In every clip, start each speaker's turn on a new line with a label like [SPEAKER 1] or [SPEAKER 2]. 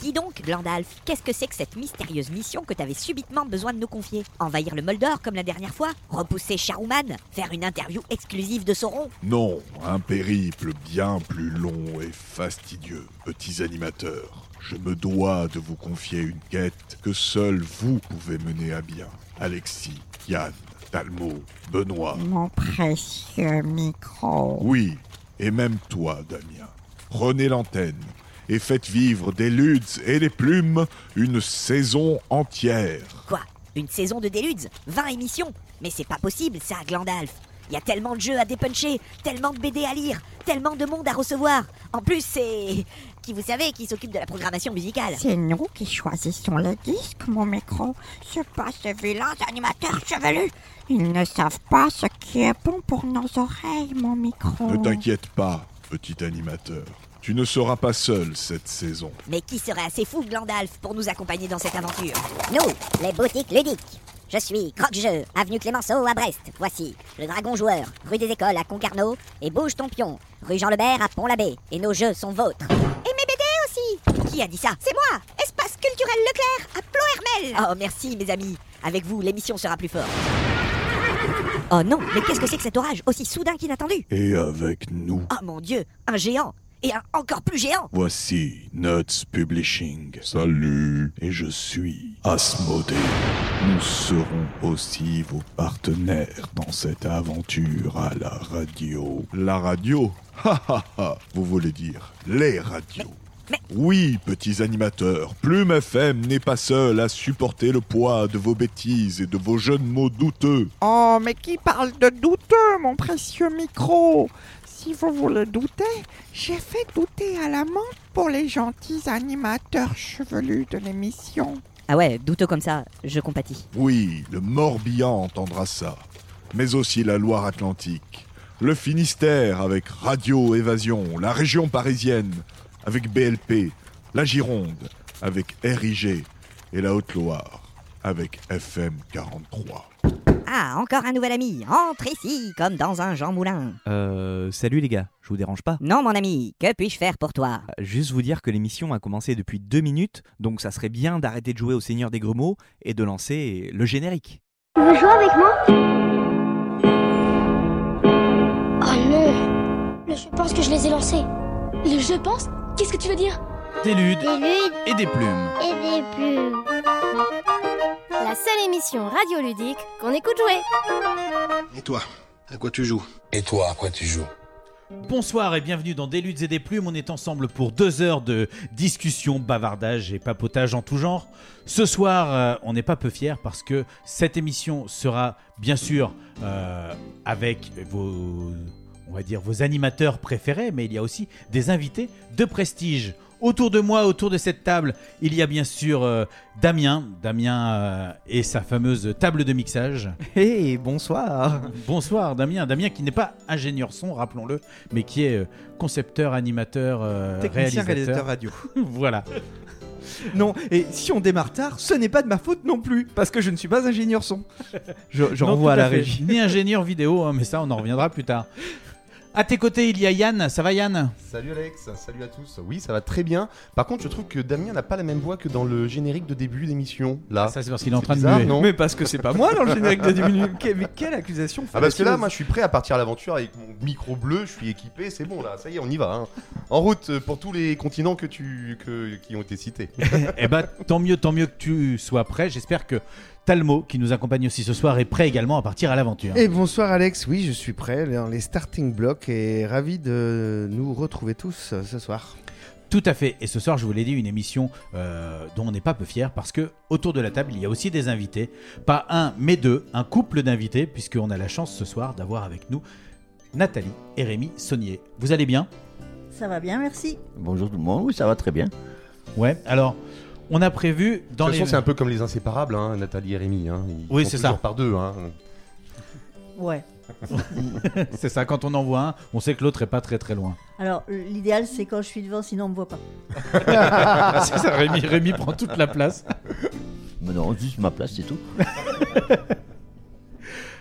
[SPEAKER 1] Dis donc, Glandalf, qu'est-ce que c'est que cette mystérieuse mission que t'avais subitement besoin de nous confier Envahir le Moldor comme la dernière fois Repousser Charouman Faire une interview exclusive de Sauron
[SPEAKER 2] Non, un périple bien plus long et fastidieux, petits animateurs. Je me dois de vous confier une quête que seul vous pouvez mener à bien. Alexis, Yann, Talmo, Benoît.
[SPEAKER 3] Mon précieux micro.
[SPEAKER 2] Oui, et même toi, Damien. Prenez l'antenne et faites vivre des ludes et des plumes une saison entière.
[SPEAKER 1] Quoi? Une saison de Déludes? 20 émissions? Mais c'est pas possible ça, Glandalf Il y a tellement de jeux à dépuncher, tellement de BD à lire, tellement de monde à recevoir. En plus, c'est... Qui vous savez qui s'occupe de la programmation musicale
[SPEAKER 3] C'est nous qui choisissons les disques, mon micro. C'est pas ces vilains animateurs chevelus. Ils ne savent pas ce qui est bon pour nos oreilles, mon micro.
[SPEAKER 2] Ne t'inquiète pas, petit animateur. Tu ne seras pas seul cette saison.
[SPEAKER 1] Mais qui serait assez fou, Glandalf, pour nous accompagner dans cette aventure?
[SPEAKER 4] Nous, les boutiques ludiques. Je suis Croque-Jeu, avenue Clémenceau à Brest. Voici le Dragon Joueur, rue des Écoles à Concarneau et Bouge ton pion, rue Jean Lebert à Pont-l'Abbé. Et nos jeux sont vôtres.
[SPEAKER 1] Et mes BD aussi Qui a dit ça?
[SPEAKER 5] C'est moi, Espace culturel Leclerc à Plohermel.
[SPEAKER 1] Oh, merci, mes amis. Avec vous, l'émission sera plus forte. Oh non, mais qu'est-ce que c'est que cet orage aussi soudain qu'inattendu?
[SPEAKER 2] Et avec nous,
[SPEAKER 1] Oh mon dieu, un géant Et un encore plus géant
[SPEAKER 2] voici Nuts Publishing. Salut, et je suis Asmodée. Nous serons aussi vos partenaires dans cette aventure à la radio. La radio? Ha ha ha Vous voulez dire les radios?
[SPEAKER 1] Mais-
[SPEAKER 2] Oui, petits animateurs, Plume FM n'est pas seul à supporter le poids de vos bêtises et de vos jeux de mots douteux.
[SPEAKER 3] Oh, mais qui parle de douteux, mon précieux micro? Si vous voulez douter, j'ai fait douter à la menthe pour les gentils animateurs chevelus de l'émission.
[SPEAKER 1] Ah ouais, douteux comme ça, je compatis.
[SPEAKER 2] Oui, le Morbihan entendra ça, mais aussi la Loire-Atlantique, le Finistère avec Radio Évasion, la région parisienne avec BLP, la Gironde avec RIG et la Haute-Loire avec FM 43.
[SPEAKER 1] Ah, encore un nouvel ami Entre ici, comme dans un Jean Moulin
[SPEAKER 6] Euh, salut les gars, je vous dérange pas?
[SPEAKER 1] Non, mon ami, que puis-je faire pour toi?
[SPEAKER 6] Juste vous dire que l'émission a commencé depuis deux minutes, donc ça serait bien d'arrêter de jouer au Seigneur des Grumeaux et de lancer le générique.
[SPEAKER 7] Tu veux jouer avec moi? Oh non Le je pense que je les ai lancés. Le je pense Qu'est-ce que tu veux dire?
[SPEAKER 8] Des ludes
[SPEAKER 7] Des ludes
[SPEAKER 8] et des plumes.
[SPEAKER 7] et des plumes.
[SPEAKER 9] La seule émission radioludique qu'on écoute jouer.
[SPEAKER 10] Et toi, à quoi tu joues?
[SPEAKER 11] Et toi, à quoi tu joues?
[SPEAKER 8] Bonsoir et bienvenue dans Des luttes et des plumes. On est ensemble pour deux heures de discussion, bavardage et papotage en tout genre. Ce soir, euh, on n'est pas peu fiers parce que cette émission sera bien sûr euh, avec vos, on va dire vos animateurs préférés, mais il y a aussi des invités de prestige. Autour de moi, autour de cette table, il y a bien sûr euh, Damien, Damien euh, et sa fameuse table de mixage.
[SPEAKER 6] Hé, bonsoir
[SPEAKER 8] Bonsoir Damien, Damien qui n'est pas ingénieur son, rappelons-le, mais qui est euh, concepteur, animateur,
[SPEAKER 6] Technicien
[SPEAKER 8] réalisateur.
[SPEAKER 6] réalisateur radio.
[SPEAKER 8] voilà.
[SPEAKER 6] Non, et si on démarre tard, ce n'est pas de ma faute non plus, parce que je ne suis pas ingénieur son. Je, je
[SPEAKER 8] Non,
[SPEAKER 6] renvoie à la régie.
[SPEAKER 8] Ni ingénieur vidéo, hein, mais ça on en reviendra plus tard. À tes côtés, il y a Yann. Ça va Yann?
[SPEAKER 10] Salut Alex, salut à tous. Oui, ça va très bien. Par contre, je trouve que Damien n'a pas la même voix que dans le générique de début d'émission. Là.
[SPEAKER 8] Ça c'est parce qu'il est en train
[SPEAKER 10] bizarre,
[SPEAKER 8] de muer.
[SPEAKER 10] non
[SPEAKER 6] Mais parce que c'est pas moi dans le générique de 10 minutes. Que- Mais quelle accusation
[SPEAKER 10] Ah parce que là, moi, je suis prêt à partir à l'aventure avec mon micro bleu. Je suis équipé, c'est bon là. Ça y est, on y va. hein. En route pour tous les continents que tu que- qui ont été cités.
[SPEAKER 8] Eh ben, tant mieux, tant mieux que tu sois prêt. J'espère que Talmo, qui nous accompagne aussi ce soir, est prêt également à partir à l'aventure.
[SPEAKER 12] Et bonsoir Alex, oui je suis prêt dans les starting blocks et ravi de nous retrouver tous euh, ce soir.
[SPEAKER 8] Tout à fait. Et ce soir, je vous l'ai dit, une émission euh, dont on n'est pas peu fier parce que autour de la table, il y a aussi des invités. Pas un, mais deux. Un couple d'invités, puisqu'on a la chance ce soir d'avoir avec nous Nathalie et Rémi Saunier. Vous allez bien?
[SPEAKER 13] Ça va bien, merci.
[SPEAKER 14] Bonjour tout le monde, oui ça va très bien.
[SPEAKER 8] Ouais. Alors, on a prévu dans
[SPEAKER 10] de toute
[SPEAKER 8] les.
[SPEAKER 10] façon, c'est un peu comme les inséparables, hein, Nathalie et Rémi. Hein. Ils
[SPEAKER 8] Oui,
[SPEAKER 10] sont
[SPEAKER 8] c'est
[SPEAKER 10] toujours
[SPEAKER 8] ça.
[SPEAKER 10] par deux. Hein.
[SPEAKER 13] Ouais.
[SPEAKER 8] c'est ça. Quand on en voit un, on sait que l'autre est pas très très loin.
[SPEAKER 13] Alors, l'idéal, c'est quand je suis devant, sinon on me voit pas.
[SPEAKER 8] c'est ça. Rémi, Rémi prend toute la place.
[SPEAKER 14] Mais non, juste ma place, c'est tout.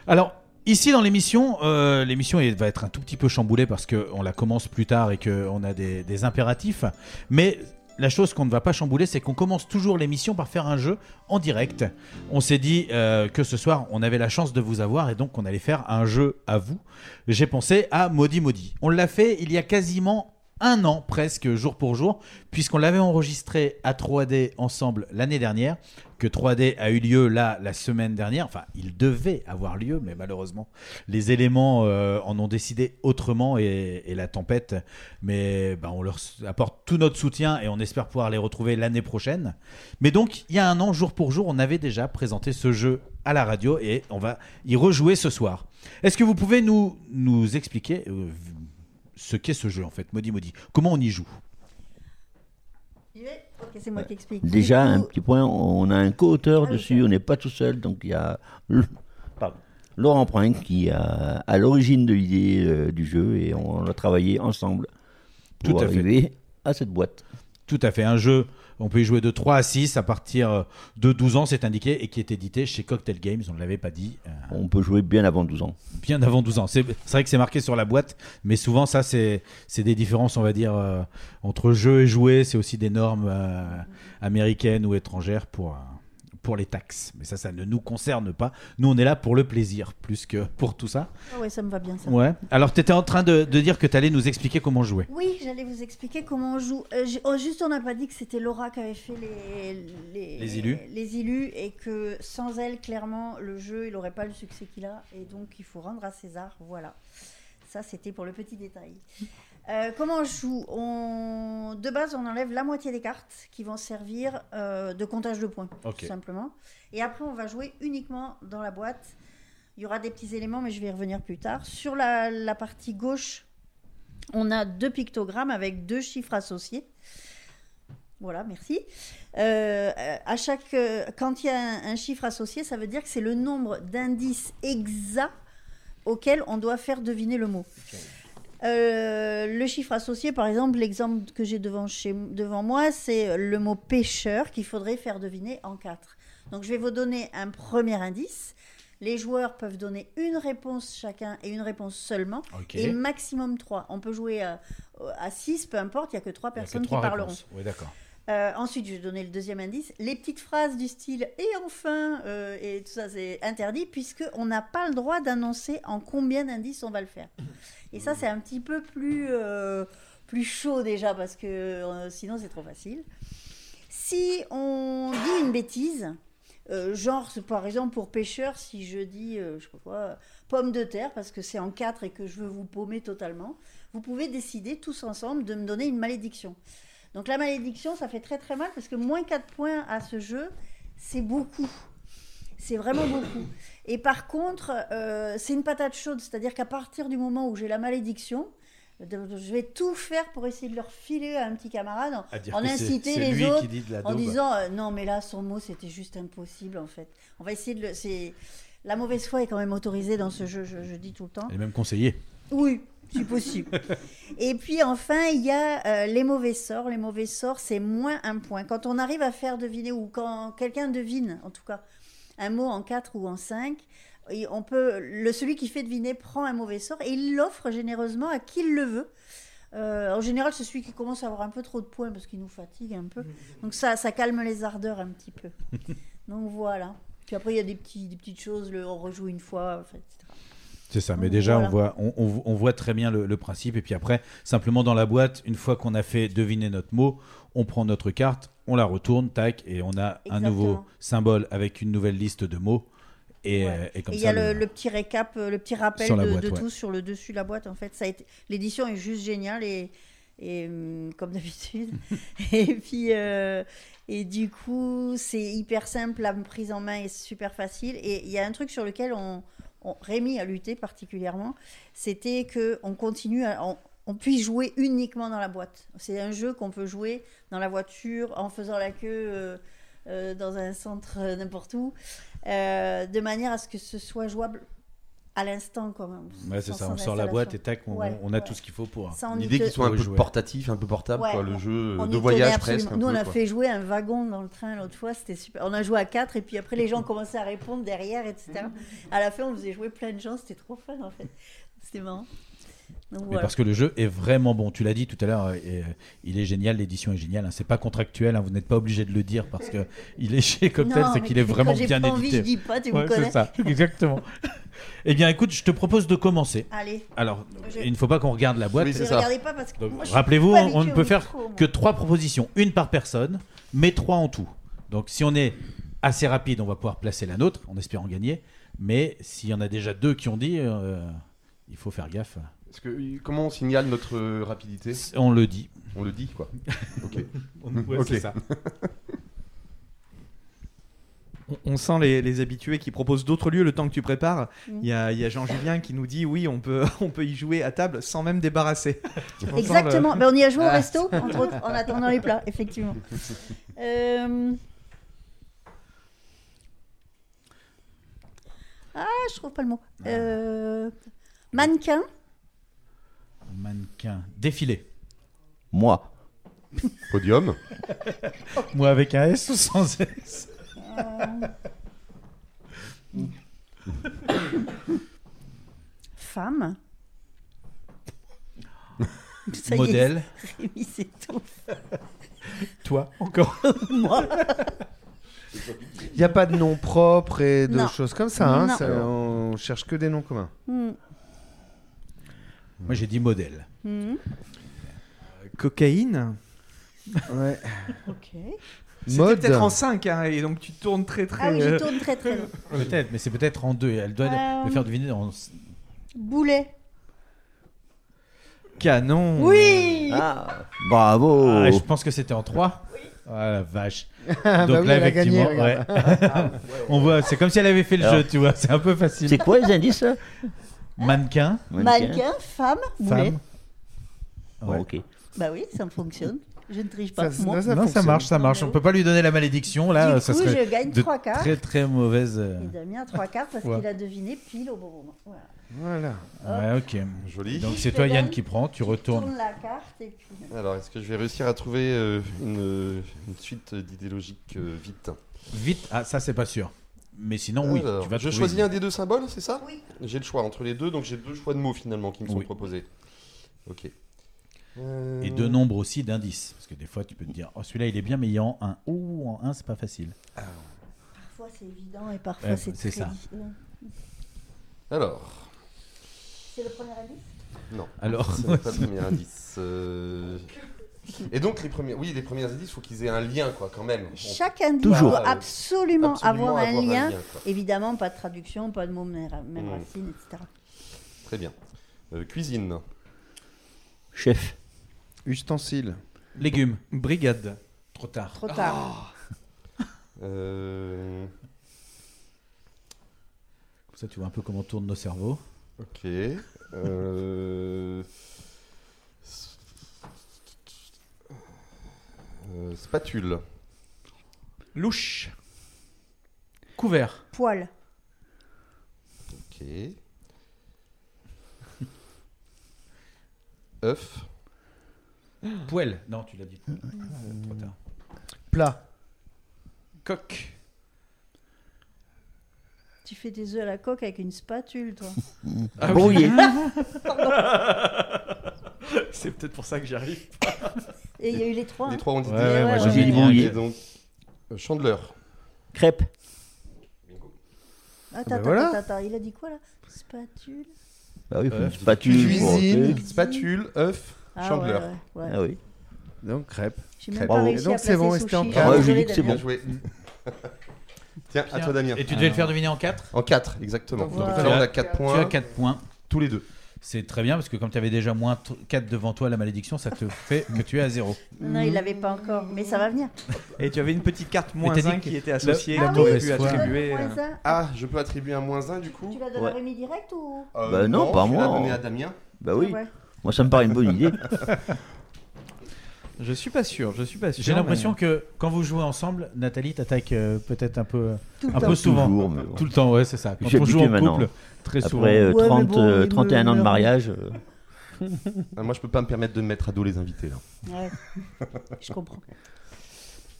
[SPEAKER 8] Alors, ici dans l'émission, euh, l'émission va être un tout petit peu chamboulée parce qu'on la commence plus tard et qu'on a des, des impératifs. Mais la chose qu'on ne va pas chambouler, c'est qu'on commence toujours l'émission par faire un jeu en direct. On s'est dit euh, que ce soir, on avait la chance de vous avoir et donc on allait faire un jeu à vous. J'ai pensé à Maudit Maudit. On l'a fait il y a quasiment un an presque jour pour jour, puisqu'on l'avait enregistré à 3D ensemble l'année dernière, que 3D a eu lieu là la semaine dernière, enfin il devait avoir lieu, mais malheureusement les éléments euh, en ont décidé autrement et, la tempête, mais ben, on leur apporte tout notre soutien et on espère pouvoir les retrouver l'année prochaine. Mais donc il y a un an, jour pour jour, on avait déjà présenté ce jeu à la radio et on va y rejouer ce soir. Est-ce que vous pouvez nous, nous expliquer euh, ce qu'est ce jeu en fait, Maudit Maudit. Comment on y joue?
[SPEAKER 13] Ok, c'est moi qui explique.
[SPEAKER 14] Déjà, un petit point, on a un co-auteur
[SPEAKER 13] Ah oui,
[SPEAKER 14] dessus, on n'est pas tout seul, donc il y a pardon, Laurent Princk qui est à, à l'origine de l'idée euh, du jeu et on a travaillé ensemble
[SPEAKER 8] Tout
[SPEAKER 14] pour
[SPEAKER 8] à fait.
[SPEAKER 14] arriver à cette boîte.
[SPEAKER 8] Tout à fait, un jeu, on peut y jouer de 3 à 6 à partir de 12 ans, c'est indiqué, et qui est édité chez Cocktail Games, on ne l'avait pas dit. euh,
[SPEAKER 14] On peut jouer bien avant 12 ans.
[SPEAKER 8] bien avant 12 ans. C'est vrai que c'est marqué sur la boîte, mais souvent ça c'est des différences, on va dire, euh, entre jeu et jouet. C'est aussi des normes euh, américaines ou étrangères pour, euh, pour les taxes. Mais ça, ça ne nous concerne pas. Nous, on est là pour le plaisir, plus que pour tout ça.
[SPEAKER 13] Ah ouais, ça me va bien ça.
[SPEAKER 8] Ouais. Alors, tu étais en train de, de dire que tu allais nous expliquer comment jouer.
[SPEAKER 13] Oui, j'allais vous expliquer comment on joue. Euh, j- oh, juste, on n'a pas dit que c'était Laura qui avait fait les, les,
[SPEAKER 8] Les illus.
[SPEAKER 13] les illus et que sans elle, clairement, le jeu, il n'aurait pas le succès qu'il a. Et donc, il faut rendre à César. Voilà. Ça, c'était pour le petit détail. Euh, comment on joue on... De base, on enlève la moitié des cartes qui vont servir euh, de comptage de points, tout simplement. Et après, on va jouer uniquement dans la boîte. Il y aura des petits éléments, mais je vais y revenir plus tard. Sur la, la partie gauche, on a deux pictogrammes avec deux chiffres associés. Voilà, merci. Euh, à chaque, quand il y a un, un chiffre associé, ça veut dire que c'est le nombre d'indices exacts auquel on doit faire deviner le mot. Euh, le chiffre associé, par exemple, l'exemple que j'ai devant, chez- devant moi, c'est le mot pêcheur qu'il faudrait faire deviner en quatre. Donc je vais vous donner un premier indice. Les joueurs peuvent donner une réponse chacun et une réponse seulement, et maximum trois. On peut jouer à, à 6, peu importe, il n'y a que trois
[SPEAKER 8] a que
[SPEAKER 13] personnes
[SPEAKER 8] trois
[SPEAKER 13] qui parleront.
[SPEAKER 8] réponses. Oui, d'accord.
[SPEAKER 13] Euh, ensuite, je vais donner le deuxième indice. Les petites phrases du style et enfin euh, et tout ça, c'est interdit puisque on n'a pas le droit d'annoncer en combien d'indices on va le faire. Et ça, c'est un petit peu plus euh, plus chaud déjà parce que sinon c'est trop facile. Si on dit une bêtise, genre par exemple pour pêcheur, si je dis je pomme de terre parce que c'est en quatre et que je veux vous paumer totalement, vous pouvez décider tous ensemble de me donner une malédiction. Donc la malédiction, ça fait très très mal parce que moins 4 points à ce jeu, c'est beaucoup. C'est vraiment beaucoup. Et par contre, euh, c'est une patate chaude, c'est-à-dire qu'à partir du moment où j'ai la malédiction, de- je vais tout faire pour essayer de leur filer à un petit camarade, en-
[SPEAKER 8] c'est
[SPEAKER 13] les autres, en disant euh, non mais là son mot c'était juste impossible en fait. On va essayer de le. La mauvaise foi est quand même autorisée dans ce jeu, je, je dis tout le temps.
[SPEAKER 8] Et même conseillé.
[SPEAKER 13] Oui, si possible. Et puis enfin, il y a euh, les mauvais sorts. Les mauvais sorts, c'est moins un point. Quand on arrive à faire deviner, ou quand quelqu'un devine, en tout cas, un mot en 4 ou en 5, et on peut, le, celui qui fait deviner prend un mauvais sort et il l'offre généreusement à qui il le veut. Euh, en général, c'est celui qui commence à avoir un peu trop de points parce qu'il nous fatigue un peu. Donc ça, ça calme les ardeurs un petit peu. Donc voilà. Puis après, il y a des, petits, des petites choses, le, on rejoue une fois, etc.
[SPEAKER 8] C'est ça, mais déjà
[SPEAKER 13] voilà.
[SPEAKER 8] on, voit, on, on- on voit très bien le, le principe. Et puis après, simplement dans la boîte, une fois qu'on a fait deviner notre mot, on prend notre carte, on la retourne, tac, et on a un nouveau symbole avec une nouvelle liste de mots. Et, euh, et comme
[SPEAKER 13] Et il y a le,
[SPEAKER 8] le-
[SPEAKER 13] le petit récap, euh, le petit rappel de,
[SPEAKER 8] boîte,
[SPEAKER 13] de
[SPEAKER 8] ouais.
[SPEAKER 13] tout sur le dessus de la boîte. En fait, ça l'édition est juste géniale et, et hum, comme d'habitude. et puis euh, et du coup, c'est hyper simple, la prise en main est super facile. Et il y a un truc sur lequel on, on- Rémi a lutté particulièrement, c'était que on continue, on, puisse jouer uniquement dans la boîte. C'est un jeu qu'on peut jouer dans la voiture en faisant la queue. euh, euh, dans un centre euh, n'importe où, de manière à ce que ce soit jouable à l'instant. Quoi,
[SPEAKER 8] Ouais, c'est ça, on sort la boîte et tac, on,
[SPEAKER 13] Ouais,
[SPEAKER 8] on a
[SPEAKER 13] ouais.
[SPEAKER 8] tout ce qu'il faut pour.
[SPEAKER 10] L'idée
[SPEAKER 13] te-
[SPEAKER 10] qu'il soit un peu
[SPEAKER 8] jouer.
[SPEAKER 10] portatif, un peu portable,
[SPEAKER 13] Ouais,
[SPEAKER 10] quoi, le jeu
[SPEAKER 13] on
[SPEAKER 10] de voyage
[SPEAKER 13] absolument.
[SPEAKER 10] presque.
[SPEAKER 13] Nous, on
[SPEAKER 10] peu,
[SPEAKER 13] a
[SPEAKER 10] quoi.
[SPEAKER 13] fait jouer un wagon dans le train l'autre fois, c'était super. On a joué à quatre et puis après les gens commençaient à répondre derrière, etc. À la fin, on faisait jouer plein de gens, c'était trop fun en fait. C'était marrant. Donc,
[SPEAKER 8] Mais parce que le jeu est vraiment bon. Tu l'as dit tout à l'heure, euh, euh, il est génial, l'édition est géniale. hein. C'est pas contractuel, hein, vous n'êtes pas obligé de le dire parce que il est chez Cocktail, c'est qu'il est vraiment bien
[SPEAKER 13] pas envie,
[SPEAKER 8] édité.
[SPEAKER 13] je dis pas, tu me
[SPEAKER 8] Ouais,
[SPEAKER 13] connais.
[SPEAKER 8] C'est ça, exactement. eh bien, écoute, je te propose de commencer.
[SPEAKER 13] Allez.
[SPEAKER 8] Alors,
[SPEAKER 13] Je-
[SPEAKER 8] il ne faut pas qu'on regarde la boîte.
[SPEAKER 15] Oui,
[SPEAKER 8] Rappelez-vous, on, ne peut faire
[SPEAKER 13] micro,
[SPEAKER 8] que trois propositions, une par personne, mais trois en tout. Donc si on est assez rapide, on va pouvoir placer la nôtre, en espérant gagner. Mais s'il y en a déjà deux qui ont dit, euh, il faut faire gaffe.
[SPEAKER 15] Que, comment on signale notre rapidité
[SPEAKER 8] On le dit.
[SPEAKER 15] On le dit, quoi. Ok.
[SPEAKER 8] Ouais,
[SPEAKER 15] Ok.
[SPEAKER 8] c'est ça.
[SPEAKER 6] On- On sent les, les habitués qui proposent d'autres lieux le temps que tu prépares.
[SPEAKER 13] Mm.
[SPEAKER 6] Il y a, a Jean-Julien qui nous dit oui, on peut, on peut y jouer à table sans même débarrasser. On
[SPEAKER 13] Exactement.
[SPEAKER 6] le-
[SPEAKER 13] Mais on y a joué au
[SPEAKER 6] Ah.
[SPEAKER 13] resto, entre autres, en attendant les plats, effectivement. Euh, Ah, je trouve pas le mot. Euh, Mannequin.
[SPEAKER 8] Mannequin. Défilé.
[SPEAKER 14] Moi.
[SPEAKER 15] Podium.
[SPEAKER 8] Moi avec un S ou sans S?
[SPEAKER 13] Femme. Ça y est,
[SPEAKER 8] Modèle.
[SPEAKER 13] Rémi s'étouffe.
[SPEAKER 8] Toi, encore
[SPEAKER 13] Moi.
[SPEAKER 12] Il n'y a pas de nom propre et de
[SPEAKER 13] Non.
[SPEAKER 12] choses comme ça. hein,
[SPEAKER 13] Non.
[SPEAKER 12] ça, on cherche que des noms communs.
[SPEAKER 13] Hmm.
[SPEAKER 8] Moi j'ai dit modèle.
[SPEAKER 13] Hmm.
[SPEAKER 6] Cocaïne.
[SPEAKER 12] Ouais.
[SPEAKER 13] Ok.
[SPEAKER 6] C'était
[SPEAKER 12] Mode.
[SPEAKER 6] peut-être en 5 et donc tu tournes très très.
[SPEAKER 13] Ah oui, je
[SPEAKER 6] euh,
[SPEAKER 13] tourne très très loin.
[SPEAKER 8] Peut-être, mais c'est peut-être en deux. Elle doit
[SPEAKER 13] Euh,
[SPEAKER 8] le faire deviner en...
[SPEAKER 13] Boulet.
[SPEAKER 6] Canon.
[SPEAKER 13] Oui
[SPEAKER 14] Ah, bravo.
[SPEAKER 8] Ah, je pense que c'était en 3. Ah la vache.
[SPEAKER 12] Ah,
[SPEAKER 8] Donc
[SPEAKER 12] bah oui,
[SPEAKER 8] là,
[SPEAKER 12] elle a gagné,
[SPEAKER 8] effectivement, ouais. on voit, c'est comme si elle avait fait le
[SPEAKER 14] Alors,
[SPEAKER 8] jeu, tu vois, c'est un peu facile.
[SPEAKER 14] C'est quoi les indices
[SPEAKER 8] Mannequin,
[SPEAKER 13] Mannequin, femme, boulet.
[SPEAKER 8] femme.
[SPEAKER 14] Bon,
[SPEAKER 8] Ouais.
[SPEAKER 14] ok.
[SPEAKER 13] Bah oui, ça me fonctionne. Je ne triche pas.
[SPEAKER 12] Ça-
[SPEAKER 13] moi.
[SPEAKER 12] ça- ça
[SPEAKER 8] non, ça marche, ça marche. On peut pas lui donner la malédiction là,
[SPEAKER 13] Du
[SPEAKER 8] ça
[SPEAKER 13] coup,
[SPEAKER 8] serait
[SPEAKER 13] je gagne
[SPEAKER 8] de
[SPEAKER 13] trois quarts.
[SPEAKER 8] très très mauvaise. euh,
[SPEAKER 13] Et Damien a trois quarts parce
[SPEAKER 8] Ouais.
[SPEAKER 13] qu'il a deviné pile au bon moment. Voilà.
[SPEAKER 12] Voilà.
[SPEAKER 8] Ouais, ok.
[SPEAKER 15] Joli.
[SPEAKER 8] Donc c'est toi Yann
[SPEAKER 13] donne,
[SPEAKER 8] qui prends, tu
[SPEAKER 13] Tourne
[SPEAKER 8] retournes.
[SPEAKER 13] la carte et puis.
[SPEAKER 15] Alors, est-ce que je vais réussir à trouver euh, une, une suite d'idéologiques euh, vite?
[SPEAKER 8] Vite, ah ça c'est pas sûr. Mais sinon oui,
[SPEAKER 15] Alors,
[SPEAKER 8] tu vas
[SPEAKER 15] Je choisis un des deux symboles, c'est ça
[SPEAKER 13] Oui.
[SPEAKER 15] J'ai le choix entre les deux, donc j'ai deux choix de mots finalement qui me sont
[SPEAKER 8] Oui.
[SPEAKER 15] proposés. Ok. Euh,
[SPEAKER 8] Et deux nombres aussi d'indices. Parce que des fois tu peux te dire, oh celui-là il est bien, mais il est en 1. Oh, en 1 c'est pas facile.
[SPEAKER 13] Parfois c'est évident et parfois
[SPEAKER 8] Ouais,
[SPEAKER 13] c'est
[SPEAKER 8] c'est
[SPEAKER 13] très
[SPEAKER 8] ça.
[SPEAKER 13] difficile.
[SPEAKER 15] Alors,
[SPEAKER 13] C'est le premier indice?
[SPEAKER 15] Non.
[SPEAKER 8] Alors,
[SPEAKER 15] ce n'est pas le premier indice. euh, Et donc les premiers, oui, les premiers indices, il faut qu'ils aient un lien, quoi, quand même.
[SPEAKER 13] Chaque indice
[SPEAKER 14] Toujours.
[SPEAKER 13] doit absolument,
[SPEAKER 15] Absolument
[SPEAKER 13] avoir un lien. Évidemment, pas de traduction, pas de mots même, même
[SPEAKER 15] Mm.
[SPEAKER 13] racine, etc.
[SPEAKER 15] Très bien. Euh, cuisine.
[SPEAKER 14] Chef.
[SPEAKER 12] Ustensile.
[SPEAKER 8] légumes.
[SPEAKER 6] Brigade.
[SPEAKER 8] Trop tard.
[SPEAKER 13] Trop tard.
[SPEAKER 15] Euh,
[SPEAKER 8] Comme ça tu vois un peu comment tournent nos cerveaux.
[SPEAKER 15] Ok. Euh, euh, Spatule.
[SPEAKER 6] Louche.
[SPEAKER 8] Couvert.
[SPEAKER 13] Poil.
[SPEAKER 15] Ok. œuf.
[SPEAKER 8] Poêle. Non, tu l'as dit. Trop tard.
[SPEAKER 12] Plat.
[SPEAKER 6] Coq.
[SPEAKER 13] Tu fais des œufs à la coque avec une spatule, toi.
[SPEAKER 6] Ah
[SPEAKER 14] Brouillé.
[SPEAKER 6] C'est peut-être pour ça que j'y arrive.
[SPEAKER 13] Et il y a eu les trois.
[SPEAKER 15] Les
[SPEAKER 13] hein.
[SPEAKER 15] trois ont dit
[SPEAKER 8] Ouais, ouais, moi,
[SPEAKER 15] ouais,
[SPEAKER 14] j'ai dit
[SPEAKER 15] ouais.
[SPEAKER 14] brouillé.
[SPEAKER 15] Et donc, euh, chandeleur.
[SPEAKER 14] Crêpe.
[SPEAKER 13] Attends,
[SPEAKER 12] ben
[SPEAKER 13] attends,
[SPEAKER 12] voilà.
[SPEAKER 13] attends, il a dit quoi là? Spatule
[SPEAKER 14] Bah oui,
[SPEAKER 8] Œuf.
[SPEAKER 14] spatule. pour-
[SPEAKER 12] Cuisine.
[SPEAKER 15] Spatule, œuf,
[SPEAKER 13] Ah
[SPEAKER 15] chandeleur.
[SPEAKER 13] ouais, ouais, ouais.
[SPEAKER 14] Ah oui.
[SPEAKER 12] Donc crêpe.
[SPEAKER 15] Crêpe.
[SPEAKER 13] pas
[SPEAKER 14] Bravo.
[SPEAKER 12] donc, c'est bon, restez en
[SPEAKER 13] Je suis
[SPEAKER 12] quatre.
[SPEAKER 14] Ah ouais, j'ai
[SPEAKER 13] désolée,
[SPEAKER 14] dit que c'est.
[SPEAKER 15] Bien joué. Tiens, à toi Damien.
[SPEAKER 8] Et tu devais le faire deviner en 4
[SPEAKER 15] En 4, exactement.
[SPEAKER 13] Voilà.
[SPEAKER 15] Donc là, on a 4
[SPEAKER 8] Tu
[SPEAKER 15] points.
[SPEAKER 8] as 4 points.
[SPEAKER 15] Tous les deux.
[SPEAKER 8] C'est très bien parce que comme tu avais déjà moins 4 devant toi, la malédiction, ça te fait que tu es à 0.
[SPEAKER 13] Non, il l'avait pas encore, mais ça va venir.
[SPEAKER 6] Et tu avais une petite carte moins
[SPEAKER 8] t'as dit
[SPEAKER 6] 1
[SPEAKER 8] que
[SPEAKER 6] qui était associée.
[SPEAKER 8] la
[SPEAKER 6] que tu attribuer. Euh,
[SPEAKER 13] un.
[SPEAKER 15] Ah, je peux attribuer un moins 1 du coup
[SPEAKER 13] Tu l'as donné
[SPEAKER 14] Ouais.
[SPEAKER 13] à Rémi direct ou
[SPEAKER 15] Euh,
[SPEAKER 14] Bah non, pas
[SPEAKER 15] tu
[SPEAKER 14] moi.
[SPEAKER 15] l'as donné à Damien.
[SPEAKER 14] Bah oui.
[SPEAKER 13] Ouais.
[SPEAKER 14] Moi, ça me paraît une bonne idée.
[SPEAKER 6] Je suis pas sûr, je suis pas sûr.
[SPEAKER 8] J'ai l'impression
[SPEAKER 6] mais-
[SPEAKER 8] que quand vous jouez ensemble, Nathalie t'attaque euh, peut-être un peu,
[SPEAKER 13] Tout
[SPEAKER 8] un peu souvent.
[SPEAKER 14] Toujours, mais bon.
[SPEAKER 8] Tout le temps, ouais, c'est ça. Quand on joue en
[SPEAKER 14] habitué
[SPEAKER 8] couple,
[SPEAKER 14] maintenant.
[SPEAKER 8] très souvent.
[SPEAKER 14] Après euh,
[SPEAKER 13] Ouais, mais
[SPEAKER 14] 30,
[SPEAKER 13] bon,
[SPEAKER 14] euh,
[SPEAKER 13] il me-
[SPEAKER 14] 31 ans de mariage. euh,
[SPEAKER 15] Ah, moi, je peux pas me permettre de me mettre à dos les invités là.
[SPEAKER 13] Ouais, je comprends.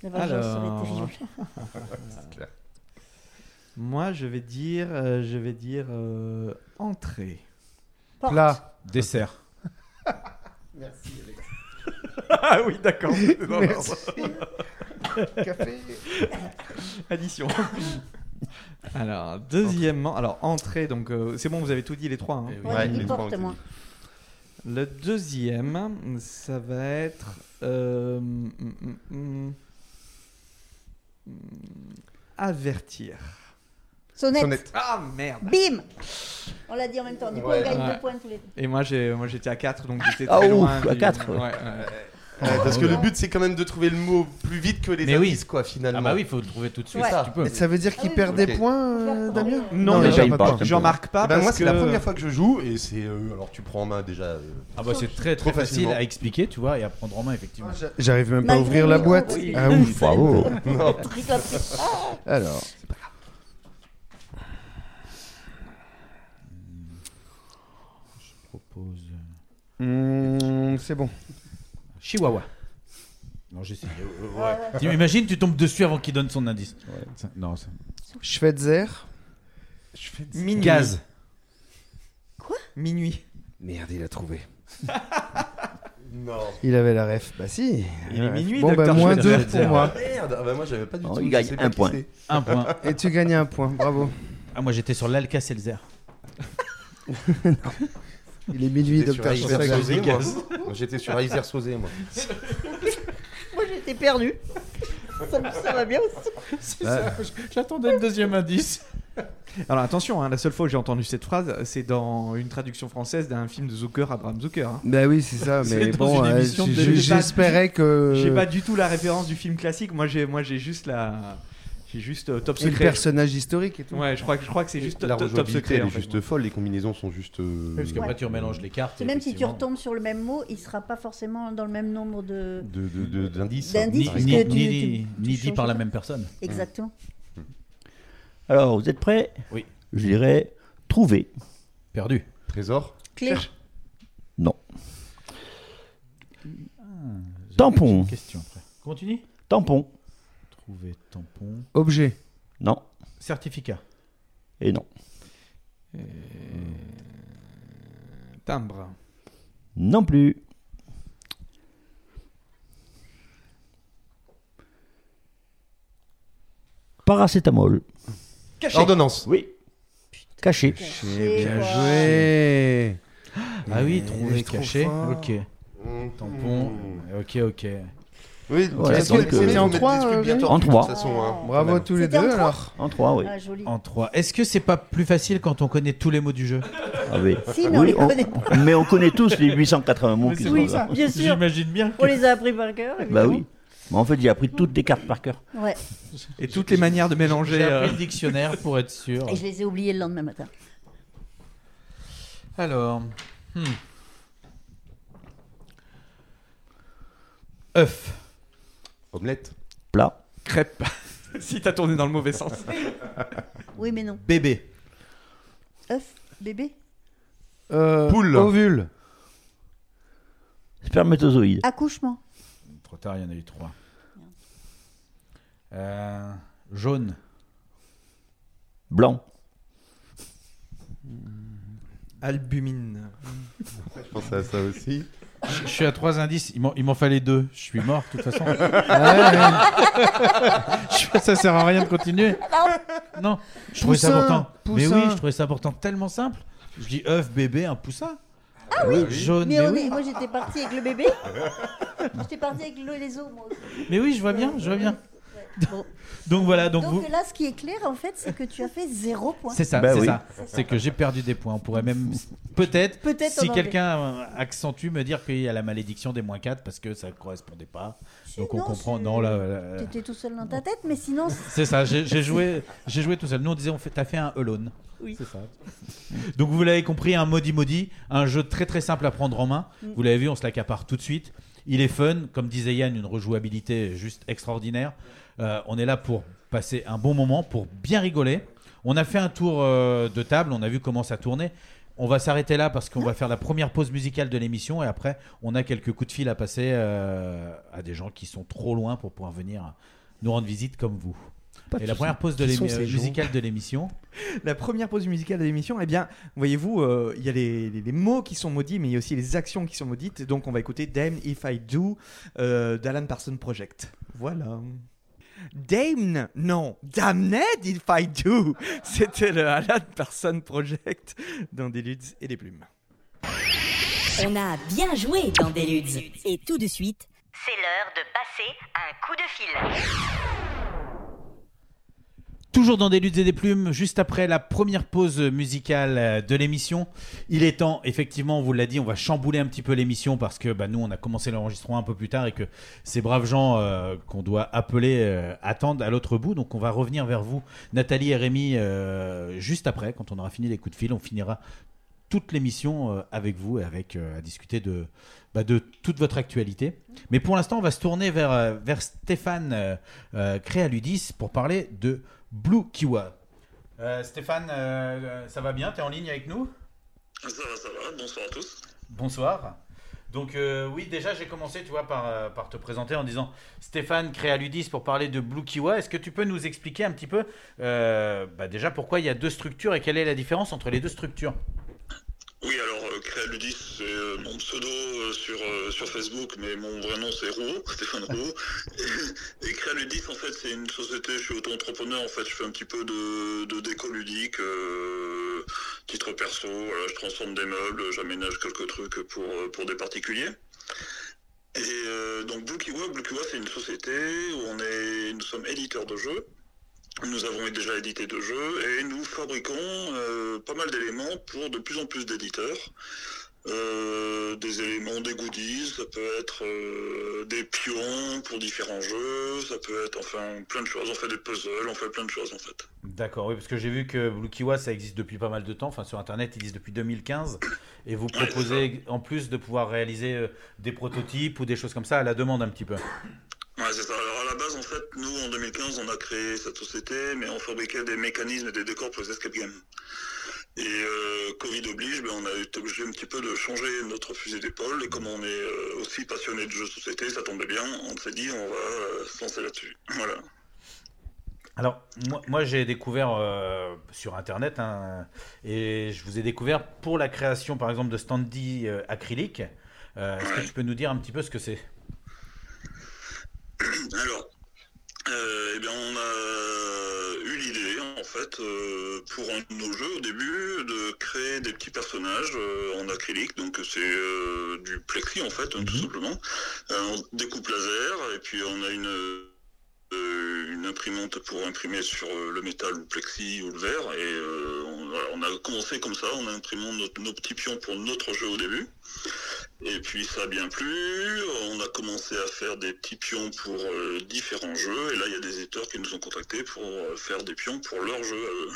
[SPEAKER 13] La
[SPEAKER 6] Alors.
[SPEAKER 15] clair.
[SPEAKER 6] Moi, je vais dire, euh, je vais dire euh, entrée.
[SPEAKER 13] Porte.
[SPEAKER 12] Plat.
[SPEAKER 8] Dessert.
[SPEAKER 12] Merci,
[SPEAKER 6] ah oui, d'accord.
[SPEAKER 12] Merci. Café.
[SPEAKER 6] Addition. Alors, deuxièmement, alors entrée, donc euh, c'est bon, vous avez tout dit les trois. hein
[SPEAKER 13] Ouais, Ouais, les trois, moi.
[SPEAKER 6] Le deuxième, ça va être. euh, hum, hum, hum, hum, avertir.
[SPEAKER 13] Sonnette.
[SPEAKER 6] Ah merde.
[SPEAKER 13] Bim On l'a dit en même temps. Du coup, on gagne
[SPEAKER 6] Ouais.
[SPEAKER 13] deux points tous les deux.
[SPEAKER 6] Et moi, j'ai, moi j'étais à 4, donc j'étais
[SPEAKER 14] Ah,
[SPEAKER 6] très
[SPEAKER 14] ouf,
[SPEAKER 6] loin.
[SPEAKER 14] à
[SPEAKER 6] du-
[SPEAKER 14] quatre.
[SPEAKER 6] Ouais, ouais.
[SPEAKER 10] Ouais, parce que le but c'est quand même de trouver le mot plus vite que les
[SPEAKER 8] Mais oui.
[SPEAKER 10] indices quoi finalement.
[SPEAKER 8] Ah bah oui, faut le trouver tout de suite.
[SPEAKER 10] Ça.
[SPEAKER 8] Tu peux.
[SPEAKER 12] Ça veut dire qu'il
[SPEAKER 13] Ah oui,
[SPEAKER 12] perd des points, euh, Damien
[SPEAKER 6] Non,
[SPEAKER 12] il pas points.
[SPEAKER 6] J'en marque pas
[SPEAKER 10] Eh ben,
[SPEAKER 6] parce
[SPEAKER 10] moi
[SPEAKER 6] que
[SPEAKER 10] c'est la première fois que je joue et c'est euh, alors tu prends en main déjà. euh,
[SPEAKER 8] Ah bah c'est très très
[SPEAKER 10] Trop
[SPEAKER 8] facile à expliquer, tu vois, et à prendre en main effectivement.
[SPEAKER 12] J'arrive même pas à ouvrir la boîte.
[SPEAKER 13] Oui.
[SPEAKER 12] Ah ouf.
[SPEAKER 14] Bravo.
[SPEAKER 10] Non.
[SPEAKER 12] Alors.
[SPEAKER 8] propose
[SPEAKER 12] Hum, c'est bon.
[SPEAKER 8] Chihuahua. Non, j'essaie. euh, ouais. Tu Imagine, tu tombes dessus avant qu'il donne son indice. Ça- Non, ça-
[SPEAKER 12] Schweitzer.
[SPEAKER 6] Minuit.
[SPEAKER 8] Gaz.
[SPEAKER 6] Minuit.
[SPEAKER 12] Merde, il a trouvé.
[SPEAKER 10] Non.
[SPEAKER 12] Il avait la ref. Bah si.
[SPEAKER 6] Il est
[SPEAKER 12] Ouais.
[SPEAKER 6] minuit,
[SPEAKER 12] Bon, bah moins deux
[SPEAKER 6] Schweitzer.
[SPEAKER 12] pour moi.
[SPEAKER 10] Merde. Ah bah moi j'avais pas du
[SPEAKER 14] Oh,
[SPEAKER 10] tout.
[SPEAKER 14] il gagne un point.
[SPEAKER 8] Un point.
[SPEAKER 12] Et tu gagnes un point. Bravo.
[SPEAKER 8] Ah, moi j'étais sur l'Alka-Seltzer.
[SPEAKER 12] Il est minuit,
[SPEAKER 10] J'étais sur
[SPEAKER 12] docteur
[SPEAKER 10] J'étais sur Isère Sauzé moi.
[SPEAKER 13] Moi, j'étais perdu. Ça, ça va bien aussi.
[SPEAKER 8] C'est ça, J'attendais le deuxième indice.
[SPEAKER 6] Alors attention, hein, la seule fois où j'ai entendu cette phrase, c'est dans une traduction française d'un film de Zucker, Abraham Zucker. hein.
[SPEAKER 12] Bah oui, c'est ça. Mais bon, euh, j'espérais que.
[SPEAKER 6] J'ai pas du tout la référence du film classique. Moi, j'ai, moi, j'ai juste la, j'ai juste euh, Top
[SPEAKER 12] Et le
[SPEAKER 6] Secret.
[SPEAKER 12] personnage historique et tout.
[SPEAKER 6] Ouais, je crois que je crois que c'est juste
[SPEAKER 10] La
[SPEAKER 6] Top, Secret.
[SPEAKER 10] elle
[SPEAKER 6] en
[SPEAKER 10] est
[SPEAKER 6] fait.
[SPEAKER 10] juste folle, les combinaisons sont juste. euh,
[SPEAKER 8] Parce qu'après tu remélanges les cartes.
[SPEAKER 13] C'est même si tu retombes sur le même mot, il sera pas forcément dans le même nombre de.
[SPEAKER 10] de- de- de- d'indices.
[SPEAKER 13] D'indices,
[SPEAKER 8] Ni, ni,
[SPEAKER 13] tu-
[SPEAKER 8] ni,
[SPEAKER 13] tu-
[SPEAKER 8] ni
[SPEAKER 13] tu
[SPEAKER 8] dit
[SPEAKER 13] changes
[SPEAKER 8] par la même personne.
[SPEAKER 13] Exactement.
[SPEAKER 14] Alors, vous êtes prêts?
[SPEAKER 8] Oui.
[SPEAKER 14] Je dirais trouver.
[SPEAKER 8] Perdu.
[SPEAKER 10] Trésor?
[SPEAKER 13] Clé.
[SPEAKER 14] Non.
[SPEAKER 8] J'ai
[SPEAKER 14] Tampon.
[SPEAKER 8] une question après. Dis
[SPEAKER 14] Tampon.
[SPEAKER 8] Trouver tampon.
[SPEAKER 12] Objet.
[SPEAKER 14] Non.
[SPEAKER 8] Certificat.
[SPEAKER 14] Et non.
[SPEAKER 6] Timbre.
[SPEAKER 14] Non plus. Paracétamol.
[SPEAKER 10] Ordonnance.
[SPEAKER 14] Oui. Caché.
[SPEAKER 12] Eh bien joué.
[SPEAKER 8] Ah oui,
[SPEAKER 12] il est trop
[SPEAKER 8] caché. Ok. Tampon. Ok, ok.
[SPEAKER 10] Oui,
[SPEAKER 14] euh,
[SPEAKER 12] en
[SPEAKER 10] bien
[SPEAKER 12] Rémi
[SPEAKER 10] tortus,
[SPEAKER 14] En
[SPEAKER 10] de
[SPEAKER 14] trois.
[SPEAKER 10] toute façon, hein, quand
[SPEAKER 12] Bravo
[SPEAKER 10] même.
[SPEAKER 12] tous les
[SPEAKER 13] C'était en
[SPEAKER 12] deux alors.
[SPEAKER 14] En trois, oui.
[SPEAKER 13] Ah.
[SPEAKER 8] En 3. Est-ce que c'est pas plus facile quand on connaît tous les mots du jeu?
[SPEAKER 14] Ah oui.
[SPEAKER 13] Si, mais on les connaît
[SPEAKER 14] pas. Mais on connaît tous les 880 mots qui sont
[SPEAKER 13] Oui,
[SPEAKER 14] là.
[SPEAKER 13] bien sûr.
[SPEAKER 8] J'imagine bien.
[SPEAKER 13] On les a appris par cœur.
[SPEAKER 14] Bah oui. Mais en fait, j'ai appris toutes les cartes par cœur.
[SPEAKER 13] Ouais.
[SPEAKER 6] Et toutes les manières de mélanger.
[SPEAKER 8] J'ai appris
[SPEAKER 6] euh,
[SPEAKER 8] le dictionnaire pour être sûr.
[SPEAKER 13] Et je les ai oubliés le lendemain matin.
[SPEAKER 8] Alors. hmm. œuf.
[SPEAKER 10] Omelette.
[SPEAKER 14] Plat.
[SPEAKER 6] Crêpe. si t'as tourné dans le mauvais sens.
[SPEAKER 13] Oui, mais non.
[SPEAKER 8] Bébé.
[SPEAKER 13] œuf, bébé,
[SPEAKER 12] Euh,
[SPEAKER 10] Poule.
[SPEAKER 12] Ovule.
[SPEAKER 14] Spermatozoïde.
[SPEAKER 13] accouchement,
[SPEAKER 8] Trop tard, il y en a eu trois. Euh, jaune.
[SPEAKER 14] Blanc.
[SPEAKER 6] Albumine.
[SPEAKER 10] Je pensais à ça aussi.
[SPEAKER 8] Je suis à trois indices. Il m'en- il m'en fallait deux. Je suis mort, de toute façon. Je- ça sert à rien de continuer. Non. Je trouvais ça
[SPEAKER 12] Poussin,
[SPEAKER 8] important. Mais oui, je trouvais ça important tellement simple. Je dis œuf, bébé, un poussin.
[SPEAKER 13] Ah oui,
[SPEAKER 8] Jaune,
[SPEAKER 13] mais,
[SPEAKER 8] mais, oui.
[SPEAKER 13] moi j'étais partie avec le bébé. j'étais partie avec l'eau et les os, moi aussi.
[SPEAKER 8] Mais oui, je vois bien, je vois bien. Donc voilà, donc,
[SPEAKER 13] Donc
[SPEAKER 8] vous.
[SPEAKER 13] là, ce qui est clair, en fait, c'est que tu as fait zéro point.
[SPEAKER 8] C'est ça,
[SPEAKER 14] Bah
[SPEAKER 8] c'est
[SPEAKER 14] oui.
[SPEAKER 8] ça. C'est que j'ai perdu des points. On pourrait même peut-être,
[SPEAKER 13] Peut-être
[SPEAKER 8] si quelqu'un accentue, me dire qu'il y a la malédiction des moins 4 parce que ça ne correspondait pas. Donc on
[SPEAKER 13] non,
[SPEAKER 8] comprend. Non, là, là,
[SPEAKER 13] T'étais tout seul dans ta tête, mais sinon.
[SPEAKER 8] c'est ça. J'ai joué, j'ai joué tout seul. Nous on disait, on fait, t'as fait un alone.
[SPEAKER 13] Oui.
[SPEAKER 8] C'est ça. Donc vous l'avez compris, un Modi Modi, un jeu très très simple à prendre en main.
[SPEAKER 13] Mm.
[SPEAKER 8] Vous l'avez vu, on se l'accapare tout de suite. Il est fun, comme disait Yann, une rejouabilité juste extraordinaire. Euh, on est là pour passer un bon moment, pour bien rigoler. On a fait un tour euh, de table, on a vu comment ça tournait. On va s'arrêter là parce qu'on va faire la première pause musicale de l'émission et après on a quelques coups de fil à passer euh, à des gens qui sont trop loin pour pouvoir venir nous rendre visite comme vous.
[SPEAKER 6] Pas
[SPEAKER 8] Et la première pause de musicale de l'émission.
[SPEAKER 6] La première pause musicale de l'émission, eh bien, voyez-vous, euh, il y a les, les- les mots qui sont maudits, mais il y a aussi les actions qui sont maudites. Donc, on va écouter Damn If I Do euh, d'Alan Parsons Project. Voilà. Damn, non, Damned If I Do. C'était le Alan Parsons Project dans des luttes et des plumes.
[SPEAKER 1] On a bien joué dans Deluxe. Et tout de suite,
[SPEAKER 11] C'est l'heure de passer un coup de fil.
[SPEAKER 8] Toujours dans des luttes et des plumes, juste après la première pause musicale euh, de l'émission, il est temps, effectivement, on vous l'a dit, on va chambouler un petit peu l'émission parce que bah, nous, on a commencé l'enregistrement un peu plus tard et que ces braves gens euh, qu'on doit appeler euh, attendent à l'autre bout. Donc, on va revenir vers vous, Nathalie et Rémi, juste après, quand on aura fini les coups de fil. On finira toute l'émission avec vous et avec à discuter de, bah, de toute votre actualité. Mais pour l'instant, on va se tourner vers, euh, vers Stéphane euh, euh, Créaludis pour parler de Blue Kiwa. Euh, Stéphane, euh, ça va bien? T'es en ligne avec nous?
[SPEAKER 16] Ça va, ça va. Bonsoir à tous.
[SPEAKER 8] Bonsoir. Donc euh, oui, déjà j'ai commencé, tu vois, par, par te présenter en disant Stéphane Créaludis pour parler de Blue Kiwa. Est-ce que tu peux nous expliquer un petit peu bah, déjà pourquoi il y a deux structures et quelle est la différence entre les deux structures?
[SPEAKER 16] Oui, alors Créaludis, c'est euh, mon pseudo euh, sur, euh, sur Facebook, mais mon vrai nom c'est Rouault, Stéphane Rouault. Et, Créaludis, en fait, c'est une société, je suis auto-entrepreneur, en fait, je fais un petit peu de, de déco ludique, titre perso, voilà, je transforme des meubles, j'aménage quelques trucs pour, pour des particuliers. Et donc Blue Kiwa, Blue Kiwa, c'est une société où on est, nous sommes éditeurs de jeux. Nous avons déjà édité de jeux et nous fabriquons euh, pas mal d'éléments pour de plus en plus d'éditeurs. Euh, des éléments, des goodies, ça peut être euh, des pions pour différents jeux, ça peut être enfin plein de choses. On fait des puzzles, on fait plein de choses en fait.
[SPEAKER 8] D'accord, oui, parce que j'ai vu que Blue Kiwa, ça existe depuis pas mal de temps. Enfin, sur Internet, ils disent depuis 2015. Et vous proposez, en plus de pouvoir réaliser des prototypes ou des choses comme ça, à la demande un petit peu.
[SPEAKER 16] Ouais, c'est ça. Alors à la base, en fait, nous en 2015, on a créé cette société, mais on fabriquait des mécanismes et des décors pour les escape games. Et euh, Covid oblige, ben, on a été obligé un petit peu de changer notre fusil d'épaule. Et comme on est euh, aussi passionné de jeux de société, ça tombait bien. On s'est dit, on va euh, se lancer là-dessus. Voilà.
[SPEAKER 8] Alors, moi, moi, j'ai découvert euh, sur Internet, hein, et je vous ai découvert pour la création, par exemple, de standy euh, acryliques. Euh, Est-ce que tu peux nous dire un petit peu ce que c'est?
[SPEAKER 16] Alors, euh, eh bien, on a eu l'idée, en fait, euh, pour un de nos jeux au début, de créer des petits personnages euh, en acrylique. Donc, c'est du plexi, en fait, hein, tout simplement. Euh, on découpe laser, et puis on a une, une imprimante pour imprimer sur euh, le métal ou le plexi ou le verre. Et euh, on, a commencé comme ça, on a imprimé notre- nos petits pions pour notre jeu au début. Et puis ça a bien plu, on a commencé à faire des petits pions pour euh, différents jeux, et là il y a des éditeurs qui nous ont contactés pour euh, faire des pions pour leur jeu à eux.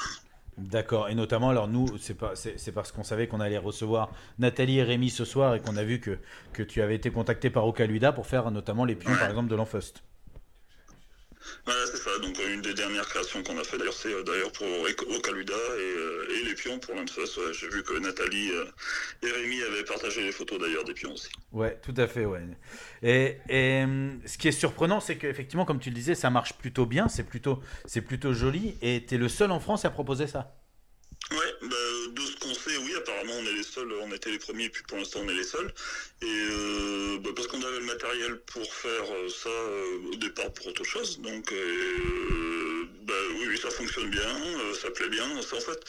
[SPEAKER 8] D'accord, et notamment, alors nous, c'est parce qu'on savait qu'on allait recevoir Nathalie et Rémi ce soir et qu'on a vu que, que tu avais été contacté par Ocaluda pour faire notamment les pions, par exemple, de l'Enfust.
[SPEAKER 16] Voilà, c'est ça, donc euh, une des dernières créations qu'on a fait d'ailleurs, c'est euh, d'ailleurs pour Ocaluda et, euh, et les pions pour l'Anfos. Ouais, J'ai vu que Nathalie et Rémi avaient partagé les photos d'ailleurs des pions aussi.
[SPEAKER 8] Ouais, tout à fait, ouais. Et, et, hum, ce qui est surprenant, c'est qu'effectivement, comme tu le disais, ça marche plutôt bien, c'est plutôt, c'est plutôt joli, et tu es le seul en France à proposer ça.
[SPEAKER 16] Ouais, bah, de ce qu'on sait, oui, apparemment on est les seuls, on était les premiers, puis pour l'instant on est les seuls. Et euh, bah, parce qu'on avait le matériel pour faire euh, ça euh, au départ pour autre chose, donc euh, bah, oui, oui, ça fonctionne bien, euh, ça plaît bien. En fait,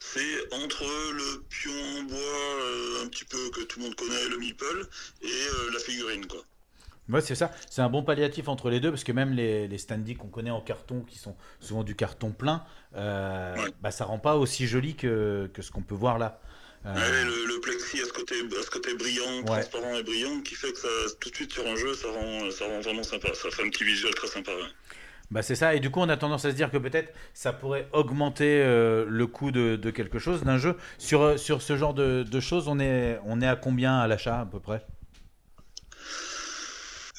[SPEAKER 16] c'est entre le pion en bois euh, un petit peu que tout le monde connaît, le meeple, et la figurine, quoi.
[SPEAKER 8] Ouais, c'est ça. C'est un bon palliatif entre les deux parce que même les, les standees qu'on connaît en carton, qui sont souvent du carton plein, euh, bah, ça rend pas aussi joli que, que ce qu'on peut voir là. Euh,
[SPEAKER 16] Ouais, le, le plexi a ce côté, a ce côté brillant, transparent et brillant, qui fait que ça, tout de suite sur un jeu, ça rend, ça rend vraiment sympa. Ça fait un petit visuel très sympa. ouais.
[SPEAKER 8] Bah c'est ça, et du coup on a tendance à se dire que peut-être ça pourrait augmenter euh, le coût de, de quelque chose, d'un jeu. Sur, euh, sur ce genre de, de choses, on est, on est à combien à l'achat à peu près?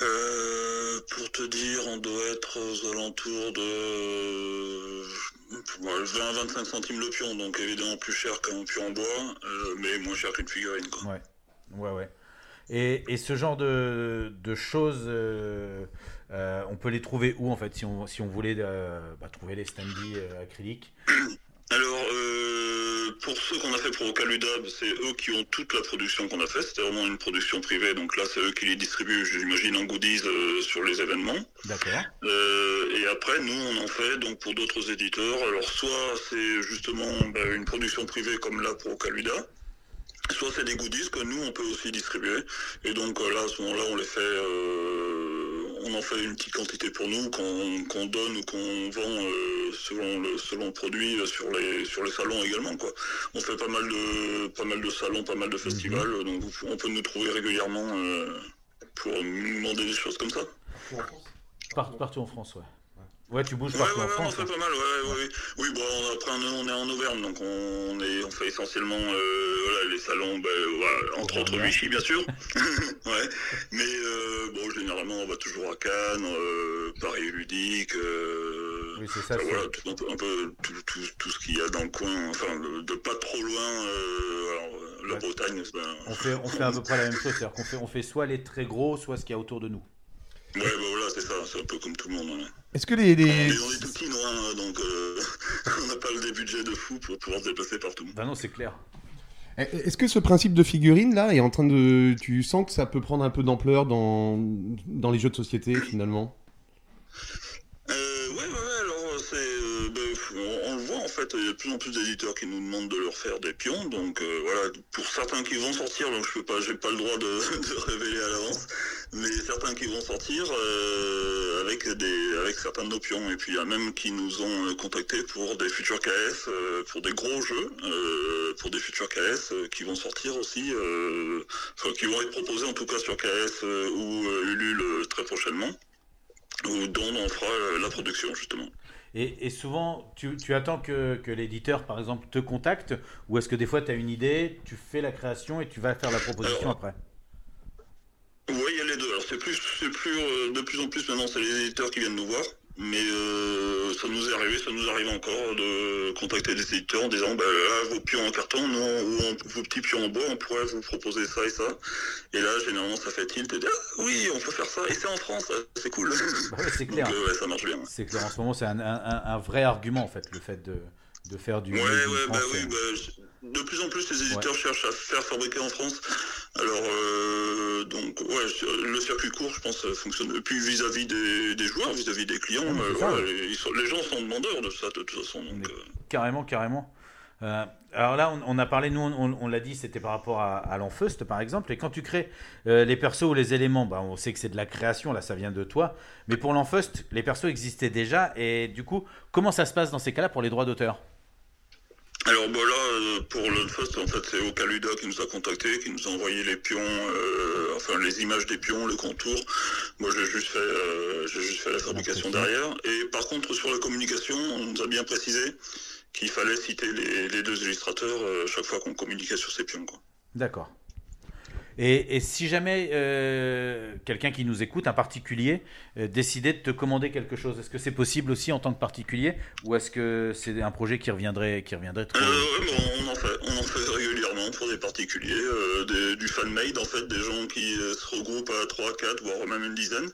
[SPEAKER 16] Euh, pour te dire, on doit être aux alentours de 20-25 centimes le pion, donc évidemment plus cher qu'un pion en bois, euh, mais moins cher qu'une figurine. Quoi.
[SPEAKER 8] Ouais, ouais, ouais. Et, et ce genre de, de choses, euh, Euh, on peut les trouver où en fait si on, si on voulait euh, bah, trouver les standees euh, acryliques?
[SPEAKER 16] Alors, euh, pour ceux qu'on a fait pour Ocaludab, c'est eux qui ont toute la production qu'on a fait. C'était vraiment une production privée, donc là, c'est eux qui les distribuent, j'imagine, en goodies euh, sur les événements.
[SPEAKER 8] D'accord.
[SPEAKER 16] Euh, et après, nous, on en fait donc pour d'autres éditeurs. Alors, soit c'est justement bah, une production privée comme là pour Ocaluda, soit c'est des goodies que nous, on peut aussi distribuer. Et donc euh, là, à ce moment-là, on les fait, on en fait une petite quantité pour nous qu'on qu'on donne ou qu'on vend euh, selon le selon le produit euh, sur les sur les salons également quoi. On fait pas mal de pas mal de salons, pas mal de festivals, euh, donc vous- on peut nous trouver régulièrement euh, pour nous demander des choses comme ça.
[SPEAKER 8] Par- Partout en France, ouais. Ouais, tu bouges
[SPEAKER 16] Ouais,
[SPEAKER 8] partout
[SPEAKER 16] ouais,
[SPEAKER 8] en
[SPEAKER 16] ouais, on
[SPEAKER 8] France.
[SPEAKER 16] fait
[SPEAKER 8] hein.
[SPEAKER 16] pas mal, ouais, ouais, ouais. Oui, bon, après, on est en Auvergne, donc on, est, on fait essentiellement euh, voilà, les salons, ben, voilà, entre autres Vichy, bien sûr. ouais. Mais euh, bon, généralement, on va toujours à Cannes, euh, Paris Ludique.
[SPEAKER 8] Oui, c'est ça.
[SPEAKER 16] Voilà, tout, un peu, un peu tout, tout, tout ce qu'il y a dans le coin, enfin, de, de pas trop loin. Alors, la Bretagne,
[SPEAKER 8] On fait, on fait à peu près la même chose, c'est-à-dire qu'on fait, on fait soit les très gros, soit ce qu'il y a autour de nous.
[SPEAKER 16] Ouais, ben, voilà, c'est ça, c'est un peu comme tout le monde. ouais.
[SPEAKER 15] Est-ce que les, les-
[SPEAKER 16] On est, on est tout petits, hein, donc euh, on n'a pas des budgets de fou pour pouvoir se déplacer partout.
[SPEAKER 8] Bah non, c'est clair.
[SPEAKER 15] Eh, Est-ce que ce principe de figurine là est en train de. Tu sens que ça peut prendre un peu d'ampleur dans, dans les jeux de société finalement?
[SPEAKER 16] Euh, ouais, ouais, ouais, alors c'est. euh, ben, on, on le voit fait, il y a de plus en plus d'éditeurs qui nous demandent de leur faire des pions, donc euh, voilà, pour certains qui vont sortir, donc je peux pas, j'ai pas le droit de, révéler à l'avance, mais certains qui vont sortir euh, avec des, avec certains de nos pions, et puis il y a même qui nous ont euh, contactés pour des futurs KS, pour des gros jeux, pour des futurs KS qui vont sortir aussi, enfin, qui vont être proposés en tout cas sur KS ou Ulule très prochainement ou dont on fera la production justement.
[SPEAKER 8] Et, et souvent, tu, tu attends que, que l'éditeur, par exemple, te contacte, ou est-ce que des fois, tu as une idée, tu fais la création et tu vas faire la proposition après?
[SPEAKER 16] Oui, il y a les deux. Alors c'est plus, c'est plus euh, de plus en plus maintenant, c'est les éditeurs qui viennent nous voir. Mais euh, ça nous est arrivé, ça nous arrive encore de contacter des éditeurs en disant bah, là, vos pions en carton, nous, ou en- vos petits pions en bois, on pourrait vous proposer ça et ça. Et là, généralement, ça fait tilt et dit, ah, oui, on peut faire ça. Et c'est en France, c'est cool.
[SPEAKER 8] Ouais, c'est clair.
[SPEAKER 16] Donc, euh, ouais, ça marche bien.
[SPEAKER 8] C'est clair, en ce moment, c'est un, un- un vrai argument, en fait, le fait de, de faire du.
[SPEAKER 16] Ouais, ouais, bah oui,
[SPEAKER 8] euh.
[SPEAKER 16] bah, de plus en plus les éditeurs cherchent à faire fabriquer en France. Alors, euh, donc, ouais, le circuit court, je pense, fonctionne. Et puis vis-à-vis des, des joueurs, vis-à-vis des clients,
[SPEAKER 8] Ah,
[SPEAKER 16] euh,
[SPEAKER 8] c'est ça,
[SPEAKER 16] voilà,
[SPEAKER 8] ouais.
[SPEAKER 16] ils sont- les gens sont demandeurs de ça, de toute façon. Donc, euh,
[SPEAKER 8] Carrément, carrément. Alors là, on, on a parlé, nous, on, on l'a dit, c'était par rapport à, à l'Enfeust, par exemple. Et quand tu crées les persos ou les éléments, bah, on sait que c'est de la création, là, ça vient de toi. Mais pour l'Enfeust, les persos existaient déjà. Et du coup, comment ça se passe dans ces cas-là pour les droits d'auteur?
[SPEAKER 16] Alors bah là, euh, pour le Fest, en fait, c'est Ocaluda qui nous a contactés, qui nous a envoyé les pions, euh, enfin les images des pions, le contour. Moi, j'ai juste fait, euh, j'ai juste fait la fabrication derrière. Et par contre, sur la communication, on nous a bien précisé qu'il fallait citer les, les deux illustrateurs euh, chaque fois qu'on communiquait sur ces pions. Quoi.
[SPEAKER 8] D'accord. Et, et si jamais euh, quelqu'un qui nous écoute, un particulier, euh, décidait de te commander quelque chose, est-ce que c'est possible aussi en tant que particulier Ou est-ce que c'est un projet qui reviendrait, qui reviendrait trop...
[SPEAKER 16] Euh, on en fait, on en fait régulièrement pour des particuliers, des- du fan-made en fait, des gens qui se regroupent à 3, 4, voire même une dizaine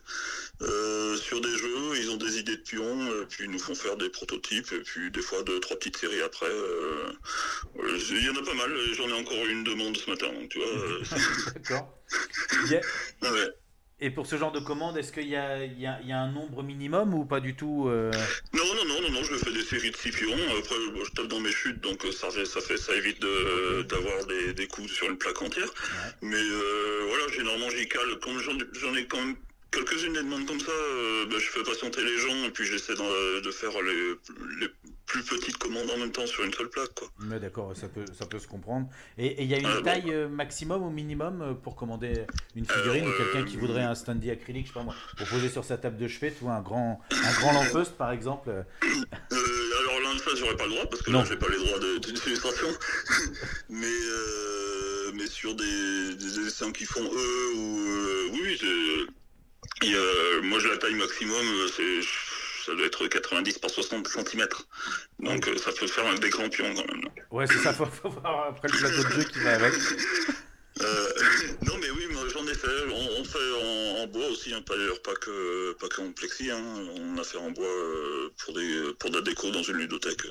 [SPEAKER 16] sur des jeux, ils ont des idées de pions, puis ils nous font faire des prototypes, et puis des fois deux, trois petites séries après. Il y en a pas mal, j'en ai encore une demande ce matin, donc tu vois. euh,
[SPEAKER 8] D'accord.
[SPEAKER 16] Ah ouais.
[SPEAKER 8] Et pour ce genre de commande, est-ce qu'il y a, y y un nombre minimum ou pas du tout euh
[SPEAKER 16] Non, non, non, non, non, je fais des séries de 6 pions. Après, je tape dans mes chutes, donc euh, ça, fait, ça, fait, ça évite de- d'avoir des, des coups sur une plaque entière. Mais euh, voilà, généralement, j'y cale. Comme j'en ai quand même quelques-unes des demandes comme ça, euh, bah, je fais patienter les gens et puis j'essaie de faire les, les plus petites commandes en même temps sur une seule plaque. Quoi.
[SPEAKER 8] Mais d'accord, ça peut, ça peut se comprendre. Et et il y a une
[SPEAKER 16] Ah,
[SPEAKER 8] taille euh, maximum ou minimum euh, pour commander une figurine
[SPEAKER 16] Alors,
[SPEAKER 8] ou quelqu'un
[SPEAKER 16] euh,
[SPEAKER 8] qui voudrait un standy acrylique, je sais pas moi, pour poser sur sa table de chevet, vois, un grand, un grand par exemple. euh,
[SPEAKER 16] Euh, alors là, ça, j'aurais pas le droit parce que
[SPEAKER 8] Non.
[SPEAKER 16] j'ai pas les droits de- d'utilisation. mais, euh, mais sur des, des dessins qui font eux, ou euh, oui, y a- moi j'ai la taille maximum, euh, c'est ça doit être 90 par 60 cm. Donc euh, ça peut faire un des grands pions quand même.
[SPEAKER 8] Ouais, c'est ça, faut, faut voir après le plateau de jeu qui va avec.
[SPEAKER 16] Euh, non mais oui, moi j'en ai fait. On, on fait en, en bois aussi, hein, pas, d'ailleurs pas que, pas que en plexi. hein. On a fait en bois euh, pour, des, pour de la déco dans une ludothèque.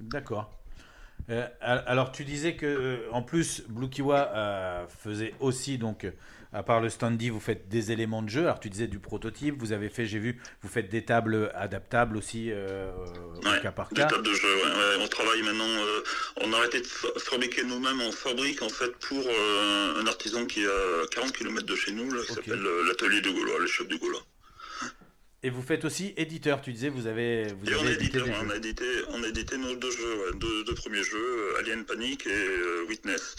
[SPEAKER 8] D'accord. Euh, al- alors tu disais que en plus Blue Kiwa euh, faisait aussi donc à part le standy vous faites des éléments de jeu. Alors tu disais du prototype, vous avez fait j'ai vu vous faites des tables adaptables aussi euh, au cas par
[SPEAKER 16] Des
[SPEAKER 8] cas.
[SPEAKER 16] tables de jeu, ouais, ouais. On travaille maintenant. euh, on a arrêté de fa- fabriquer nous-mêmes. On fabrique en fait pour euh, un artisan qui est à 40 km de chez nous, là, qui s'appelle euh, l'atelier du Gaulois, le chef du Gaulois.
[SPEAKER 8] Et vous faites aussi éditeur. Tu disais vous avez vous
[SPEAKER 16] Et on
[SPEAKER 8] avez
[SPEAKER 16] a
[SPEAKER 8] édité
[SPEAKER 16] on a édité, on a édité nos deux jeux, ouais, deux, deux premiers jeux, euh, Alien Panic et euh, Witness.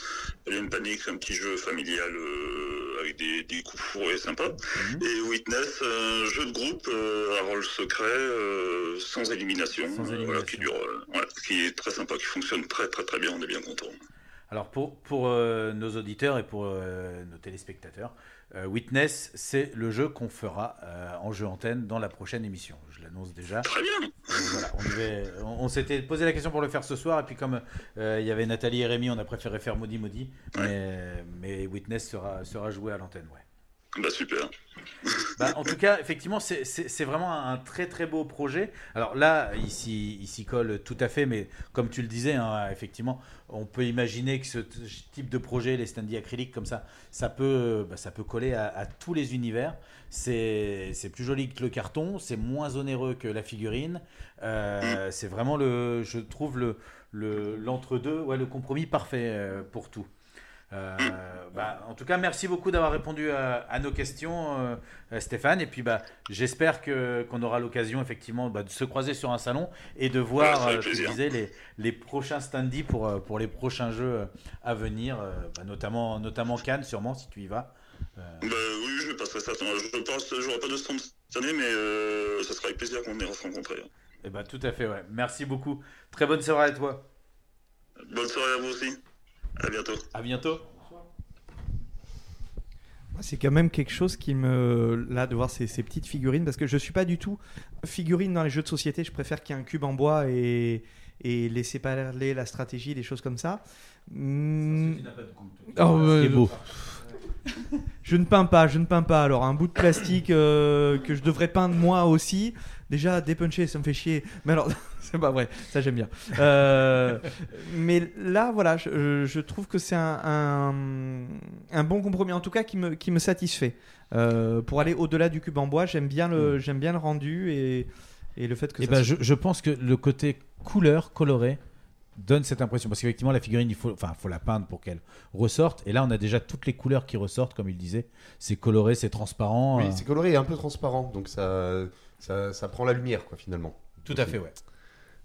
[SPEAKER 16] Alien Panic, c'est un petit jeu familial euh, avec des, des coups fourrés sympas.
[SPEAKER 8] Mhm.
[SPEAKER 16] Et Witness, un jeu de groupe euh, à rôle secret, sans élimination,
[SPEAKER 8] Sans
[SPEAKER 16] voilà, qui dure, ouais, qui est très sympa, qui fonctionne très très très bien, on est bien content.
[SPEAKER 8] Alors pour, pour nos auditeurs et pour nos téléspectateurs, euh, Witness, c'est le jeu qu'on fera euh, en jeu antenne dans la prochaine émission. Je l'annonce déjà.
[SPEAKER 16] Très bien.
[SPEAKER 8] voilà, on devait- on, on s'était posé la question pour le faire ce soir et puis comme euh, il y avait Nathalie et Rémi, on a préféré faire Maudit Maudit. Mais, mais Witness sera, sera joué à l'antenne, ouais.
[SPEAKER 16] Bah super.
[SPEAKER 8] Bah, en tout cas, effectivement, c'est- vraiment un très très beau projet. Alors là, il s'y colle tout à fait, mais comme tu le disais, hein, effectivement, on peut imaginer que ce type de projet, les standees acryliques comme ça, ça peut, bah, ça peut coller à, tous les univers. C'est plus joli que le carton, c'est moins onéreux que la figurine. Euh, c'est vraiment le, je trouve le le- l'entre-deux, ouais, le compromis parfait euh, pour tout. Euh, bah, en tout cas, merci beaucoup d'avoir répondu à, à nos questions, euh, euh, Stéphane. Et puis, bah, j'espère que qu'on aura l'occasion effectivement bah, de se croiser sur un salon et de
[SPEAKER 16] Ouais,
[SPEAKER 8] voir,
[SPEAKER 16] fait
[SPEAKER 8] euh, disais, les, les prochains standees pour, euh, pour les prochains jeux euh, à venir, euh, notamment, notamment Cannes, sûrement, si tu y vas. Euh,
[SPEAKER 16] oui, je passerai ça. Je pense, j'aurai pas de stand cette année, mais euh, ça sera avec plaisir qu'on ira se rencontrer.
[SPEAKER 8] eh bah, tout à fait, ouais. Merci beaucoup. Très bonne soirée à toi.
[SPEAKER 16] Bonne soirée à vous aussi. À bientôt.
[SPEAKER 8] À bientôt.
[SPEAKER 6] C'est quand même quelque chose qui me. Là, de voir ces, ces petites figurines, parce que je suis pas du tout figurine dans les jeux de société. Je préfère qu'il y ait un cube en bois et, et laisser parler la stratégie, des choses comme ça.
[SPEAKER 8] Tu n'as pas de goût,
[SPEAKER 6] Oh, euh,
[SPEAKER 8] beau.
[SPEAKER 6] Je ne peins pas, je ne peins pas. Alors, un bout de plastique euh, que je devrais peindre moi aussi. Déjà, dépuncher, ça me fait chier. Mais alors, c'est pas vrai, ça j'aime bien. Euh, mais là, voilà, je, je trouve que c'est un, un, un bon compromis, en tout cas, qui me, qui me satisfait. Euh, pour aller au-delà du cube en bois, j'aime bien, le, j'aime bien le rendu et, et le fait que
[SPEAKER 8] Et
[SPEAKER 6] ça
[SPEAKER 8] ben,
[SPEAKER 6] se-
[SPEAKER 8] je, je pense que le côté couleur, coloré, donne cette impression. Parce qu'effectivement, la figurine, il faut, enfin, faut la peindre pour qu'elle ressorte. Et là, on a déjà toutes les couleurs qui ressortent, comme il disait. C'est coloré, c'est transparent.
[SPEAKER 15] Oui,
[SPEAKER 8] euh.
[SPEAKER 15] c'est coloré et un peu transparent, donc ça, ça, ça prend la lumière, quoi, finalement.
[SPEAKER 8] Tout à fait, ouais.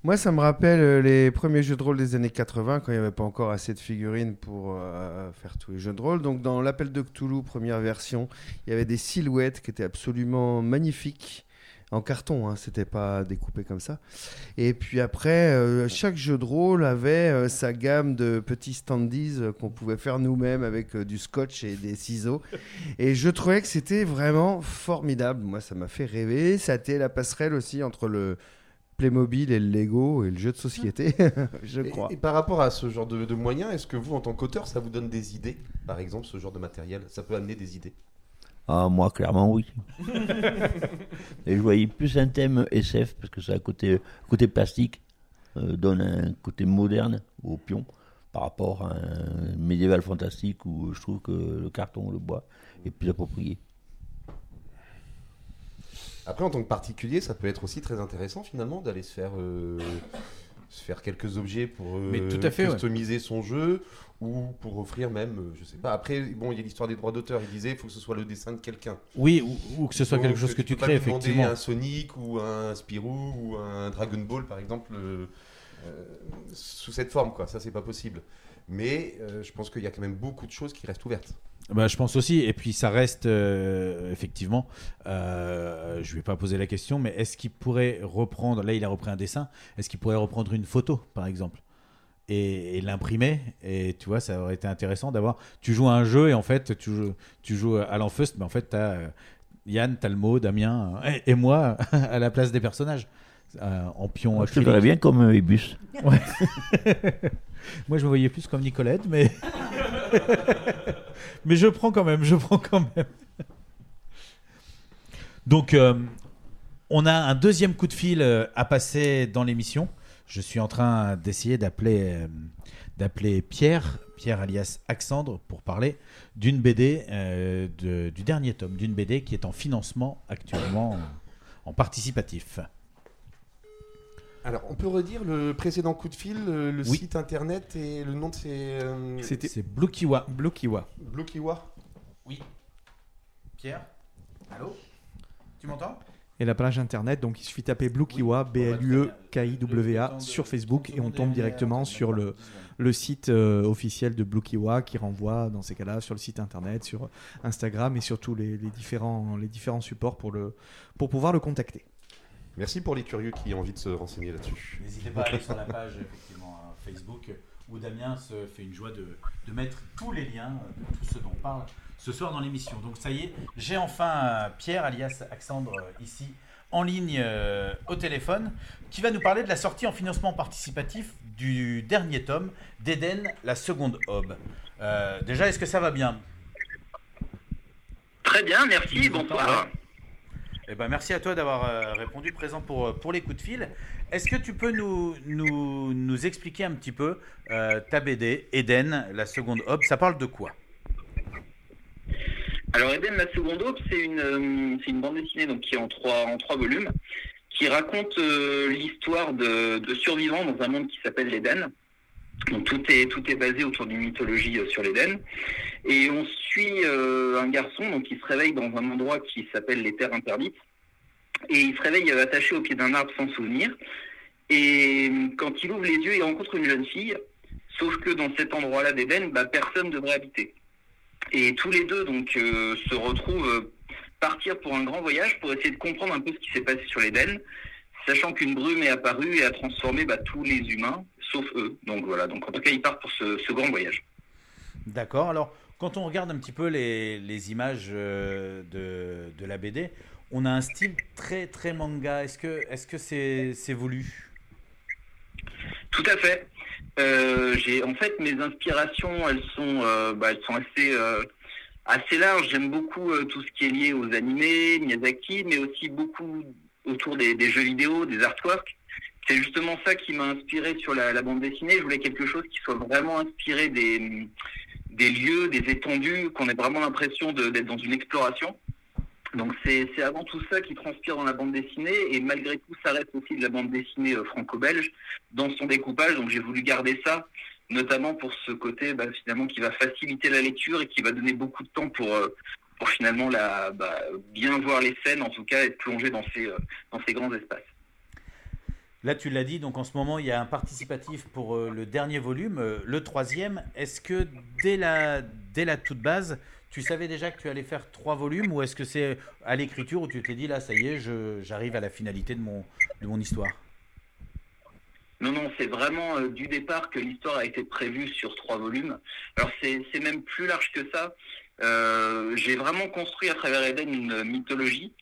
[SPEAKER 12] Moi, ça me rappelle euh, les premiers jeux de rôle des années 80, quand il n'y avait pas encore assez de figurines pour euh, faire tous les jeux de rôle. Donc, dans l'Appel de Cthulhu, première version, il y avait des silhouettes qui étaient absolument magnifiques. En carton, hein, c'était pas découpé comme ça. Et puis après, euh, chaque jeu de rôle avait sa gamme de petits standees qu'on pouvait faire nous-mêmes avec du scotch et des ciseaux. Et je trouvais que c'était vraiment formidable. Moi, ça m'a fait rêver. Ça a été la passerelle aussi entre le Playmobil et le Lego et le jeu de société, je
[SPEAKER 15] Et-
[SPEAKER 12] crois.
[SPEAKER 15] Et, par rapport à ce genre de, de moyens, est-ce que vous, en tant qu'auteur, ça vous donne des idées Par exemple, ce genre de matériel, ça peut amener des idées?
[SPEAKER 14] Ah, moi, clairement, oui. Et je voyais plus un thème SF, parce que c'est un côté, côté plastique, euh, donne un côté moderne au pion, par rapport à un médiéval fantastique où je trouve que le carton, le bois, est plus approprié.
[SPEAKER 15] Après, en tant que particulier, ça peut être aussi très intéressant finalement d'aller se faire, euh, se faire quelques objets pour euh,
[SPEAKER 8] Mais tout à fait, ouais.
[SPEAKER 15] customiser son jeu ou pour offrir même, euh, je sais pas. Après, bon, il y a l'histoire des droits d'auteur. Il disait, il faut que ce soit le dessin de quelqu'un.
[SPEAKER 8] Oui, ou- ou que ce soit
[SPEAKER 15] Donc,
[SPEAKER 8] quelque chose que tu
[SPEAKER 15] peux pas
[SPEAKER 8] crées,
[SPEAKER 15] demander
[SPEAKER 8] effectivement.
[SPEAKER 15] Un Sonic ou un Spirou ou un Dragon Ball, par exemple, euh, euh, sous cette forme, quoi. Ça, c'est pas possible. Mais euh, je pense qu'il y a quand même beaucoup de choses qui restent ouvertes.
[SPEAKER 8] Bah, je pense aussi, et puis ça reste euh, effectivement, euh, je vais pas poser la question, mais est-ce qu'il pourrait reprendre, là il a repris un dessin, est-ce qu'il pourrait reprendre une photo par exemple et, et l'imprimer? Et tu vois, ça aurait été intéressant d'avoir, tu joues à un jeu et en fait tu joues, tu joues à l'enfeust, mais en fait tu as Yann, Talmo, Damien euh, et, et moi à la place des personnages. euh, en pion
[SPEAKER 14] je te verrais bien comme euh, Ebus.
[SPEAKER 8] Ouais. Moi, je me voyais plus comme Nicolette, mais mais je prends quand même, je prends quand même. Donc, euh, on a un deuxième coup de fil euh, à passer dans l'émission. Je suis en train d'essayer d'appeler euh, d'appeler Pierre, Pierre alias Axandre, pour parler d'une BD, du dernier tome, d'une BD qui est en financement actuellement en participatif.
[SPEAKER 15] Alors, on peut redire le précédent coup de fil, le, le
[SPEAKER 8] Oui.
[SPEAKER 15] site internet et le nom de ces. euh,
[SPEAKER 8] C'est Blue Kiwa.
[SPEAKER 6] Blue Kiwa.
[SPEAKER 15] Blue Kiwa
[SPEAKER 8] Oui. Pierre Allô? Tu m'entends?
[SPEAKER 6] Et la page internet, donc il suffit taper Blue Kiwa, B-L-U-E-K-I-W-A sur Facebook et on tombe directement sur le, le site euh, officiel de Blue Kiwa qui renvoie dans ces cas-là sur le site internet, sur Instagram et sur tous les, les différents, les différents supports pour, le, pour pouvoir le contacter.
[SPEAKER 15] Merci pour les curieux qui ont envie de se renseigner là-dessus.
[SPEAKER 8] N'hésitez pas à aller sur la page effectivement hein, Facebook où Damien se fait une joie de, de mettre tous les liens euh, de tout ce dont on parle ce soir dans l'émission. Donc ça y est, j'ai enfin euh, Pierre alias Alexandre euh, ici en ligne euh, au téléphone qui va nous parler de la sortie en financement participatif du dernier tome d'Eden, la seconde aube. Euh, déjà, est-ce que ça va bien?
[SPEAKER 17] Très bien, merci, bonsoir.
[SPEAKER 8] Eh ben, merci à toi d'avoir euh, répondu présent pour, euh, pour les coups de fil. Est-ce que tu peux nous, expliquer un petit peu euh, ta BD, Eden, la seconde aube Ça parle de quoi?
[SPEAKER 17] Alors Eden, la seconde aube, c'est une, bande dessinée donc, qui est en trois, en trois volumes, qui raconte l'histoire de, de survivants dans un monde qui s'appelle l'Éden. Donc tout est, basé autour d'une mythologie euh, sur l'Éden. Et on suit euh, un garçon donc, qui se réveille dans un endroit qui s'appelle les Terres Interdites. Et il se réveille euh, attaché au pied d'un arbre sans souvenir. Et quand il ouvre les yeux, il rencontre une jeune fille. Sauf que dans cet endroit-là d'Éden, bah, personne ne devrait habiter. Et tous les deux donc se retrouvent partir pour un grand voyage pour essayer de comprendre un peu ce qui s'est passé sur l'Éden, sachant qu'une brume est apparue et a transformé bah, tous les humains, sauf eux. Donc voilà, donc en tout cas ils partent pour ce, ce grand voyage.
[SPEAKER 8] D'accord. Alors, quand on regarde un petit peu les, les images euh, de, de la BD, on a un style très très manga. Est-ce que est-ce que c'est c'est voulu?
[SPEAKER 17] Tout à fait. Euh, j'ai en fait mes inspirations, elles sont, euh, bah, elles sont assez, euh, assez larges. J'aime beaucoup tout ce qui est lié aux animés, Miyazaki, mais aussi beaucoup autour des, jeux vidéo, des artworks. C'est justement ça qui m'a inspiré sur la, bande dessinée. Je voulais quelque chose qui soit vraiment inspiré des, des lieux, des étendues, qu'on ait vraiment l'impression d'être dans une exploration. Donc c'est c'est avant tout ça qui transpire dans la bande dessinée et malgré tout ça reste aussi de la bande dessinée euh, franco-belge dans son découpage. Donc j'ai voulu garder ça, notamment pour ce côté bah, finalement qui va faciliter la lecture et qui va donner beaucoup de temps pour euh, pour finalement la bah, bien voir les scènes en tout cas être plongé dans ces euh, dans ces grands espaces.
[SPEAKER 8] Là, tu l'as dit, donc en ce moment, il y a un participatif pour euh, le dernier volume, euh, le troisième. Est-ce que dès la, dès la toute base, tu savais déjà que tu allais faire trois volumes ou est-ce que c'est à l'écriture où tu t'es dit, là, ça y est, j'arrive à la finalité de mon, de mon histoire?
[SPEAKER 17] Non, non, c'est vraiment euh, du départ que l'histoire a été prévue sur trois volumes. Alors c'est même plus large que ça. Euh, J'ai vraiment construit à travers Eden une mythologie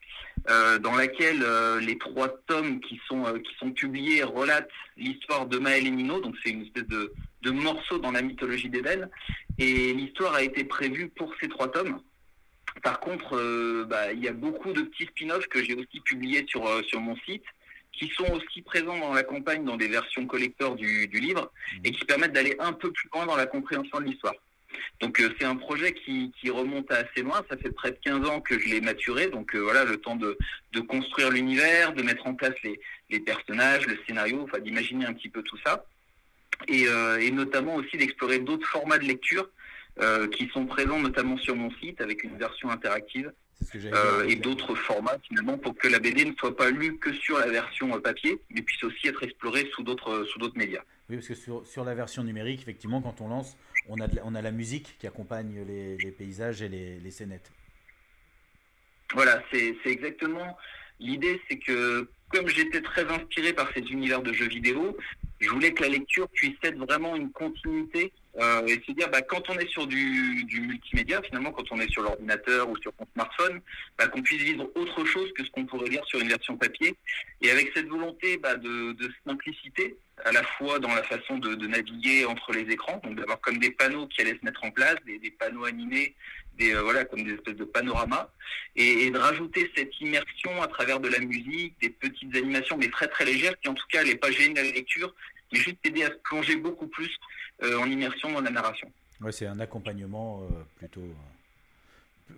[SPEAKER 17] euh, dans laquelle euh, les trois tomes qui sont qui sont publiés relatent l'histoire de Maël et Nino. Donc c'est une espèce de, de morceau dans la mythologie d'Eden. Et l'histoire a été prévue pour ces trois tomes. Par contre, euh, bah, il y a beaucoup de petits spin-offs que j'ai aussi publiés sur, euh, sur mon site, qui sont aussi présents dans la campagne dans des versions collector du, du livre, et qui permettent d'aller un peu plus loin dans la compréhension de l'histoire. Donc euh, c'est un projet qui, qui remonte à assez loin, ça fait près de 15 ans que je l'ai maturé, donc euh, voilà le temps de, de construire l'univers, de mettre en place les, les personnages, le scénario, enfin d'imaginer un petit peu tout ça, et, euh, et notamment aussi d'explorer d'autres formats de lecture qui sont présents notamment sur mon site avec une version interactive euh, et d'autres formats finalement pour que la BD ne soit pas lue que sur la version papier, mais puisse aussi être explorée sous d'autres sous d'autres médias.
[SPEAKER 8] Oui, parce que sur, sur la version numérique, effectivement, quand on lance, on a, on a la musique qui accompagne les, paysages et les, les scénettes.
[SPEAKER 17] Voilà, c'est exactement l'idée, c'est que comme j'étais très inspiré par ces univers de jeux vidéo, je voulais que la lecture puisse être vraiment une continuité euh, et se dire bah, quand on est sur du, du multimédia, finalement, quand on est sur l'ordinateur ou sur son smartphone, bah, qu'on puisse vivre autre chose que ce qu'on pourrait lire sur une version papier. Et avec cette volonté bah, de, de simplicité, à la fois dans la façon de, naviguer entre les écrans, donc d'avoir comme des panneaux qui allaient se mettre en place, des, panneaux animés, des, euh, voilà, comme des espèces de panoramas, et, de rajouter cette immersion à travers de la musique, des petites animations, mais très très légères, qui en tout cas n'allaient pas gêner la lecture, mais juste aider à plonger beaucoup plus euh, en immersion dans la narration.
[SPEAKER 8] Ouais, c'est un accompagnement euh, plutôt,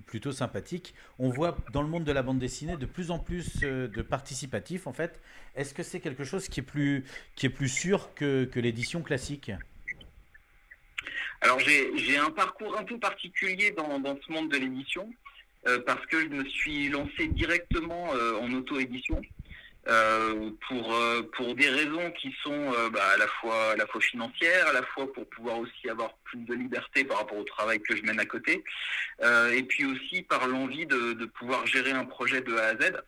[SPEAKER 8] plutôt sympathique. On voit dans le monde de la bande dessinée de plus en plus euh, de participatifs en fait. Est-ce que c'est quelque chose qui est plus, sûr que, l'édition classique?
[SPEAKER 17] Alors j'ai j'ai un parcours un peu particulier dans, dans ce monde de l'édition euh, parce que je me suis lancé directement euh, en auto-édition euh, pour euh, pour des raisons qui sont euh, bah, à la fois à la fois financières, à la fois pour pouvoir aussi avoir plus de liberté par rapport au travail que je mène à côté, et puis aussi par l'envie de, de pouvoir gérer un projet de A à Z.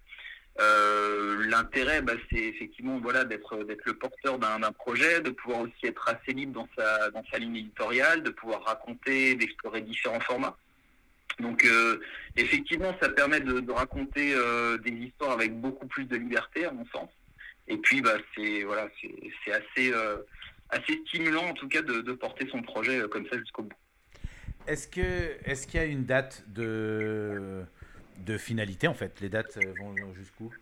[SPEAKER 17] L'intérêt, bah, c'est effectivement voilà d'être le porteur d'un d'un projet, de pouvoir aussi être assez libre dans sa dans sa ligne éditoriale, de pouvoir raconter, d'explorer différents formats. Donc euh, effectivement, ça permet de, de raconter euh, des histoires avec beaucoup plus de liberté, à mon sens. Et puis, bah, c'est voilà, c'est assez euh, assez stimulant en tout cas de, de porter son projet comme ça jusqu'au bout.
[SPEAKER 8] Est-ce que est-ce qu'il y a une date de de finalité en fait? Les dates vont jusqu'où?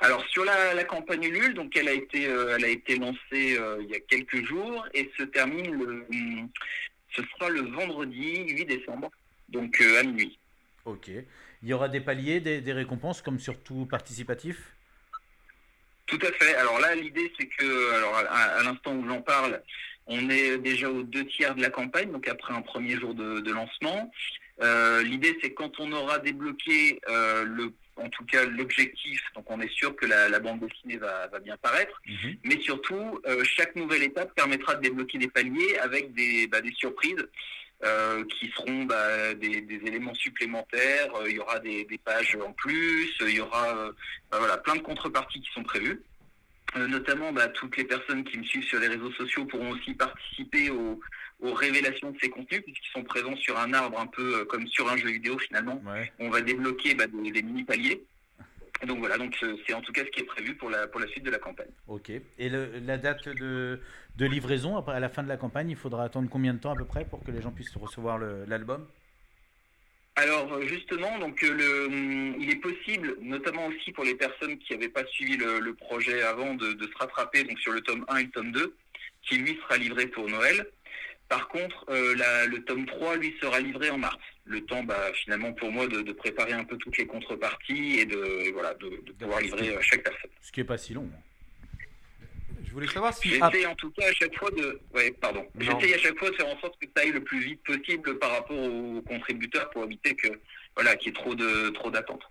[SPEAKER 17] Alors sur la, la campagne Ulule, donc elle a été euh, elle a été lancée euh, il y a quelques jours et se termine le ce sera le vendredi 8 décembre, donc euh, à minuit.
[SPEAKER 8] Ok. Il y aura des paliers, des, des récompenses comme sur tout participatif?
[SPEAKER 17] Tout à fait. Alors là, l'idée, c'est que, alors à, à l'instant où j'en parle, on est déjà aux deux tiers de la campagne, donc après un premier jour de, de lancement. Euh, l'idée, c'est quand on aura débloqué euh, le, en tout cas l'objectif, donc on est sûr que la, la bande dessinée va, va bien paraître, mais surtout, euh, chaque nouvelle étape permettra de débloquer des paliers avec des, bah, des surprises. euh, qui seront bah, des, des éléments supplémentaires, Euh, il y aura des, des pages en plus, il y aura bah, voilà, plein de contreparties qui sont prévues. Notamment, bah, toutes les personnes qui me suivent sur les réseaux sociaux pourront aussi participer aux, aux révélations de ces contenus, puisqu'ils sont présents sur un arbre un peu euh, comme sur un jeu vidéo finalement. On va débloquer bah, des, des mini-paliers. Donc voilà, donc euh, c'est en tout cas ce qui est prévu pour la, pour la suite de la campagne.
[SPEAKER 8] Ok. Et le- la date de, de livraison, à la fin de la campagne, il faudra attendre combien de temps à peu près pour que les gens puissent recevoir l'album?
[SPEAKER 17] Alors euh, justement, donc le, hum, il est possible, notamment aussi pour les personnes qui n'avaient pas suivi le, le projet avant, de, de se rattraper donc sur le tome 1 et le tome 2, qui lui sera livré pour Noël. Par contre, euh, la- le tome 3, lui, sera livré en mars. Le temps, bah, finalement, pour moi, de, de préparer un peu toutes les contreparties et de, et voilà, de, de pouvoir livrer à chaque personne.
[SPEAKER 8] Ce qui est pas si long.
[SPEAKER 10] Je voulais savoir si.
[SPEAKER 17] J'essaie en tout cas à chaque fois de, ouais, pardon. J'essaie à chaque fois de faire en sorte que ça aille le plus vite possible par rapport aux contributeurs pour éviter que, voilà, qu'il y ait trop de, trop d'attentes.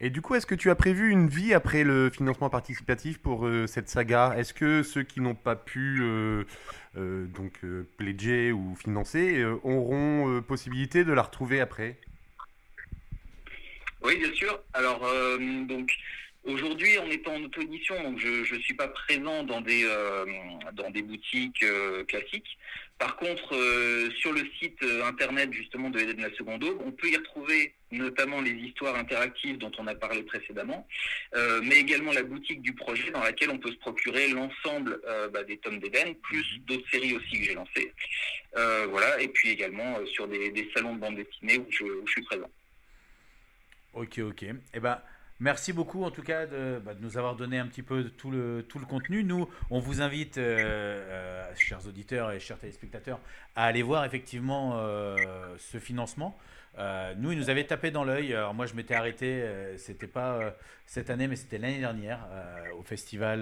[SPEAKER 10] Et du coup, est-ce que tu as prévu une vie après le financement participatif pour euh, cette saga? Est-ce que ceux qui n'ont pas pu euh, euh, donc pledger ou financer auront possibilité de la retrouver après?
[SPEAKER 17] Oui, bien sûr. Alors, donc, aujourd'hui, on est en auto-édition, donc je ne suis pas présent dans des, euh, dans des boutiques euh, classiques. Par contre, euh, sur le site internet justement de Eden la Seconde Aube, on peut y retrouver notamment les histoires interactives dont on a parlé précédemment, mais également la boutique du projet dans laquelle on peut se procurer l'ensemble bah, des tomes d'Eden, plus d'autres séries aussi que j'ai lancées. Voilà, et puis également sur des, des salons de bande dessinée où je, où je suis présent.
[SPEAKER 8] Ok, ok. Eh ben, merci beaucoup en tout cas de, bah, de nous avoir donné un petit peu tout le, tout le contenu. Nous, on vous invite, euh, euh, chers auditeurs et chers téléspectateurs, à aller voir effectivement euh, ce financement. Nous, il nous avait tapé dans l'œil. Alors moi, je m'étais arrêté. c'était pas cette année, mais c'était l'année dernière au festival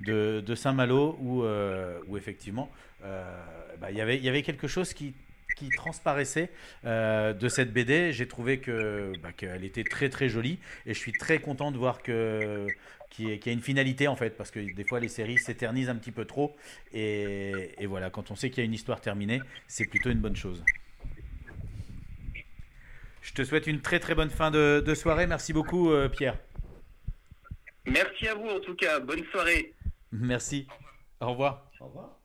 [SPEAKER 8] de, Saint-Malo où, où effectivement, bah, il y avait- y avait quelque chose qui qui transparaissait euh, de cette BD. J'ai trouvé que bah, qu'elle était très très jolie et je suis très content de voir que y a une finalité en fait parce que des fois les séries s'éternisent un petit peu trop et, et voilà quand on sait qu'il y a une histoire terminée c'est plutôt une bonne chose. Je te souhaite une très très bonne fin de, de soirée. Merci beaucoup euh, Pierre.
[SPEAKER 17] Merci à vous en tout cas. Bonne soirée.
[SPEAKER 8] Merci. Au revoir.
[SPEAKER 6] Au revoir.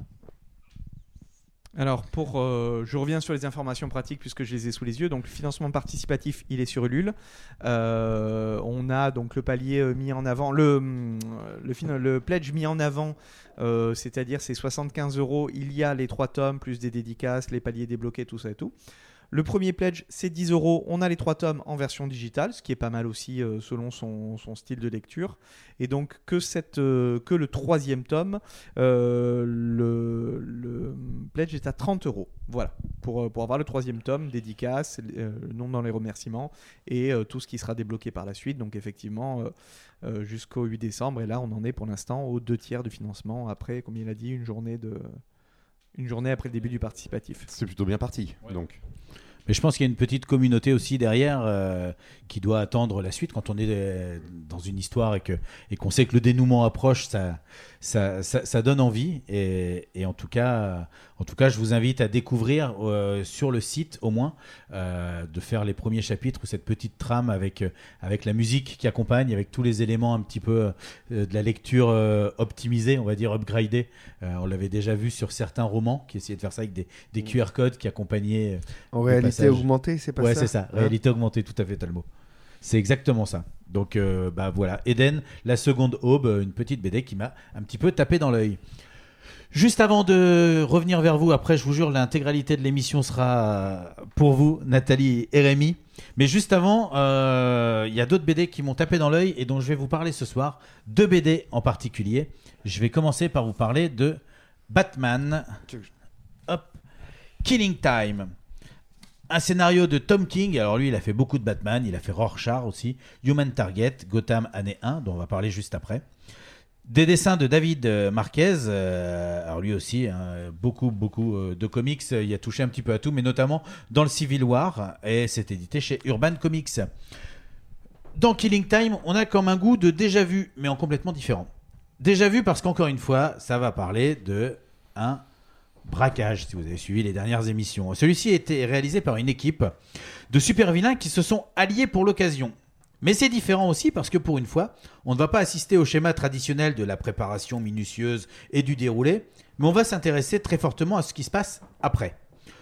[SPEAKER 6] Alors, pour, euh, je reviens sur les informations pratiques puisque je les ai sous les yeux. Donc, le financement participatif, il est sur Ulule. Euh, on a donc le palier euh, mis en avant, le, pledge mis en avant, c'est-à-dire c'est 75 euros. Il y a les trois tomes plus des dédicaces, les paliers débloqués, tout ça et tout. Le premier pledge, c'est 10 euros. On a les trois tomes en version digitale, ce qui est pas mal aussi euh, selon son, style de lecture. Et donc que, euh, le troisième tome, euh, le, le pledge est à 30 euros. Voilà, pour, pour avoir le troisième tome, dédicace, le nom dans les remerciements et tout ce qui sera débloqué par la suite. Donc effectivement, jusqu'au 8 décembre. Et là, on en est pour l'instant aux deux tiers du financement. Après, comme il a dit, une journée, de... une journée après le début du participatif.
[SPEAKER 15] C'est plutôt bien parti, donc.
[SPEAKER 8] Mais je pense qu'il y a une petite communauté aussi derrière euh, qui doit attendre la suite quand on est euh, dans une histoire et que et qu'on sait que le dénouement approche, ça ça, ça, ça donne envie et, et en tout cas en tout cas je vous invite à découvrir euh, sur le site au moins euh, de faire les premiers chapitres ou cette petite trame avec euh, avec la musique qui accompagne avec tous les éléments un petit peu euh, de la lecture optimisée on va dire upgradée on l'avait déjà vu sur certains romans qui essayaient de faire ça avec des, des QR codes qui accompagnaient
[SPEAKER 12] En réalité augmentée, c'est pas
[SPEAKER 8] ouais,
[SPEAKER 12] ça
[SPEAKER 8] c'est ça.
[SPEAKER 12] Hein
[SPEAKER 8] Réalité augmentée, tout à fait, t'as le mot. C'est exactement ça. Donc, bah voilà, Eden, la seconde aube, une petite BD qui m'a un petit peu tapé dans l'œil. Juste avant de revenir vers vous, après, je vous jure, l'intégralité de l'émission sera pour vous, Nathalie et Rémi. Mais juste avant, euh, il y a d'autres BD qui m'ont tapé dans l'œil et dont je vais vous parler ce soir. Deux BD en particulier. Je vais commencer par vous parler de Batman. Hop. Killing Time. Un scénario de Tom King. Alors lui, il a fait beaucoup de Batman. Il a fait Rorschach aussi. Human Target, Gotham année 1, dont on va parler juste après. Des dessins de David euh, Marquez. euh, alors lui aussi, hein, beaucoup, beaucoup euh, de comics. Il a touché un petit peu à tout, mais notamment dans le Civil War. Et c'est édité chez Urban Comics. Dans Killing Time, on a comme un goût de déjà vu, mais en complètement différent. Déjà vu parce qu'encore une fois, ça va parler de un braquage, si vous avez suivi les dernières émissions. Celui-ci a été réalisé par une équipe de super vilains qui se sont alliés pour l'occasion. Mais c'est différent aussi parce que pour une fois, on ne va pas assister au schéma traditionnel de la préparation minutieuse et du déroulé, mais on va s'intéresser très fortement à ce qui se passe après.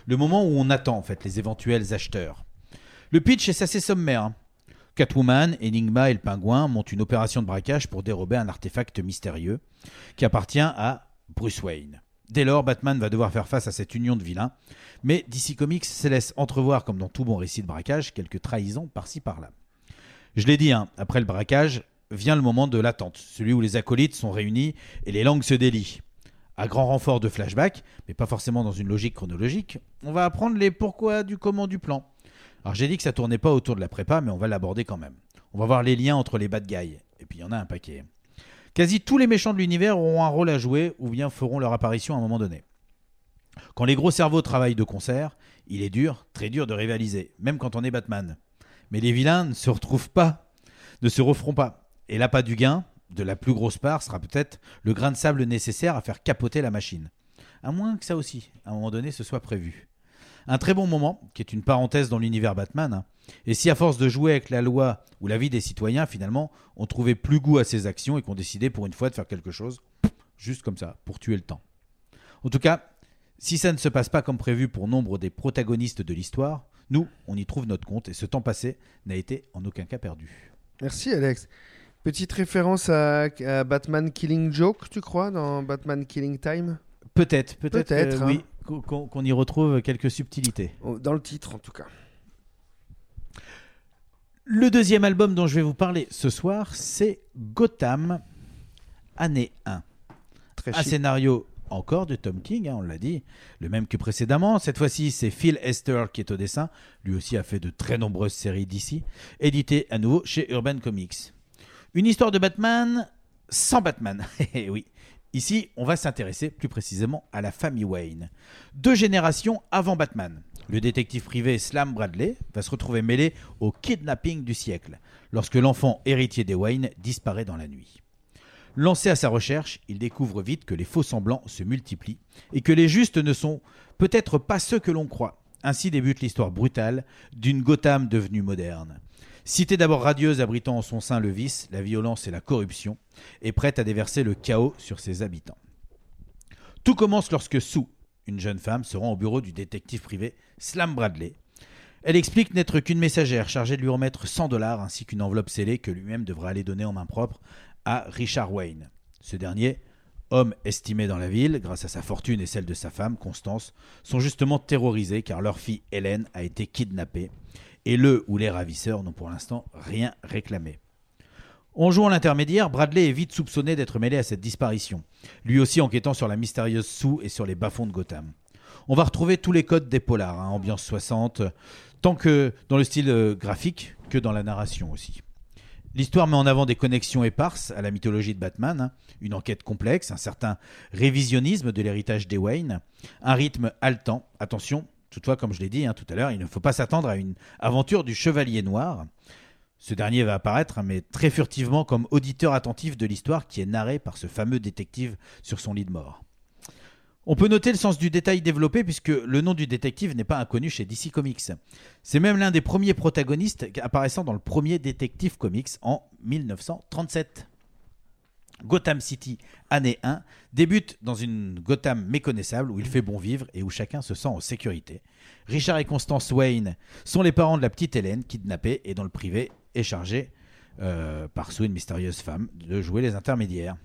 [SPEAKER 8] Le moment où on attend en fait les éventuels acheteurs. Le pitch est assez sommaire. hein. Catwoman, Enigma et le pingouin montent une opération de braquage pour dérober un artefact mystérieux qui appartient à Bruce Wayne. Dès lors, Batman va devoir faire face à cette union de vilains, mais DC Comics se laisse entrevoir, comme dans tout bon récit de braquage, quelques trahisons par-ci par-là. Je l'ai dit, hein, après le braquage, vient le moment de l'attente, celui où les acolytes sont réunis et les langues se délient. À grand renfort de flashback, mais pas forcément dans une logique chronologique, on va apprendre les pourquoi du comment du plan. Alors j'ai dit que ça tournait pas autour de la prépa, mais on va l'aborder quand même. On va voir les liens entre les bad guys, et puis il y en a un paquet. Quasi tous les méchants de l'univers auront un rôle à jouer ou bien feront leur apparition à un moment donné. Quand les gros cerveaux travaillent de concert, il est dur, très dur de rivaliser, même quand on est Batman. Mais les vilains ne se retrouvent pas, ne se referont pas. Et l'appât du gain, de la plus grosse part, sera peut-être le grain de sable nécessaire à faire capoter la machine. À moins que ça aussi, à un moment donné, ce soit prévu. Un très bon moment, qui est une parenthèse dans l'univers Batman. hein. Et si à force de jouer avec la loi ou la vie des citoyens, finalement, on trouvait plus goût à ces actions et qu'on décidait pour une fois de faire quelque chose, juste comme ça, pour tuer le temps. En tout cas, si ça ne se passe pas comme prévu pour nombre des protagonistes de l'histoire, nous, on y trouve notre compte et ce temps passé n'a été en aucun cas perdu.
[SPEAKER 12] Merci Alex. Petite référence à, à Batman Killing Joke, tu crois, dans Batman Killing Time?
[SPEAKER 8] Peut-être, peut-être, euh,
[SPEAKER 12] hein.
[SPEAKER 8] oui, qu'on- y retrouve quelques subtilités.
[SPEAKER 12] Dans le titre, en tout cas.
[SPEAKER 8] Le deuxième album dont je vais vous parler ce soir, c'est Gotham, année 1.
[SPEAKER 12] Très
[SPEAKER 8] Un
[SPEAKER 12] chic.
[SPEAKER 8] scénario encore de Tom King, hein, on l'a dit, le même que précédemment. Cette fois-ci, c'est Phil Esther qui est au dessin. Lui aussi a fait de très nombreuses séries d'ici, édité à nouveau chez Urban Comics. Une histoire de Batman sans Batman. Eh oui. Ici, on va s'intéresser plus précisément à la famille Wayne. Deux générations avant Batman. Le détective privé Slam Bradley va se retrouver mêlé au kidnapping du siècle, lorsque l'enfant héritier des Wayne disparaît dans la nuit. Lancé à sa recherche, il découvre vite que les faux semblants se multiplient et que les justes ne sont peut-être pas ceux que l'on croit. Ainsi débute l'histoire brutale d'une Gotham devenue moderne. Cité d'abord radieuse abritant en son sein le vice, la violence et la corruption, et prête à déverser le chaos sur ses habitants. Tout commence lorsque Sue, une jeune femme, se rend au bureau du détective privé Slam Bradley. Elle explique n'être qu'une messagère chargée de lui remettre 100 dollars ainsi qu'une enveloppe scellée que lui-même devra aller donner en main propre à Richard Wayne. Ce dernier, homme estimé dans la ville grâce à sa fortune et celle de sa femme, Constance, sont justement terrorisés car leur fille Hélène a été kidnappée et le ou les ravisseurs n'ont pour l'instant rien réclamé. En jouant l'intermédiaire, Bradley est vite soupçonné d'être mêlé à cette disparition, lui aussi enquêtant sur la mystérieuse Sue et sur les bas-fonds de Gotham. On va retrouver tous les codes des polars, hein, ambiance 60, tant que dans le style euh, graphique que dans la narration aussi. L'histoire met en avant des connexions éparses à la mythologie de Batman, hein, une enquête complexe, un certain révisionnisme de l'héritage des Wayne, un rythme haletant. Attention, toutefois, comme je l'ai dit hein, tout à l'heure, il ne faut pas s'attendre à une aventure du Chevalier Noir. Ce dernier va apparaître, hein, mais très furtivement comme auditeur attentif de l'histoire qui est narrée par ce fameux détective sur son lit de mort. On peut noter le sens du détail développé puisque le nom du détective n'est pas inconnu chez DC Comics. C'est même l'un des premiers protagonistes apparaissant dans le premier Détective Comics en 1937. Gotham City, année 1, débute dans une Gotham méconnaissable où il fait bon vivre et où chacun se sent en sécurité. Richard et Constance Wayne sont les parents de la petite Hélène, kidnappée et dont le privé est chargé, euh, par sous une mystérieuse femme, de jouer les intermédiaires.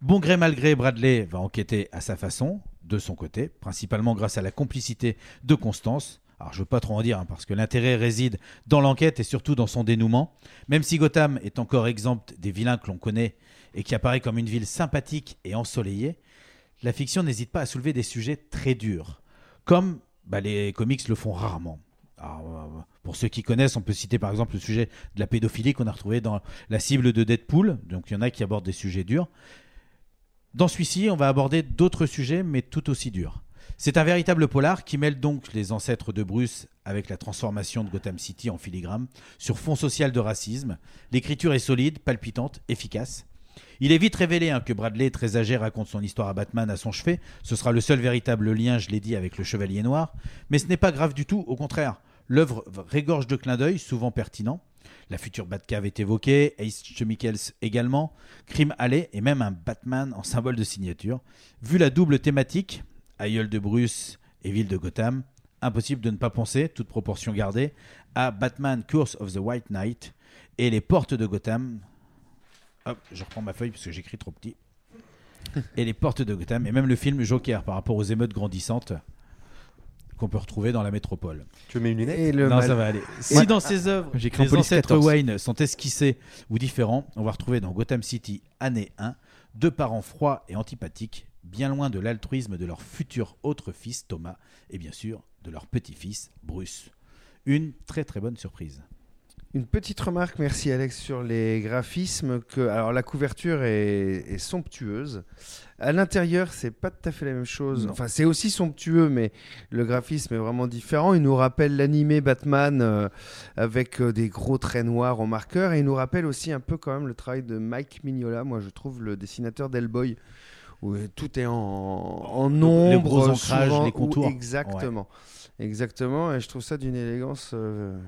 [SPEAKER 8] Bon gré mal gré, Bradley va enquêter à sa façon, de son côté, principalement grâce à la complicité de Constance. Alors je veux pas trop en dire, hein, parce que l'intérêt réside dans l'enquête et surtout dans son dénouement. Même si Gotham est encore exempte des vilains que l'on connaît et qui apparaît comme une ville sympathique et ensoleillée, la fiction n'hésite pas à soulever des sujets très durs, comme bah, les comics le font rarement. Euh, pour ceux qui connaissent, on peut citer par exemple le sujet de la pédophilie qu'on a retrouvé dans la cible de Deadpool. Donc il y en a qui abordent des sujets durs. Dans celui-ci, on va aborder d'autres sujets, mais tout aussi durs. C'est un véritable polar qui mêle donc les ancêtres de Bruce avec la transformation de Gotham City en filigrane sur fond social de racisme. L'écriture est solide, palpitante, efficace. Il est vite révélé hein, que Bradley, très âgé, raconte son histoire à Batman à son chevet. Ce sera le seul véritable lien, je l'ai dit, avec le Chevalier Noir. Mais ce n'est pas grave du tout, au contraire. L'œuvre régorge de clins d'œil, souvent pertinents. La future Batcave est évoquée, Ace Chemicals également, Crime Alley et même un Batman en symbole de signature. Vu la double thématique, aïeul de Bruce et ville de Gotham, impossible de ne pas penser, toute proportion gardée, à Batman Curse of the White Knight et les portes de Gotham. Hop, je reprends ma feuille parce que j'écris trop petit. Et les portes de Gotham, et même le film Joker par rapport aux émeutes grandissantes qu'on peut retrouver dans la métropole.
[SPEAKER 10] Tu mets une lunette
[SPEAKER 12] Et le
[SPEAKER 8] Non,
[SPEAKER 12] mal-
[SPEAKER 8] ça va aller. Si dans ces œuvres,
[SPEAKER 6] J'écris en
[SPEAKER 8] les ancêtres
[SPEAKER 6] 14.
[SPEAKER 8] Wayne sont esquissés ou différents, on va retrouver dans Gotham City, année 1, deux parents froids et antipathiques, bien loin de l'altruisme de leur futur autre fils, Thomas, et bien sûr de leur petit-fils, Bruce. Une très très bonne surprise.
[SPEAKER 12] Une petite remarque, merci Alex, sur les graphismes. Que, alors la couverture est, est somptueuse. À l'intérieur, c'est pas tout à fait la même chose.
[SPEAKER 8] Non.
[SPEAKER 12] Enfin, c'est aussi somptueux, mais le graphisme est vraiment différent. Il nous rappelle l'animé Batman euh, avec euh, des gros traits noirs en marqueur. Et il nous rappelle aussi un peu quand même le travail de Mike Mignola. Moi, je trouve le dessinateur d'Hellboy. Où tout est en, en
[SPEAKER 8] Les
[SPEAKER 12] ombre,
[SPEAKER 8] gros ancrages,
[SPEAKER 12] souvent,
[SPEAKER 8] les
[SPEAKER 12] où-
[SPEAKER 8] contours.
[SPEAKER 12] exactement, exactement. Et je trouve ça d'une élégance euh,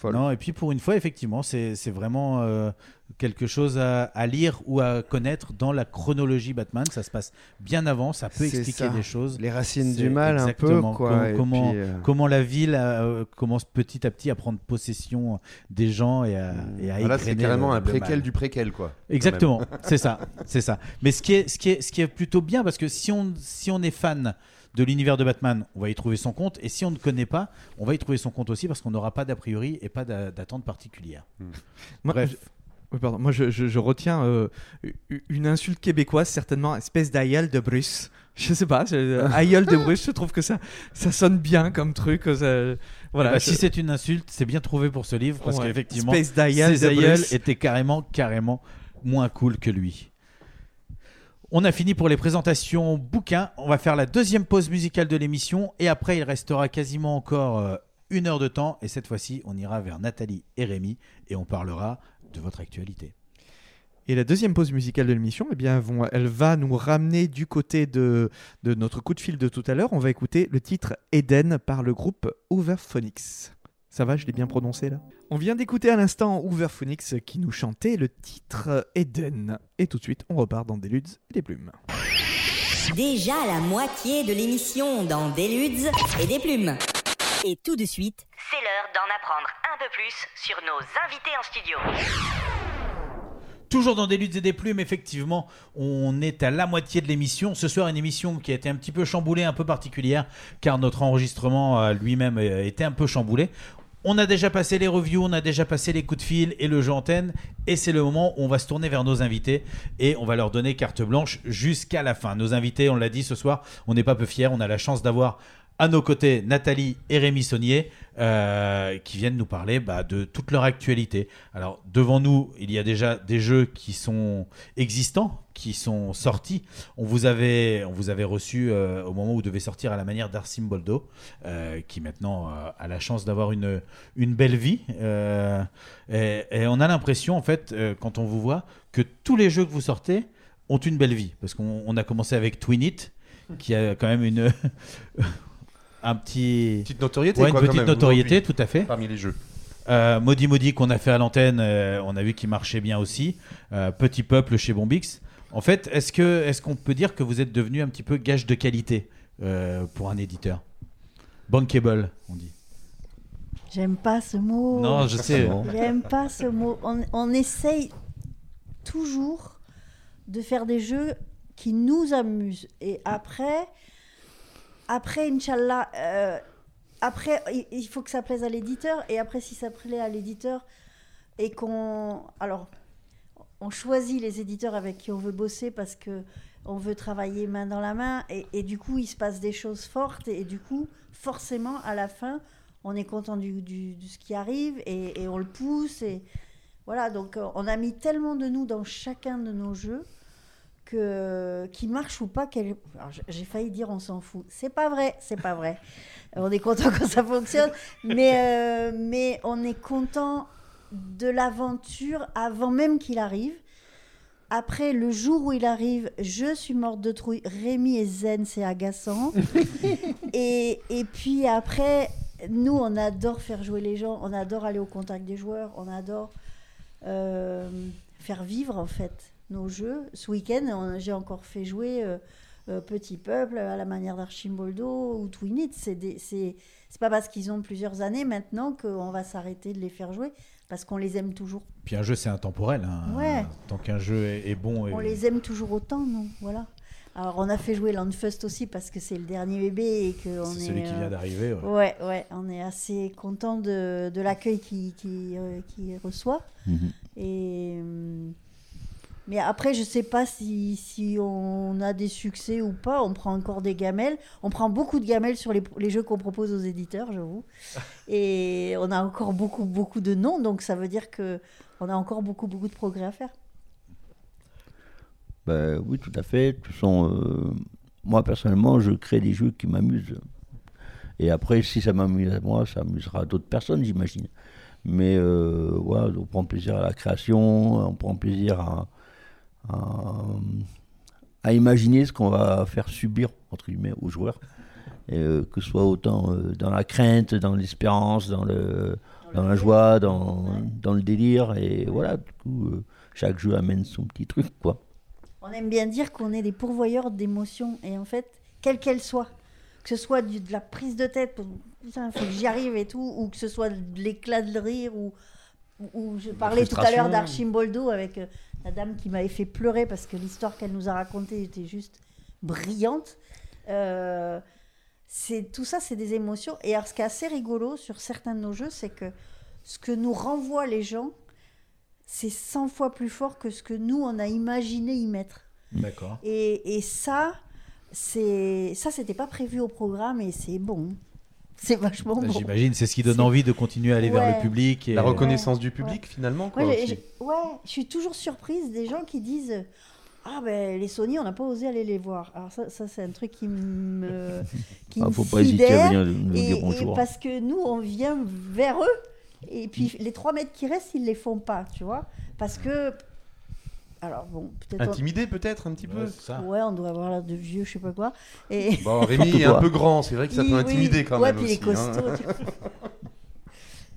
[SPEAKER 12] folle.
[SPEAKER 8] Non, et puis pour une fois, effectivement, c'est c'est vraiment euh, quelque chose à, à lire ou à connaître dans la chronologie Batman. Ça se passe bien avant, ça peut
[SPEAKER 12] C'est
[SPEAKER 8] expliquer
[SPEAKER 12] ça.
[SPEAKER 8] des choses.
[SPEAKER 12] Les racines
[SPEAKER 8] C'est
[SPEAKER 12] du mal, un peu, quoi,
[SPEAKER 8] com- comment,
[SPEAKER 12] puis, euh,
[SPEAKER 8] comment la ville euh, commence petit à petit à prendre possession des gens et à, et à
[SPEAKER 15] Voilà, c'est
[SPEAKER 8] égrener
[SPEAKER 15] carrément
[SPEAKER 8] le-
[SPEAKER 15] un préquel du préquel, quoi.
[SPEAKER 8] Exactement, c'est ça, c'est ça. Mais ce qui est, ce qui est, ce qui est plutôt bien, parce que si on, si on est fan de l'univers de Batman, on va y trouver son compte, et si on ne connaît pas, on va y trouver son compte aussi, parce qu'on n'aura pas d'a priori et pas d'a- d'attente particulière.
[SPEAKER 6] Moi,
[SPEAKER 8] Bref.
[SPEAKER 6] je- oui, pardon. Moi, je, je- je retiens euh, une insulte québécoise, certainement, espèce d'aïeul de Bruce. Je sais pas, je- aïeul de Bruce, je trouve que ça, ça sonne bien comme truc. ça- voilà.
[SPEAKER 8] Bah,
[SPEAKER 6] je-
[SPEAKER 8] Si c'est une insulte, c'est bien trouvé pour ce livre, parce
[SPEAKER 6] Ouais.
[SPEAKER 8] qu'effectivement,
[SPEAKER 6] de
[SPEAKER 8] aïeuls
[SPEAKER 6] Bruce.
[SPEAKER 8] étaient carrément, carrément moins cool que lui. On a fini pour les présentations bouquins. On va faire la deuxième pause musicale de l'émission et après il restera quasiment encore euh, une heure de temps et cette fois-ci on ira vers Nathalie et Rémi et on parlera de votre actualité.
[SPEAKER 6] Et la deuxième pause musicale de l'émission, eh bien, elle va nous ramener du côté de, de notre coup de fil de tout à l'heure. On va écouter le titre Eden par le groupe Overphonics. Ça va, je l'ai bien prononcé là On vient d'écouter à l'instant Overphonics qui nous chantait le titre Eden. Et tout de suite, on repart dans des luttes et des plumes.
[SPEAKER 18] Déjà la moitié de l'émission dans des ludes et des plumes. Et tout de suite,
[SPEAKER 11] C'est l'heure d'en apprendre un peu plus sur nos invités en studio.
[SPEAKER 8] Toujours dans des luttes et des plumes, effectivement, on est à la moitié de l'émission. Ce soir, une émission qui a été un petit peu chamboulée, un peu particulière, car notre enregistrement euh, lui-même euh, était un peu chamboulé. On a déjà passé les reviews, on a déjà passé les coups de fil et le jeu antenne, et c'est le moment où on va se tourner vers nos invités et on va leur donner carte blanche jusqu'à la fin. Nos invités, on l'a dit ce soir, on n'est pas peu fiers, on a la chance d'avoir à nos côtés Nathalie et Rémi Saunier euh, qui viennent nous parler bah, de toute leur actualité. Alors devant nous, il y a déjà des jeux qui sont existants, qui sont sortis. On vous avait, on vous avait reçu euh, au moment où devait sortir à la manière d'Arsimboldo, euh, qui maintenant euh, a la chance d'avoir une, une belle vie. Et, on a l'impression, en fait, quand on vous voit, que tous les jeux que vous sortez ont une belle vie. Parce qu'on on a commencé avec Twin It, qui a quand même une... un petit
[SPEAKER 15] Petite notoriété,
[SPEAKER 8] Ouais,
[SPEAKER 15] quoi,
[SPEAKER 8] une
[SPEAKER 15] quand
[SPEAKER 8] petite
[SPEAKER 15] même,
[SPEAKER 8] notoriété tout à fait
[SPEAKER 15] parmi les jeux.
[SPEAKER 8] euh, Maudit Maudit qu'on a fait à l'antenne euh, on a vu qu'il marchait bien aussi Euh, Petit Peuple chez Bombix en fait est-ce que est-ce qu'on peut dire que vous êtes devenu un petit peu gage de qualité euh, pour un éditeur? Bankable on dit
[SPEAKER 13] J'aime pas ce mot.
[SPEAKER 8] Non, je sais.
[SPEAKER 13] J'aime pas ce mot. On, on essaye toujours de faire des jeux qui nous amusent. Et après, après, Inch'Allah, euh, après, il- faut que ça plaise à l'éditeur. Et après, si ça plaît à l'éditeur et qu'on. Alors, on choisit les éditeurs avec qui on veut bosser parce que on veut travailler main dans la main et, et du coup il se passe des choses fortes et, du coup forcément à la fin on est content du, du- de ce qui arrive et, et on le pousse et voilà donc euh, on a mis tellement de nous dans chacun de nos jeux que qui marche ou pas quel- j'ai failli dire on s'en fout. C'est pas vrai c'est pas vrai. On est content quand ça fonctionne. Mais euh, mais on est content de l'aventure avant même qu'il arrive. Après, le jour où il arrive, je suis morte de trouille. Rémi est zen, c'est agaçant. et, et puis après, nous, on adore faire jouer les gens, on adore aller au contact des joueurs, on adore euh, faire vivre en fait nos jeux. Ce week-end, j'ai encore fait jouer euh, euh, Petit Peuple à la manière d'Archimboldo ou Twin It. C'est des- c'est c'est pas parce qu'ils ont plusieurs années maintenant qu'on va s'arrêter de les faire jouer, parce qu'on les aime toujours.
[SPEAKER 8] puis un jeu c'est intemporel hein.
[SPEAKER 13] Ouais.
[SPEAKER 8] tant qu'un jeu est, est bon et...
[SPEAKER 13] On les aime toujours autant, non Voilà. Alors, on a fait jouer Landfust aussi parce que c'est le dernier bébé et que on
[SPEAKER 8] C'est
[SPEAKER 13] est.
[SPEAKER 8] celui qui vient d'arriver, ouais.
[SPEAKER 13] Ouais, ouais, on est assez content de, de l'accueil qu'il qui, euh, qu'il reçoit.
[SPEAKER 14] Mhm.
[SPEAKER 13] Et. Mais après, je sais pas si, si on a des succès ou pas. On prend encore des gamelles. On prend beaucoup de gamelles sur les, les jeux qu'on propose aux éditeurs, j'avoue. Et on a encore beaucoup, beaucoup de noms. Donc, ça veut dire que on a encore beaucoup, beaucoup de progrès à faire.
[SPEAKER 14] Ben, oui, tout à fait. Toute façon, euh, moi, personnellement, je crée des jeux qui m'amusent. Et après, si ça m'amuse à moi, ça amusera d'autres personnes, j'imagine. Mais euh, voilà, on prend plaisir à la création, on prend plaisir à, à, à imaginer ce qu'on va faire subir, entre guillemets, aux joueurs. Et, euh, que ce soit autant euh, dans la crainte, dans l'espérance, dans, le, dans la joie, dans, dans le délire. Et voilà, du coup, euh, chaque jeu amène son petit truc, quoi.
[SPEAKER 13] On aime bien dire qu'on est des pourvoyeurs d'émotions, et en fait, quelle qu'elle soit, que ce soit du- de la prise de tête, pour- putain, faut que j'y arrive et tout, ou que ce soit de l'éclat de rire, ou, ou je parlais tout à l'heure d'Archimboldo avec euh, la dame qui m'avait fait pleurer parce que l'histoire qu'elle nous a racontée était juste brillante. Euh, c'est tout ça, c'est des émotions. Et alors, ce qui est assez rigolo sur certains de nos jeux, c'est que ce que nous renvoient les gens, c'est 100 fois plus fort que ce que nous, on a imaginé y mettre.
[SPEAKER 8] D'accord.
[SPEAKER 13] Et, et ça, c'est ça, c'était pas prévu au programme et c'est bon. C'est vachement
[SPEAKER 8] Bah,
[SPEAKER 13] bon.
[SPEAKER 8] J'imagine, c'est ce qui donne envie de continuer à aller vers le public. Et...
[SPEAKER 15] La reconnaissance du public, finalement, quoi,
[SPEAKER 13] Ouais, je suis toujours surprise des gens qui disent Ah ben les Sony, on n'a pas osé aller les voir. Alors ça, ça c'est un truc qui me qui
[SPEAKER 14] Ah,
[SPEAKER 13] me
[SPEAKER 14] faut pas hésiter à venir nous
[SPEAKER 13] et,
[SPEAKER 14] dire
[SPEAKER 13] et
[SPEAKER 14] bonjour.
[SPEAKER 13] parce que nous, on vient vers eux et puis les trois mètres qui restent, ils les font pas, tu vois, parce que alors bon, peut-être on-
[SPEAKER 15] Intimidé, peut-être, un petit peu
[SPEAKER 13] Ouais, on doit avoir l'air de vieux, je sais pas quoi. Et...
[SPEAKER 15] Bon, Rémi est un peu grand, c'est vrai que ça peut intimider
[SPEAKER 13] oui.
[SPEAKER 15] quand
[SPEAKER 13] ouais,
[SPEAKER 15] même
[SPEAKER 13] puis il est
[SPEAKER 15] aussi, hein.
[SPEAKER 13] costaud.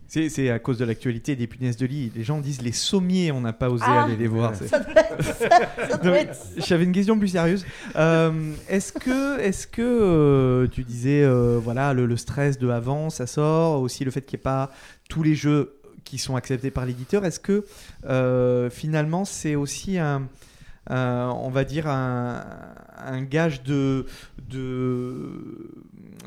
[SPEAKER 6] C'est à cause de l'actualité des punaises de lit. Les gens disent les sommiers, on n'a pas osé
[SPEAKER 13] Ah,
[SPEAKER 6] aller les voir.
[SPEAKER 13] ça
[SPEAKER 6] C'est-
[SPEAKER 13] doit être ça, ça doit
[SPEAKER 6] Donc,
[SPEAKER 13] être ça.
[SPEAKER 6] J'avais une question plus sérieuse. Euh, est-ce que, est-ce que euh, tu disais, euh, voilà, le, le stress de avant, ça sort, aussi le fait qu'il n'y ait pas tous les jeux qui sont acceptés par l'éditeur. Est-ce que euh, finalement c'est aussi un, on va dire un, gage de, de,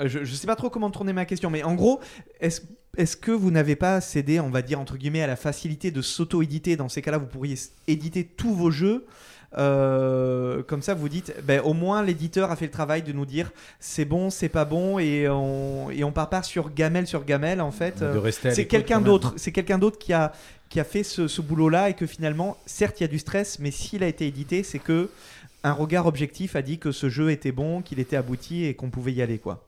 [SPEAKER 6] je, je sais pas trop comment tourner ma question, mais en gros, est-ce est-ce que vous n'avez pas cédé, on va dire entre guillemets, à la facilité de s'auto-éditer? Dans ces cas-là, vous pourriez éditer tous vos jeux. Euh, comme ça, vous dites, ben, au moins l'éditeur a fait le travail de nous dire c'est bon, c'est pas bon, et on, et on part pas sur gamelle sur gamelle en fait. C'est quelqu'un d'autre, c'est quelqu'un d'autre qui a qui a fait ce, ce boulot-là et que finalement, certes, il y a du stress, mais s'il a été édité, c'est que un regard objectif a dit que ce jeu était bon, qu'il était abouti et qu'on pouvait y aller quoi.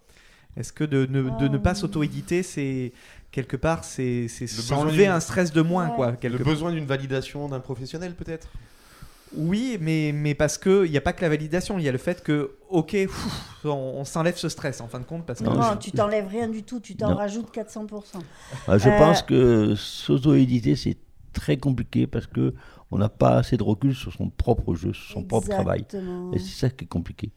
[SPEAKER 6] Est-ce que de ne, de ne pas s'auto-éditer, c'est quelque part, c'est c'est
[SPEAKER 15] Le
[SPEAKER 6] s'enlever un stress de moins quoi.
[SPEAKER 15] Le besoin d'une validation d'un professionnel peut-être?
[SPEAKER 6] Oui, mais, mais parce qu'il n'y a pas que la validation, il y a le fait que, ok, on, on s'enlève ce stress en fin de compte. Parce que
[SPEAKER 13] Non, tu t'enlèves rien du tout, tu t'en
[SPEAKER 14] Non.
[SPEAKER 13] rajoutes 400%.
[SPEAKER 14] Ah, je
[SPEAKER 13] Euh,
[SPEAKER 14] pense que s'auto-éditer, c'est très compliqué parce que on n'a pas assez de recul sur son propre jeu, sur son propre travail.
[SPEAKER 13] Exactement.
[SPEAKER 14] Et c'est ça qui est compliqué.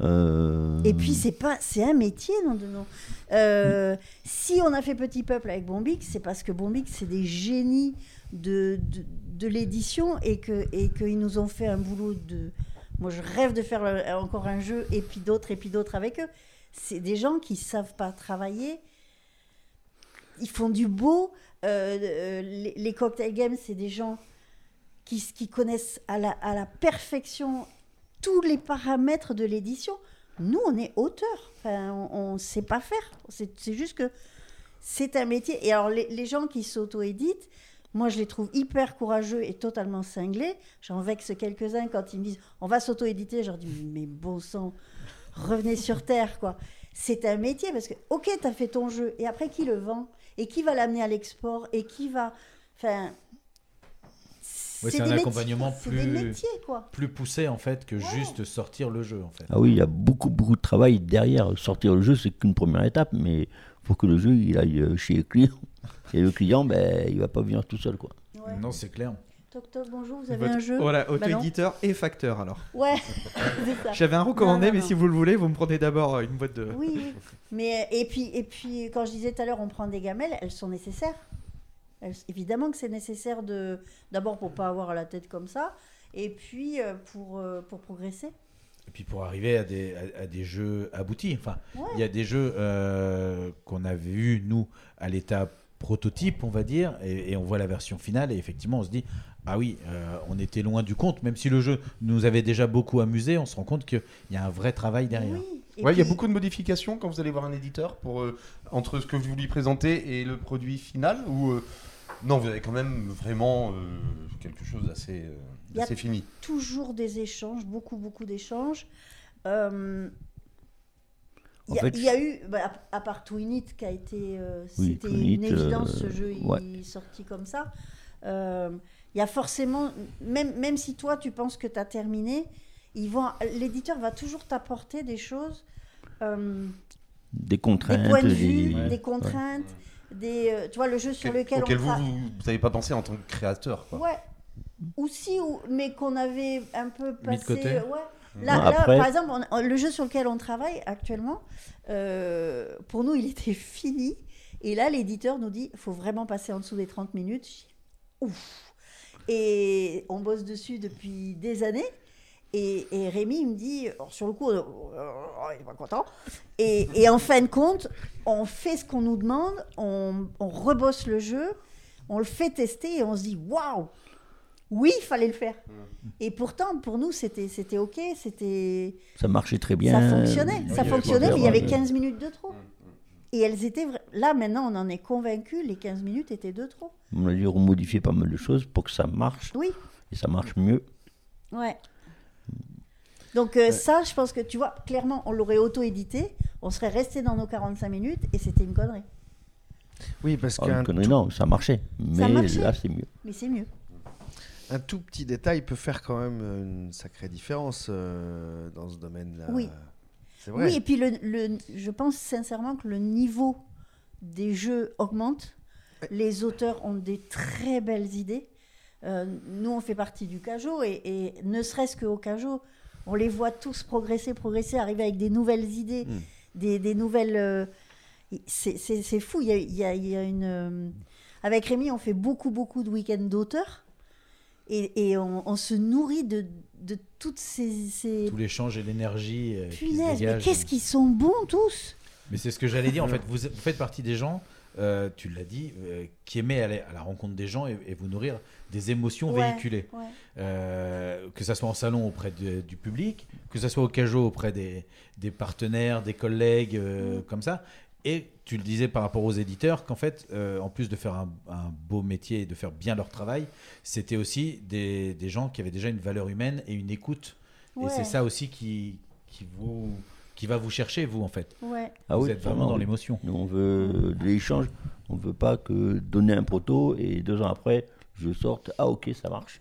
[SPEAKER 14] Euh,
[SPEAKER 13] Et puis c'est pas, c'est un métier, non de non. Euh, Si on a fait Petit Peuple avec Bombix, c'est parce que Bombix c'est des génies de, de, de l'édition et que et qu'ils nous ont fait un boulot de. Moi je rêve de faire encore un jeu et puis d'autres et puis d'autres avec eux. C'est des gens qui savent pas travailler. Ils font du beau. Euh, les, les cocktail games, c'est des gens qui, qui connaissent à la, à la perfection tous les paramètres de l'édition. Nous, on est auteurs. Enfin, on ne sait pas faire. C'est juste que c'est un métier. Et alors, les, les gens qui s'auto-éditent, moi, je les trouve hyper courageux et totalement cinglés. J'en vexe quelques-uns quand ils me disent on va s'auto-éditer. Je leur dis mais bon sang, revenez sur terre, quoi. C'est un métier parce que, ok, tu as fait ton jeu, et après, qui le vend? Et qui va l'amener à l'export? Et qui va. Enfin.
[SPEAKER 8] Ouais, c'est un
[SPEAKER 13] métiers,
[SPEAKER 8] accompagnement plus,
[SPEAKER 13] des métiers, quoi.
[SPEAKER 8] plus poussé en fait que juste sortir le jeu en fait.
[SPEAKER 14] Ah oui, il y a beaucoup, beaucoup de travail derrière. Sortir le jeu, c'est qu'une première étape, mais il faut que le jeu il aille euh, chez le client. Et le client, ben, il va pas venir tout seul. Quoi.
[SPEAKER 8] Non, c'est clair.
[SPEAKER 13] Toc toc, bonjour, vous avez
[SPEAKER 6] Votre-
[SPEAKER 13] un jeu
[SPEAKER 6] Voilà,
[SPEAKER 13] Bah
[SPEAKER 6] auto-éditeur et facteur alors.
[SPEAKER 13] Ouais, c'est ça.
[SPEAKER 6] J'avais un recommandé,
[SPEAKER 13] Non, non,
[SPEAKER 6] mais
[SPEAKER 13] non.
[SPEAKER 6] si vous le voulez, vous me prenez d'abord euh, une boîte de.
[SPEAKER 13] Oui, oui. Mais et puis et puis quand je disais tout à l'heure, on prend des gamelles, elles sont nécessaires. Évidemment que c'est nécessaire de d'abord pour pas avoir la tête comme ça, et puis euh, pour euh, pour progresser.
[SPEAKER 8] Et puis pour arriver à des, à, à des jeux aboutis. Enfin, il y a des jeux euh, qu'on avait vus, nous, à l'état prototype, on va dire, et, et on voit la version finale, et effectivement, on se dit, ah oui, euh, on était loin du compte, même si le jeu nous avait déjà beaucoup amusé, on se rend compte qu'il y a un vrai travail derrière.
[SPEAKER 15] Ouais, il y a beaucoup de modifications quand vous allez voir un éditeur pour euh, entre ce que vous lui présentez et le produit final ou euh, non, vous avez quand même vraiment euh, quelque chose d'assez euh,
[SPEAKER 13] Il y a
[SPEAKER 15] d'assez fini.
[SPEAKER 13] toujours des échanges, beaucoup beaucoup d'échanges. Euh, Il y, a-
[SPEAKER 14] fait,
[SPEAKER 13] il y a eu, bah, à, part Twinit qui a été, euh,
[SPEAKER 14] Oui,
[SPEAKER 13] c'était une évidence,
[SPEAKER 14] euh,
[SPEAKER 13] ce jeu il est sorti comme ça. Euh, Il y a forcément, même, même si toi tu penses que tu as terminé, ils vont, l'éditeur va toujours t'apporter des choses, euh,
[SPEAKER 14] Des contraintes.
[SPEAKER 13] des points de vue,
[SPEAKER 14] des-
[SPEAKER 13] des contraintes, des, euh, tu vois, le jeu sur lequel
[SPEAKER 15] auquel
[SPEAKER 13] on
[SPEAKER 15] vous,
[SPEAKER 13] tra-
[SPEAKER 15] vous n'avez pas pensé en tant que créateur. Quoi.
[SPEAKER 13] Ouais. Ou, mais qu'on avait un peu passé.
[SPEAKER 15] côté.
[SPEAKER 13] Ouais.
[SPEAKER 15] Mm.
[SPEAKER 13] Là,
[SPEAKER 15] Ouais,
[SPEAKER 13] là,
[SPEAKER 15] après-
[SPEAKER 13] par exemple, on- on- le jeu sur lequel on travaille actuellement, euh, pour nous, il était fini. Et là, l'éditeur nous dit il faut vraiment passer en dessous des 30 minutes. Ouf Et on bosse dessus depuis des années. Et, et Rémi il me dit, alors, sur le coup, euh, euh, il est pas content. Et, et en fin de compte, on fait ce qu'on nous demande, on, on rebosse le jeu, on le fait tester et on se dit waouh, oui, il fallait le faire. Et pourtant, pour nous, c'était c'était ok, c'était
[SPEAKER 14] Ça marchait très bien.
[SPEAKER 13] ça fonctionnait,
[SPEAKER 14] Oui,
[SPEAKER 13] ça
[SPEAKER 14] il y avait
[SPEAKER 13] fonctionnait, mais il y avait
[SPEAKER 14] de-
[SPEAKER 13] 15 minutes de trop. Et elles étaient vra- là maintenant, on en est convaincu, les 15 minutes étaient de trop.
[SPEAKER 14] On a dû remodifier pas mal de choses pour que ça marche.
[SPEAKER 13] Oui.
[SPEAKER 14] Et ça marche mieux.
[SPEAKER 13] Ouais. Donc euh, ça, je pense que tu vois, clairement, on l'aurait auto-édité, on serait resté dans nos 45 minutes et c'était une connerie.
[SPEAKER 12] Oui, parce
[SPEAKER 14] Ah,
[SPEAKER 12] qu'un
[SPEAKER 14] une connerie,
[SPEAKER 12] tout-
[SPEAKER 14] non, ça marchait. Mais
[SPEAKER 13] marchait.
[SPEAKER 14] là, c'est mieux.
[SPEAKER 13] Mais c'est mieux.
[SPEAKER 12] un tout petit détail peut faire quand même une sacrée différence euh, dans ce domaine-là.
[SPEAKER 13] Oui.
[SPEAKER 12] C'est vrai.
[SPEAKER 13] Oui, et puis le, le- je pense sincèrement que le niveau des jeux augmente. Les auteurs ont des très belles idées. Euh, nous, on fait partie du Cajo et, et ne serait-ce qu'au Cajo, on les voit tous progresser, progresser, arriver avec des nouvelles idées,
[SPEAKER 19] Mm.
[SPEAKER 13] des, des nouvelles. euh, c'est- fou. Il y a, il y a- il y a une. euh, Avec Rémi, on fait beaucoup, beaucoup de week-ends d'auteurs. Et, et on, on se nourrit de, de toutes ces. ces...
[SPEAKER 8] Tout l'échange et l'énergie euh, qui se
[SPEAKER 13] Punaise, mais qu'est-ce qu'ils sont bons tous
[SPEAKER 8] Mais c'est ce que j'allais dire. En fait, vous, vous faites partie des gens, euh, tu l'as dit, euh, qui aimaient aller à la rencontre des gens et, et vous nourrir des émotions
[SPEAKER 13] Ouais,
[SPEAKER 8] véhiculées.
[SPEAKER 13] ouais.
[SPEAKER 8] Euh, que ça soit en salon auprès de- du public, que ça soit au cajot auprès des, des partenaires, des collègues, euh,
[SPEAKER 13] Mm.
[SPEAKER 8] comme ça. Et tu le disais par rapport aux éditeurs, qu'en fait, euh, en plus de faire un, un beau métier et de faire bien leur travail, c'était aussi des, des gens qui avaient déjà une valeur humaine et une écoute. Et c'est ça aussi qui, qui, vous, qui va vous chercher, vous, en fait.
[SPEAKER 13] Ouais.
[SPEAKER 14] Ah
[SPEAKER 8] vous
[SPEAKER 14] oui,
[SPEAKER 8] êtes vraiment dans l'émotion.
[SPEAKER 14] Nous, on veut de l'échange. On ne veut pas que donner un proto et deux ans après, je sorte. Ah, ok, ça marche.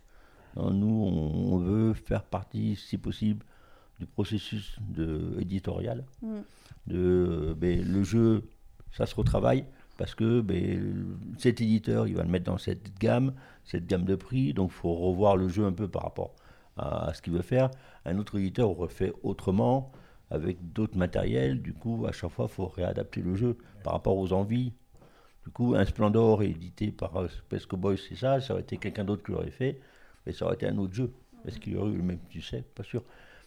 [SPEAKER 14] Nous, on, on veut faire partie, si possible, du processus de, éditorial.
[SPEAKER 13] Mm.
[SPEAKER 14] De, ben, le jeu, ça se retravaille parce que ben, cet éditeur, il va le mettre dans cette gamme, cette gamme de prix. Donc, il faut revoir le jeu un peu par rapport à, à ce qu'il veut faire. Un autre éditeur aurait fait autrement avec d'autres matériels. Du coup, à chaque fois, il faut réadapter le jeu par rapport aux envies. Du coup, un Splendor édité par euh, Space Cowboy, c'est ça. Ça aurait été quelqu'un d'autre qui l'aurait fait, mais ça aurait été un autre jeu. Est-ce qu'il y aurait eu le même succès Pas sûr.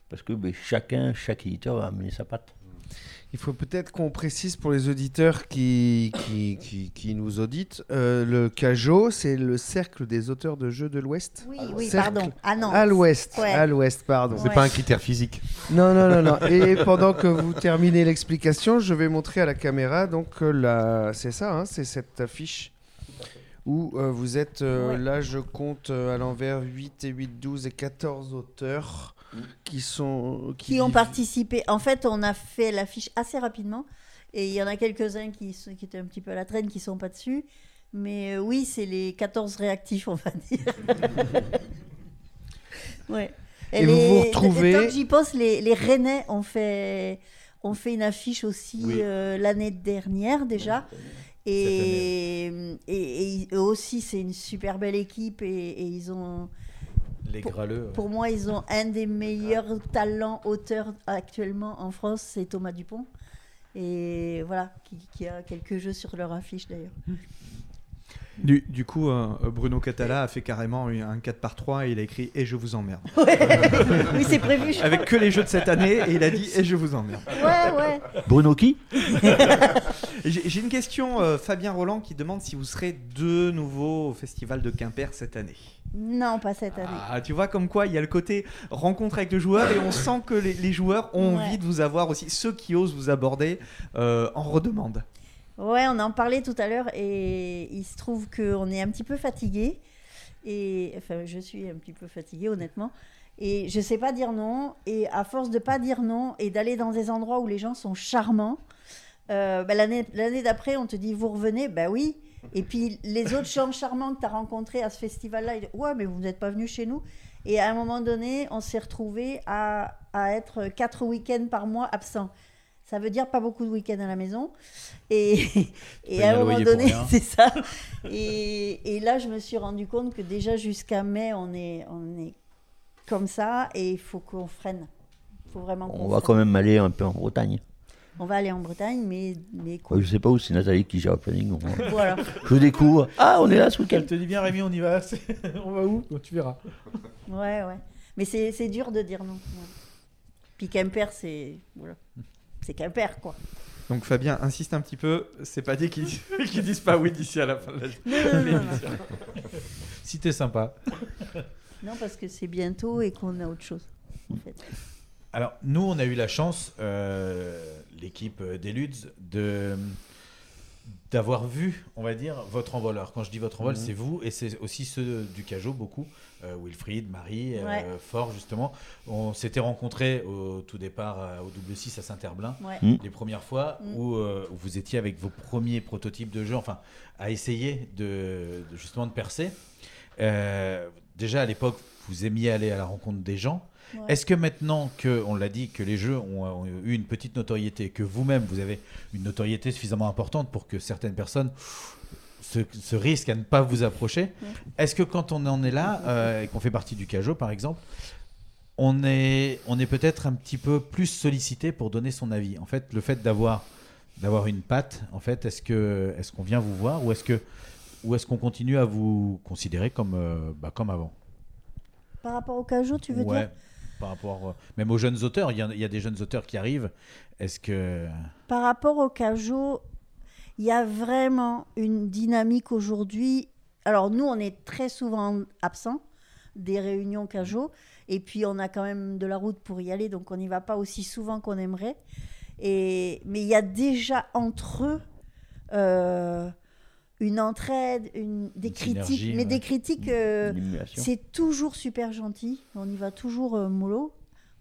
[SPEAKER 14] Parce que chacun, chaque éditeur a amené sa patte.
[SPEAKER 12] Il faut peut-être qu'on précise pour les auditeurs qui, qui, qui, qui nous auditent, euh, le CAJO, c'est le cercle des auteurs de jeux de l'Ouest.
[SPEAKER 13] Oui, oui,
[SPEAKER 12] Cercle
[SPEAKER 13] pardon. Ah non.
[SPEAKER 12] À l'Ouest,
[SPEAKER 13] Ouais.
[SPEAKER 12] à l'Ouest, pardon.
[SPEAKER 15] C'est pas un critère physique.
[SPEAKER 12] Non, non, non, non. Et pendant que vous terminez l'explication, je vais montrer à la caméra, donc euh, la... c'est ça, hein, c'est cette affiche où euh, vous êtes, euh,
[SPEAKER 13] Ouais.
[SPEAKER 12] là je compte euh, à l'envers 8 et 8, 12 et 14 auteurs qui sont...
[SPEAKER 13] qui ont participé. En fait, on a fait l'affiche assez rapidement. Et il y en a quelques-uns qui, sont- qui étaient un petit peu à la traîne, qui sont pas dessus. Mais euh, oui, c'est les 14 réactifs, on va dire. ouais.
[SPEAKER 12] Et vous vous retrouvez-
[SPEAKER 13] Tant que j'y pense, les, les Rennais ont fait, ont fait une affiche aussi
[SPEAKER 8] Oui.
[SPEAKER 13] euh, l'année dernière déjà. Et, et, et eux aussi, c'est une super belle équipe et, et ils ont.
[SPEAKER 8] Les graleux. ouais.
[SPEAKER 13] Pour moi, ils ont un des meilleurs talents auteurs actuellement en France, c'est Thomas Dupont. Et voilà, qui, qui a quelques jeux sur leur affiche d'ailleurs.
[SPEAKER 6] Du, du coup, euh, Bruno Catala a fait carrément un 4 par 3 et il a écrit Et je vous emmerde.
[SPEAKER 13] Ouais. Oui, c'est prévu, je
[SPEAKER 6] Avec
[SPEAKER 13] crois.
[SPEAKER 6] que les jeux de cette année et il a dit Et je vous emmerde.
[SPEAKER 13] Ouais, ouais.
[SPEAKER 14] Bruno qui?
[SPEAKER 6] J'ai j'ai une question, euh, Fabien Roland, qui demande si vous serez de nouveau au Festival de Quimper cette année.
[SPEAKER 13] Non, pas cette année.
[SPEAKER 6] Ah, tu vois comme quoi il y a le côté rencontre avec le joueur et on sent que les, les joueurs ont
[SPEAKER 13] Ouais.
[SPEAKER 6] envie de vous avoir aussi. Ceux qui osent vous aborder euh, en redemande.
[SPEAKER 13] Ouais, on en parlait tout à l'heure et il se trouve qu'on est un petit peu fatigué. Et enfin, je suis un petit peu fatiguée, honnêtement. Et je sais pas dire non. Et à force de pas dire non et d'aller dans des endroits où les gens sont charmants, euh, bah, l'année d'après, on te dit vous revenez, bah oui. Et puis les autres gens charmants que tu as rencontrés à ce festival-là, ils disent ouais, mais vous n'êtes pas venus chez nous. Et à un moment donné, on s'est retrouvés à, à être quatre week-ends par mois absents. Ça veut dire pas beaucoup de week-ends à la maison. Et, à
[SPEAKER 8] un
[SPEAKER 13] moment donné, c'est ça. Et, et là, je me suis rendu compte que déjà jusqu'à mai, on est, on est comme ça et il faut qu'on freine. Faut vraiment
[SPEAKER 14] On va
[SPEAKER 13] freine.
[SPEAKER 14] quand même aller un peu en Bretagne.
[SPEAKER 13] On va aller en Bretagne, mais, mais quoi.
[SPEAKER 14] Ouais, je sais pas où c'est Nathalie qui gère le planning. donc,
[SPEAKER 13] Voilà.
[SPEAKER 14] Je découvre. Ah, on est là ce week-end.
[SPEAKER 8] Elle te dit bien, Rémi, on y va. on va où? Tu verras.
[SPEAKER 13] Ouais, ouais. Mais c'est c'est dur de dire non. ouais. Puis Quimper, c'est. Voilà. C'est Quimper, quoi.
[SPEAKER 6] Donc Fabien insiste un petit peu, c'est pas dit qu'ils qu'ils disent pas oui d'ici à la fin de la.
[SPEAKER 8] Si t'es sympa.
[SPEAKER 13] Non, parce que c'est bientôt et qu'on a autre chose. En fait.
[SPEAKER 8] Alors, nous, on a eu la chance, euh, l'équipe des Luds, de d'avoir vu, on va dire, votre envol. Alors, quand je dis votre envol,
[SPEAKER 19] Mhm.
[SPEAKER 8] c'est vous et c'est aussi ceux du Cajot, beaucoup. Euh, Wilfried, Marie, euh,
[SPEAKER 13] Ouais.
[SPEAKER 8] Fort, justement. On s'était rencontrés au tout départ euh, au double 6 à Saint-Herblain,
[SPEAKER 13] Ouais.
[SPEAKER 14] Mm.
[SPEAKER 8] les premières fois
[SPEAKER 13] Mm.
[SPEAKER 8] où, euh, où vous étiez avec vos premiers prototypes de jeux, enfin, à essayer de, de- justement de percer. Euh, déjà, à l'époque, vous aimiez aller à la rencontre des gens.
[SPEAKER 13] Ouais.
[SPEAKER 8] Est-ce que maintenant que, on l'a dit, que les jeux ont, ont eu une petite notoriété, que vous-même vous avez une notoriété suffisamment importante pour que certaines personnes ce, ce risque à ne pas vous approcher. Est-ce que quand on en est là, euh, et qu'on fait partie du CAJO par exemple, on est, on est peut-être un petit peu plus sollicité pour donner son avis? En fait, le fait d'avoir d'avoir une patte, en fait, est-ce que est-ce qu'on vient vous voir ou est-ce que ou est-ce qu'on continue à vous considérer comme euh, bah, comme avant?
[SPEAKER 13] Par rapport au Cajot, tu veux
[SPEAKER 8] Ouais,
[SPEAKER 13] dire
[SPEAKER 8] par rapport euh, même aux jeunes auteurs, il y, a, des jeunes auteurs qui arrivent. Est-ce que
[SPEAKER 13] Par rapport au Cajot, il y a vraiment une dynamique aujourd'hui. Alors nous, on est très souvent absents des réunions Cajot, et puis on a quand même de la route pour y aller, donc on n'y va pas aussi souvent qu'on aimerait. Et, mais il y a déjà entre eux euh, une entraide, une, des critiques, mais
[SPEAKER 14] ouais.
[SPEAKER 13] des critiques, euh, c'est toujours super gentil. On y va toujours euh, mollo.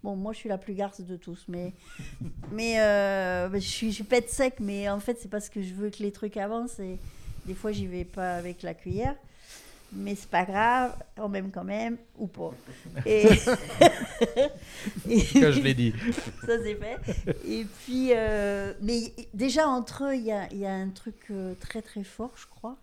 [SPEAKER 13] Bon, moi, je suis la plus garce de tous, mais, mais euh, je, suis, je pète sec, mais en fait, c'est parce que je veux que les trucs avancent et des fois, j'y vais pas avec la cuillère. Mais c'est pas grave, on m'aime quand même, ou pas. Et...
[SPEAKER 8] cas, je l'ai dit.
[SPEAKER 13] Ça, c'est fait. Et puis, euh, mais déjà, entre eux, il y a, il y a un truc euh, très, très fort, je crois.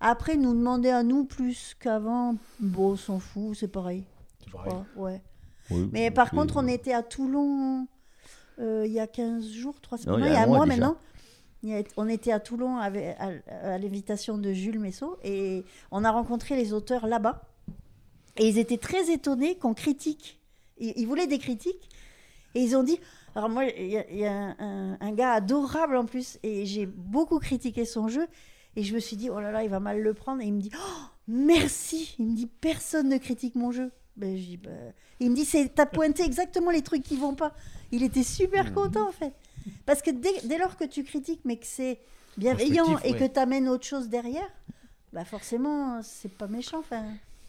[SPEAKER 13] Après, nous demander à nous plus qu'avant, bon, on s'en fout, c'est pareil. je
[SPEAKER 8] pareil.
[SPEAKER 13] crois, ouais.
[SPEAKER 14] Oui,
[SPEAKER 13] Mais par contre, on était à Toulon euh, il y a 15 jours, 3 semaines, il y a un mois,
[SPEAKER 14] déjà.
[SPEAKER 13] maintenant. On était à Toulon avec- à, à l'invitation de Jules Messot et on a rencontré les auteurs là-bas. Et ils étaient très étonnés qu'on critique. Ils, ils voulaient des critiques et ils ont dit. Alors, moi, il y a, il y a un, un- un gars adorable en plus et j'ai beaucoup critiqué son jeu. Et je me suis dit, oh là là, il va mal le prendre. Et il me dit, oh, merci. Il me dit, personne ne critique mon jeu. Ben, je dis, ben, Il me dit, t'as pointé exactement les trucs qui vont pas. Il était super content en fait. Parce que dès, dès lors que tu critiques, mais que c'est bienveillant et
[SPEAKER 12] ouais.
[SPEAKER 13] que tu amènes autre chose derrière, bah forcément, c'est pas méchant. Enfin,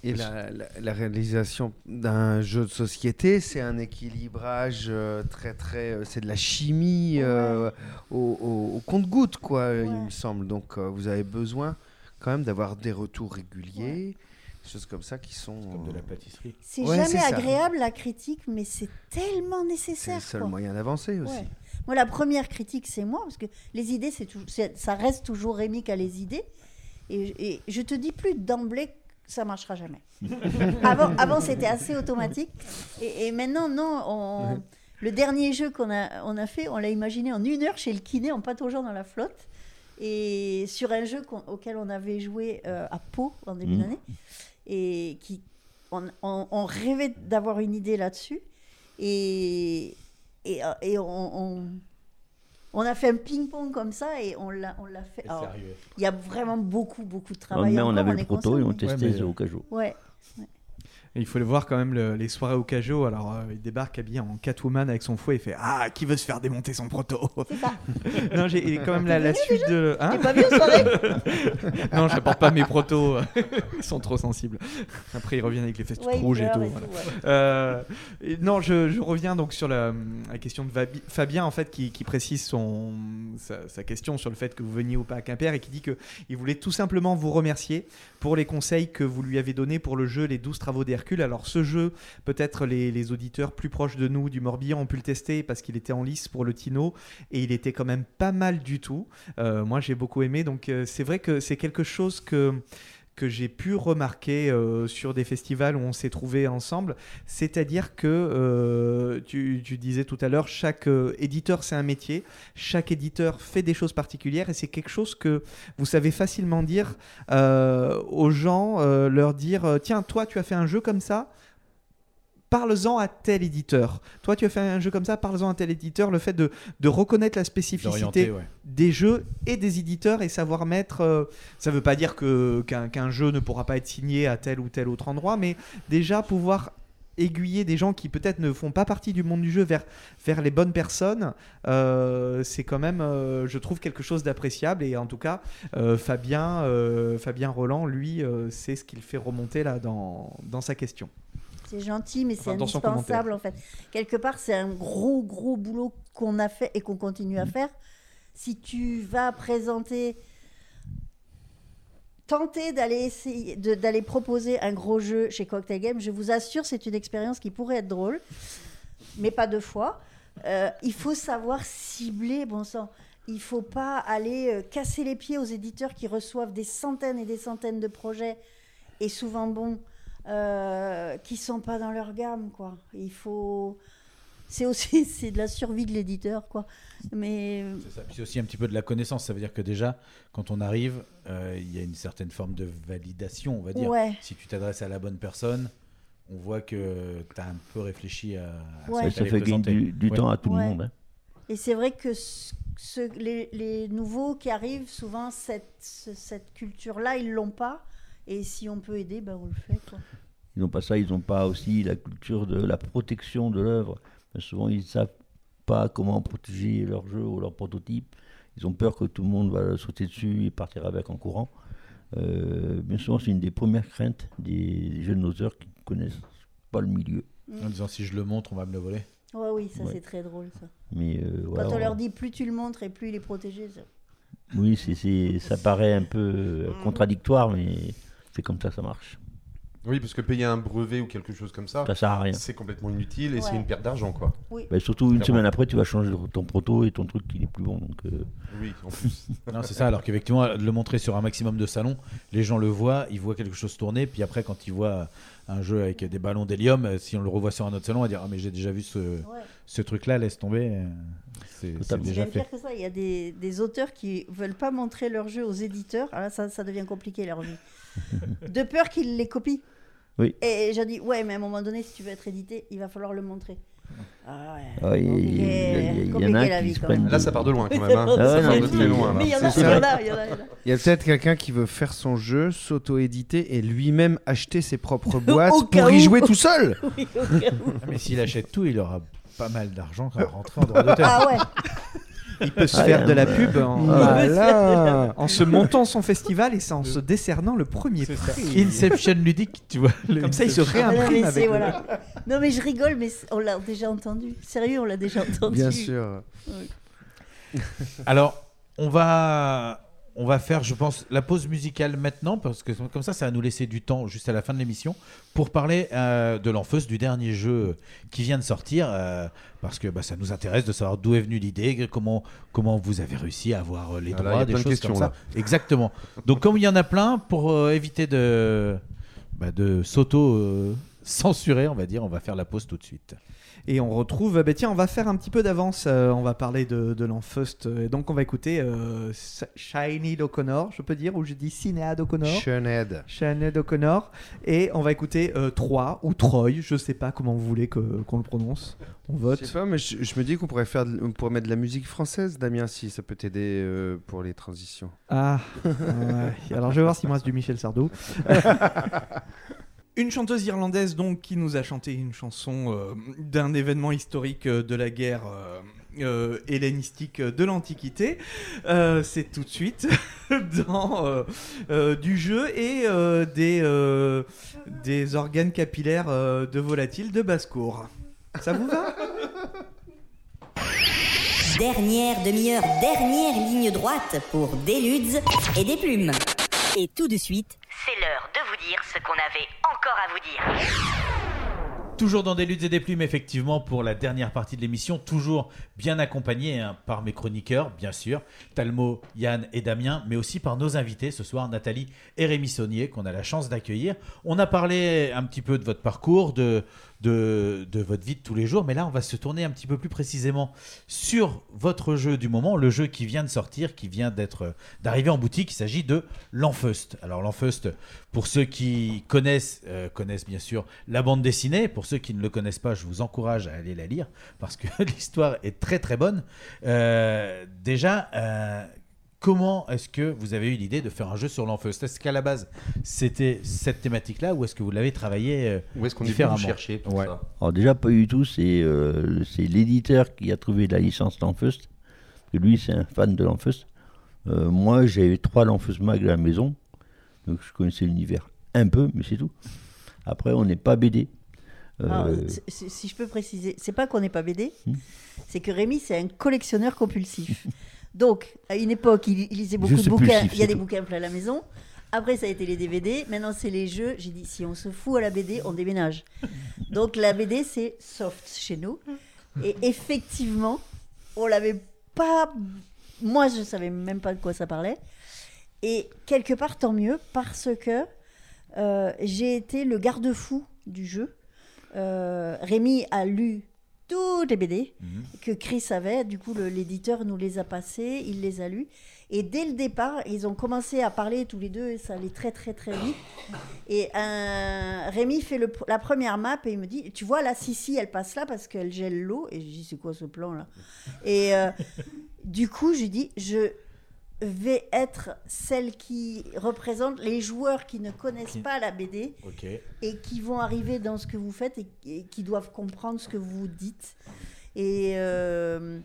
[SPEAKER 12] Et la, la- la réalisation d'un jeu de société, c'est un équilibrage euh, très très, euh, c'est de la chimie euh, au, au- au compte-goutte quoi, il me semble. Donc euh, vous avez besoin quand même d'avoir des retours réguliers, des choses comme ça qui sont comme
[SPEAKER 8] de la pâtisserie.
[SPEAKER 13] c'est
[SPEAKER 12] Ouais,
[SPEAKER 13] jamais
[SPEAKER 12] c'est
[SPEAKER 13] agréable la critique, mais c'est tellement
[SPEAKER 12] C'est
[SPEAKER 13] nécessaire.
[SPEAKER 12] le seul
[SPEAKER 13] quoi.
[SPEAKER 12] moyen d'avancer aussi.
[SPEAKER 13] Moi, la première critique, c'est moi, parce que les idées, c'est ça reste toujours Rémi qui a les idées. Et, et je te dis plus d'emblée que ça marchera jamais. avant, avant c'était assez automatique. Et, et maintenant, non. on- le dernier jeu qu'on a, on a fait, on l'a imaginé en une heure chez le kiné, en pataugeant dans la flotte. Et sur un jeu auquel on avait joué euh, à Pau en début
[SPEAKER 14] Mhm.
[SPEAKER 13] d'année. Et qui, on, on- on rêvait d'avoir une idée là-dessus. Et, et, euh, et on, on, on a fait un ping-pong comme ça et on l'a, on l'a fait. Alors,
[SPEAKER 8] sérieux.
[SPEAKER 13] Il y a vraiment beaucoup, beaucoup de travail.
[SPEAKER 14] mais on avait le
[SPEAKER 13] est
[SPEAKER 14] proto et on testait
[SPEAKER 6] Ouais, mais-
[SPEAKER 14] au Cajot.
[SPEAKER 13] Ouais.
[SPEAKER 6] Et il faut le voir quand même le- les soirées au Cajo. Alors euh, il débarque habillé en Catwoman avec son fouet et fait Ah qui veut se faire démonter son proto Non j'ai quand même la, la suite de. Hein
[SPEAKER 13] pas venu aux soirées
[SPEAKER 6] Non je porte pas mes protos. Ils sont trop sensibles. Après ils reviennent avec les fesses
[SPEAKER 13] Ouais,
[SPEAKER 6] rouges et tout.
[SPEAKER 13] pleurent et
[SPEAKER 6] voilà.
[SPEAKER 13] tout, ouais.
[SPEAKER 6] Euh, et non je, je reviens donc sur la, la question de Fabi- Fabien en fait qui, qui précise son sa, sa question sur le fait que vous veniez ou pas à Quimper et qui dit que il voulait tout simplement vous remercier pour les conseils que vous lui avez donnés pour le jeu Les 12 travaux d'Hercule. Alors ce jeu, peut-être les, auditeurs plus proches de nous du Morbihan ont pu le tester parce qu'il était en lice pour le Tino et il était quand même pas mal du tout. Euh, moi j'ai beaucoup aimé donc euh, c'est vrai que c'est quelque chose que que j'ai pu remarquer euh, sur des festivals où on s'est trouvés ensemble, c'est-à-dire que euh, tu, disais tout à l'heure, chaque euh, éditeur c'est un métier, chaque éditeur fait des choses particulières et c'est quelque chose que vous savez facilement dire aux gens, leur dire tiens toi tu as fait un jeu comme ça, parle-en à tel éditeur. Toi, tu as fait un jeu comme ça, parle-en à tel éditeur. Le fait de, de reconnaître la spécificité
[SPEAKER 8] ouais.
[SPEAKER 6] des jeux et des éditeurs et savoir mettre. euh, ça ne veut pas dire que, qu'un, qu'un jeu ne pourra pas être signé à tel ou tel autre endroit, mais déjà pouvoir aiguiller des gens qui peut-être ne font pas partie du monde du jeu vers, vers les bonnes personnes, euh, c'est quand même, euh, je trouve, quelque chose d'appréciable. Et en tout cas, euh, Fabien, Fabien Roland, lui, c'est ce qu'il fait remonter là dans, dans sa question.
[SPEAKER 13] C'est gentil, mais c'est
[SPEAKER 6] Enfin,
[SPEAKER 13] indispensable en fait. Quelque part, c'est un gros, gros boulot qu'on a fait et qu'on continue à faire. Si tu vas présenter, tenter d'aller essayer, d'aller proposer un gros jeu chez Cocktail Game, je vous assure, c'est une expérience qui pourrait être drôle, mais pas deux fois. Euh, il faut savoir cibler, bon sang. il faut pas aller euh, casser les pieds aux éditeurs qui reçoivent des centaines et des centaines de projets, et souvent bons, euh, qui sont pas dans leur gamme, quoi. Il faut... C'est aussi c'est de la survie de l'éditeur, quoi. Mais...
[SPEAKER 8] C'est ça. Puis c'est aussi un petit peu de la connaissance. Ça veut dire que déjà, quand on arrive, euh, il y a une certaine forme de validation, on va dire.
[SPEAKER 13] Ouais.
[SPEAKER 8] Si tu t'adresses à la bonne personne, on voit que tu as un peu réfléchi à, à
[SPEAKER 13] Ouais.
[SPEAKER 8] ce que
[SPEAKER 14] Ça fait gagner du, du
[SPEAKER 8] Ouais.
[SPEAKER 14] temps à tout le monde. hein.
[SPEAKER 13] Et c'est vrai que ce- ce- les, les nouveaux qui arrivent, souvent, cette, ce- cette culture-là, ils l'ont pas. Et si on peut aider, ben, on le fait, quoi.
[SPEAKER 14] Ils n'ont pas ça, ils n'ont pas aussi la culture de la protection de l'œuvre. Que Souvent, ils ne savent pas comment protéger leur jeu ou leur prototype. Ils ont peur que tout le monde va sauter dessus et partir avec en courant. Euh, bien souvent, c'est une des premières craintes des jeunes auteurs qui ne connaissent pas le milieu.
[SPEAKER 8] En disant si je le montre, on va me le voler.
[SPEAKER 13] Ouais, oui, ça,
[SPEAKER 14] Ouais.
[SPEAKER 13] c'est très drôle, ça.
[SPEAKER 14] Mais euh,
[SPEAKER 13] Quand
[SPEAKER 14] voilà,
[SPEAKER 13] on
[SPEAKER 14] on-
[SPEAKER 13] leur dit plus tu le montres et plus il est protégé, ça-
[SPEAKER 14] Oui, c'est, c'est- ça paraît un peu euh, contradictoire, mais c'est comme ça que ça marche.
[SPEAKER 15] Oui, parce que payer un brevet ou quelque chose comme ça,
[SPEAKER 14] Ça sert à rien.
[SPEAKER 15] c'est complètement inutile et c'est une perte d'argent, quoi.
[SPEAKER 13] Oui.
[SPEAKER 14] Bah, surtout une
[SPEAKER 15] Clairement.
[SPEAKER 14] semaine après, tu vas changer ton proto et ton truc il est plus bon. Donc, euh,
[SPEAKER 15] Oui, en plus.
[SPEAKER 8] Non, c'est ça. Alors qu'effectivement, le montrer sur un maximum de salons, les gens le voient, ils voient quelque chose tourner, puis après, quand ils voient un jeu avec des ballons d'hélium, euh, si on le revoit sur un autre salon, on va dire ah mais j'ai déjà vu ce, ce truc-là, laisse tomber. euh, C'est déjà
[SPEAKER 13] bien
[SPEAKER 8] fait.
[SPEAKER 13] pire que ça. Il y a des, des auteurs qui veulent pas montrer leur jeu aux éditeurs. Alors là, ça, ça devient compliqué leur vie. De peur qu'ils les copient.
[SPEAKER 14] Oui.
[SPEAKER 13] Et j'ai dit, ouais, mais à un moment donné, si tu veux être édité, il va falloir le montrer. Ah ouais.
[SPEAKER 14] Ah, il y en a
[SPEAKER 13] Compliqué la
[SPEAKER 14] qui
[SPEAKER 13] vie,
[SPEAKER 14] se
[SPEAKER 13] quand
[SPEAKER 14] prennent
[SPEAKER 13] même.
[SPEAKER 15] Là, ça part de loin, quand même, hein.
[SPEAKER 14] Ah ouais,
[SPEAKER 15] Ça
[SPEAKER 14] non,
[SPEAKER 15] part de
[SPEAKER 14] mais
[SPEAKER 15] très loin, là.
[SPEAKER 13] Mais il y en a, il y en a, il y a,
[SPEAKER 12] peut-être quelqu'un qui veut faire son jeu, s'auto-éditer et lui-même acheter ses propres boîtes pour y jouer tout seul.
[SPEAKER 13] Oui.
[SPEAKER 8] Ah, mais s'il achète tout, il aura pas mal d'argent à rentrer en droit d'auteur.
[SPEAKER 13] Ah ouais.
[SPEAKER 6] Il peut se
[SPEAKER 14] Ah,
[SPEAKER 6] faire de la pub en,
[SPEAKER 12] Voilà.
[SPEAKER 6] en se montant son festival et en se décernant le premier prix.
[SPEAKER 8] Inception ludique, tu vois. le-
[SPEAKER 6] Comme ça, il se
[SPEAKER 13] non,
[SPEAKER 6] réimprime avec
[SPEAKER 13] voilà. Non, mais je rigole, mais on l'a déjà entendu. Sérieux, on l'a déjà entendu.
[SPEAKER 12] Bien sûr.
[SPEAKER 13] Ouais.
[SPEAKER 8] Alors, on va, on va faire, je pense, la pause musicale maintenant, parce que comme ça, ça va nous laisser du temps juste à la fin de l'émission pour parler euh, de l'Enfeuse, du dernier jeu qui vient de sortir, euh, parce que bah, ça nous intéresse de savoir d'où est venue l'idée, comment, comment vous avez réussi à avoir euh, les
[SPEAKER 15] Ah là,
[SPEAKER 8] droits, des
[SPEAKER 15] de
[SPEAKER 8] choses
[SPEAKER 15] questions,
[SPEAKER 8] comme ça.
[SPEAKER 15] là.
[SPEAKER 8] Exactement. Donc, comme il y en a plein, pour euh, éviter de, bah, de s'auto-censurer, on va dire, on va faire la pause tout de suite.
[SPEAKER 6] Et on retrouve, bah tiens, on va faire un petit peu d'avance, euh, on va parler de, de l'Enfust. Et donc on va écouter euh, Shiny O'Connor, je peux dire, ou je dis Sinead O'Connor.
[SPEAKER 12] Sinead.
[SPEAKER 6] Sinead O'Connor. Et on va écouter euh, Troy ou Troy, je sais pas comment vous voulez qu'on le prononce. On vote.
[SPEAKER 12] Je sais pas, mais je, je me dis qu'on pourrait faire, de- on pourrait mettre de la musique française, Damien, si ça peut t'aider euh, pour les transitions.
[SPEAKER 6] Ah, ouais. alors je vais voir s'il me reste du Michel Sardou. Une chanteuse irlandaise donc qui nous a chanté une chanson euh, d'un événement historique euh, de la guerre euh, hellénistique de l'Antiquité. C'est tout de suite dans du jeu et des, des organes capillaires de volatiles de basse-cour. Ça vous va?
[SPEAKER 18] Dernière demi-heure, dernière ligne droite pour des ludes et des plumes. Et tout de suite,
[SPEAKER 11] C'est l'heure de vous dire ce qu'on avait encore à vous dire.
[SPEAKER 8] Toujours dans des luttes et des plumes, effectivement, pour la dernière partie de l'émission, toujours bien accompagné hein, par mes chroniqueurs, bien sûr, Talmo, Yann et Damien, mais aussi par nos invités ce soir, Nathalie et Rémi Saunier, qu'on a la chance d'accueillir. On a parlé un petit peu de votre parcours, de, de, de votre vie de tous les jours, mais là, on va se tourner un petit peu plus précisément sur votre jeu du moment, le jeu qui vient de sortir, qui vient d'être d'arriver en boutique. Il s'agit de l'Enfeust. Alors, l'Enfeust, pour ceux qui connaissent, euh, connaissent bien sûr la bande dessinée. Pour ceux qui ne le connaissent pas, je vous encourage à aller la lire parce que l'histoire est très très bonne. Euh, déjà, euh, comment est-ce que vous avez eu l'idée de faire un jeu sur l'Enfeust Est-ce qu'à la base c'était cette thématique-là ou est-ce que vous l'avez travaillé euh,
[SPEAKER 15] Où est-ce qu'on est venu chercher pour
[SPEAKER 8] Ouais.
[SPEAKER 15] ça?
[SPEAKER 14] Alors déjà pas du tout, c'est euh, c'est l'éditeur qui a trouvé la licence L'Enfeust. Lui c'est un fan de L'Enfeust. Euh, moi j'ai eu trois L'Enfeust Mag à la maison, donc je connaissais l'univers un peu, mais c'est tout. Après on n'est pas BD. Euh,
[SPEAKER 13] Ah, si je peux préciser, c'est pas qu'on n'est pas BD,
[SPEAKER 14] Hmm.
[SPEAKER 13] c'est que Rémi, c'est un collectionneur compulsif. Donc, à une époque, il, il lisait beaucoup de bouquins. Il y a des
[SPEAKER 14] tout.
[SPEAKER 13] bouquins plein à la maison. Après, ça a été les DVD. Maintenant, c'est les jeux. J'ai dit, si on se fout à la BD, on déménage. Donc, la BD, c'est soft chez nous. Et effectivement, on l'avait pas moi, je savais même pas de quoi ça parlait. Et quelque part, tant mieux, parce que euh, j'ai été le garde-fou du jeu. Euh, Rémi a lu toutes les BD que Chris avait. Du coup, l'éditeur nous les a passés, il les a lus. Et dès le départ, ils ont commencé à parler tous les deux et ça allait très très très vite. Et euh, Rémi fait le la première map et il me dit Tu vois, là, Sissi, elle passe là parce qu'elle gèle l'eau. Et je dis C'est quoi ce plan là? Et euh, du coup, j'ai dit Je vais être celle qui représente les joueurs qui ne connaissent pas la BD et qui vont arriver dans ce que vous faites et, et qui doivent comprendre ce que vous dites. Et euh,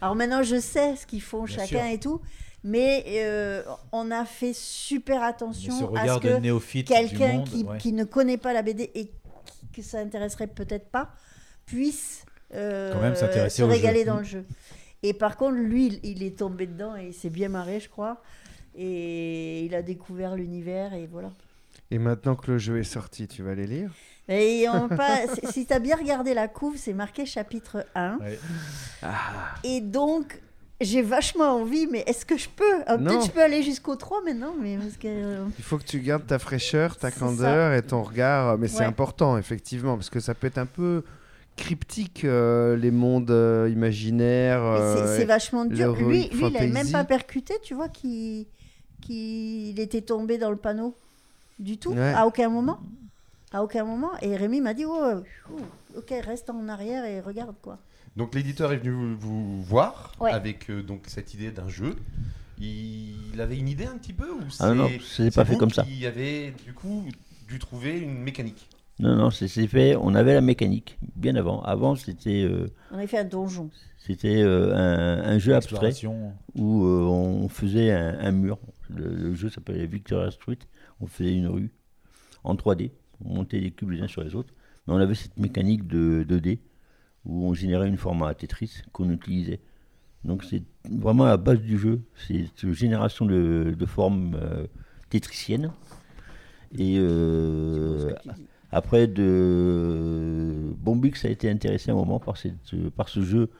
[SPEAKER 13] alors maintenant, je sais ce qu'ils font
[SPEAKER 8] Bien
[SPEAKER 13] chacun
[SPEAKER 8] sûr.
[SPEAKER 13] et tout, mais euh, on a fait super
[SPEAKER 8] Mais ce
[SPEAKER 13] attention à ce que quelqu'un qui,
[SPEAKER 8] ouais.
[SPEAKER 13] qui ne connaît pas la BD et qui- que ça intéresserait peut-être pas puisse euh,
[SPEAKER 8] Quand même s'intéresser
[SPEAKER 13] se régaler dans
[SPEAKER 8] Mm.
[SPEAKER 13] le jeu. Et par contre, lui, il, est tombé dedans et il s'est bien marré, je crois. Et il a découvert l'univers et voilà.
[SPEAKER 12] Et maintenant que le jeu est sorti, tu vas les lire?
[SPEAKER 13] Et on si- tu as bien regardé la couve, c'est marqué chapitre 1.
[SPEAKER 12] Ah.
[SPEAKER 13] Et donc, j'ai vachement envie, mais est-ce que je peux? Ah,
[SPEAKER 12] Non.
[SPEAKER 13] Peut-être je peux aller jusqu'au 3 maintenant, mais parce que... euh,
[SPEAKER 12] Il faut que tu gardes ta fraîcheur, ta candeur et ton regard. Mais c'est important, effectivement, parce que ça peut être un peu cryptique, euh, les mondes euh, imaginaires. euh,
[SPEAKER 13] c'est vachement dur. Lui, lui il n'avait même pas percuté, tu vois, qu'il qu'il était tombé dans le panneau du tout,
[SPEAKER 12] Ouais.
[SPEAKER 13] à aucun moment. À aucun moment. Et Rémi m'a dit, oh, ouh, ok, reste en arrière et regarde, quoi.
[SPEAKER 15] Donc l'éditeur est venu vous, vous voir
[SPEAKER 13] Ouais.
[SPEAKER 15] avec euh, donc cette idée d'un jeu. Il avait une idée un petit peu ou
[SPEAKER 14] Ah non, c'est pas fait comme ça.
[SPEAKER 15] Qui avait du coup dû trouver une mécanique?
[SPEAKER 14] Non, non, c'est fait. On avait la mécanique bien avant. Avant, c'était euh,
[SPEAKER 13] On avait fait un donjon.
[SPEAKER 14] c'était euh, un, un jeu abstrait où euh, on faisait un, un mur. Le, le jeu s'appelait Victoria Street. On faisait une rue en 3D. On montait les cubes les uns sur les autres. Mais on avait cette mécanique de 2D où on générait une forme à Tetris qu'on utilisait. Donc c'est vraiment la base du jeu. C'est cette génération de, de formes euh, tétriciennes. Et euh, après, de... Bombix a été intéressé un moment par, cette, par ce jeu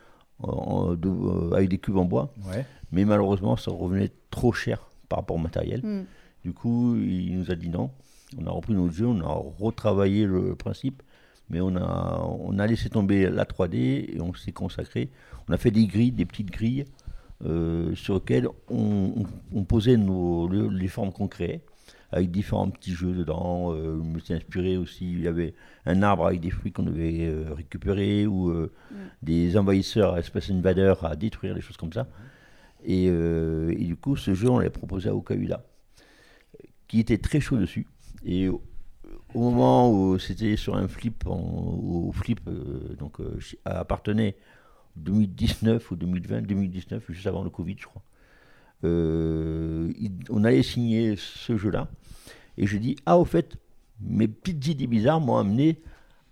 [SPEAKER 14] en- de- euh, avec des cubes en bois.
[SPEAKER 8] Ouais.
[SPEAKER 14] Mais malheureusement, ça revenait trop cher par rapport au matériel.
[SPEAKER 13] Mm.
[SPEAKER 14] Du coup, il nous a dit non. On a repris notre jeu, on a retravaillé le principe, mais on a, on a laissé tomber la 3D et on s'est consacré. On a fait des grilles, des petites grilles euh, sur lesquelles on, on- on posait nos, le- les formes qu'on créait, avec différents petits jeux dedans. Euh, je me suis inspiré aussi, il y avait un arbre avec des fruits qu'on devait euh, récupérer, ou euh, des envahisseurs, Space Invader à détruire, des choses comme ça. Et, et du coup, ce jeu, on l'a proposé à Okaüda, qui était très chaud dessus. Et au, moment où c'était sur un flip, au flip euh, donc, euh, appartenait 2019 ou 2020, 2019, juste avant le Covid, je crois. Euh, il- on allait signer ce jeu-là. Et je dis, ah, au fait, mes petites idées bizarres m'ont amené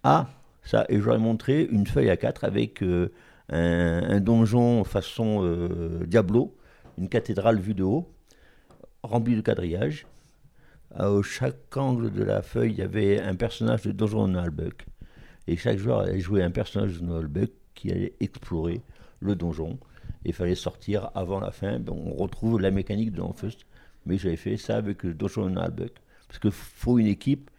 [SPEAKER 14] à ça. Et ai montré une feuille à 4 avec euh, un, donjon façon euh, Diablo, une cathédrale vue de haut, remplie de quadrillages. À chaque angle de la feuille, il y avait un personnage de Donjon. Et chaque joueur allait jouer un personnage de Nullbuck qui allait explorer le donjon. Il fallait sortir avant la fin. On retrouve la mécanique de First. Mais j'avais fait ça avec le Donjon. Parce qu'il faut une équipe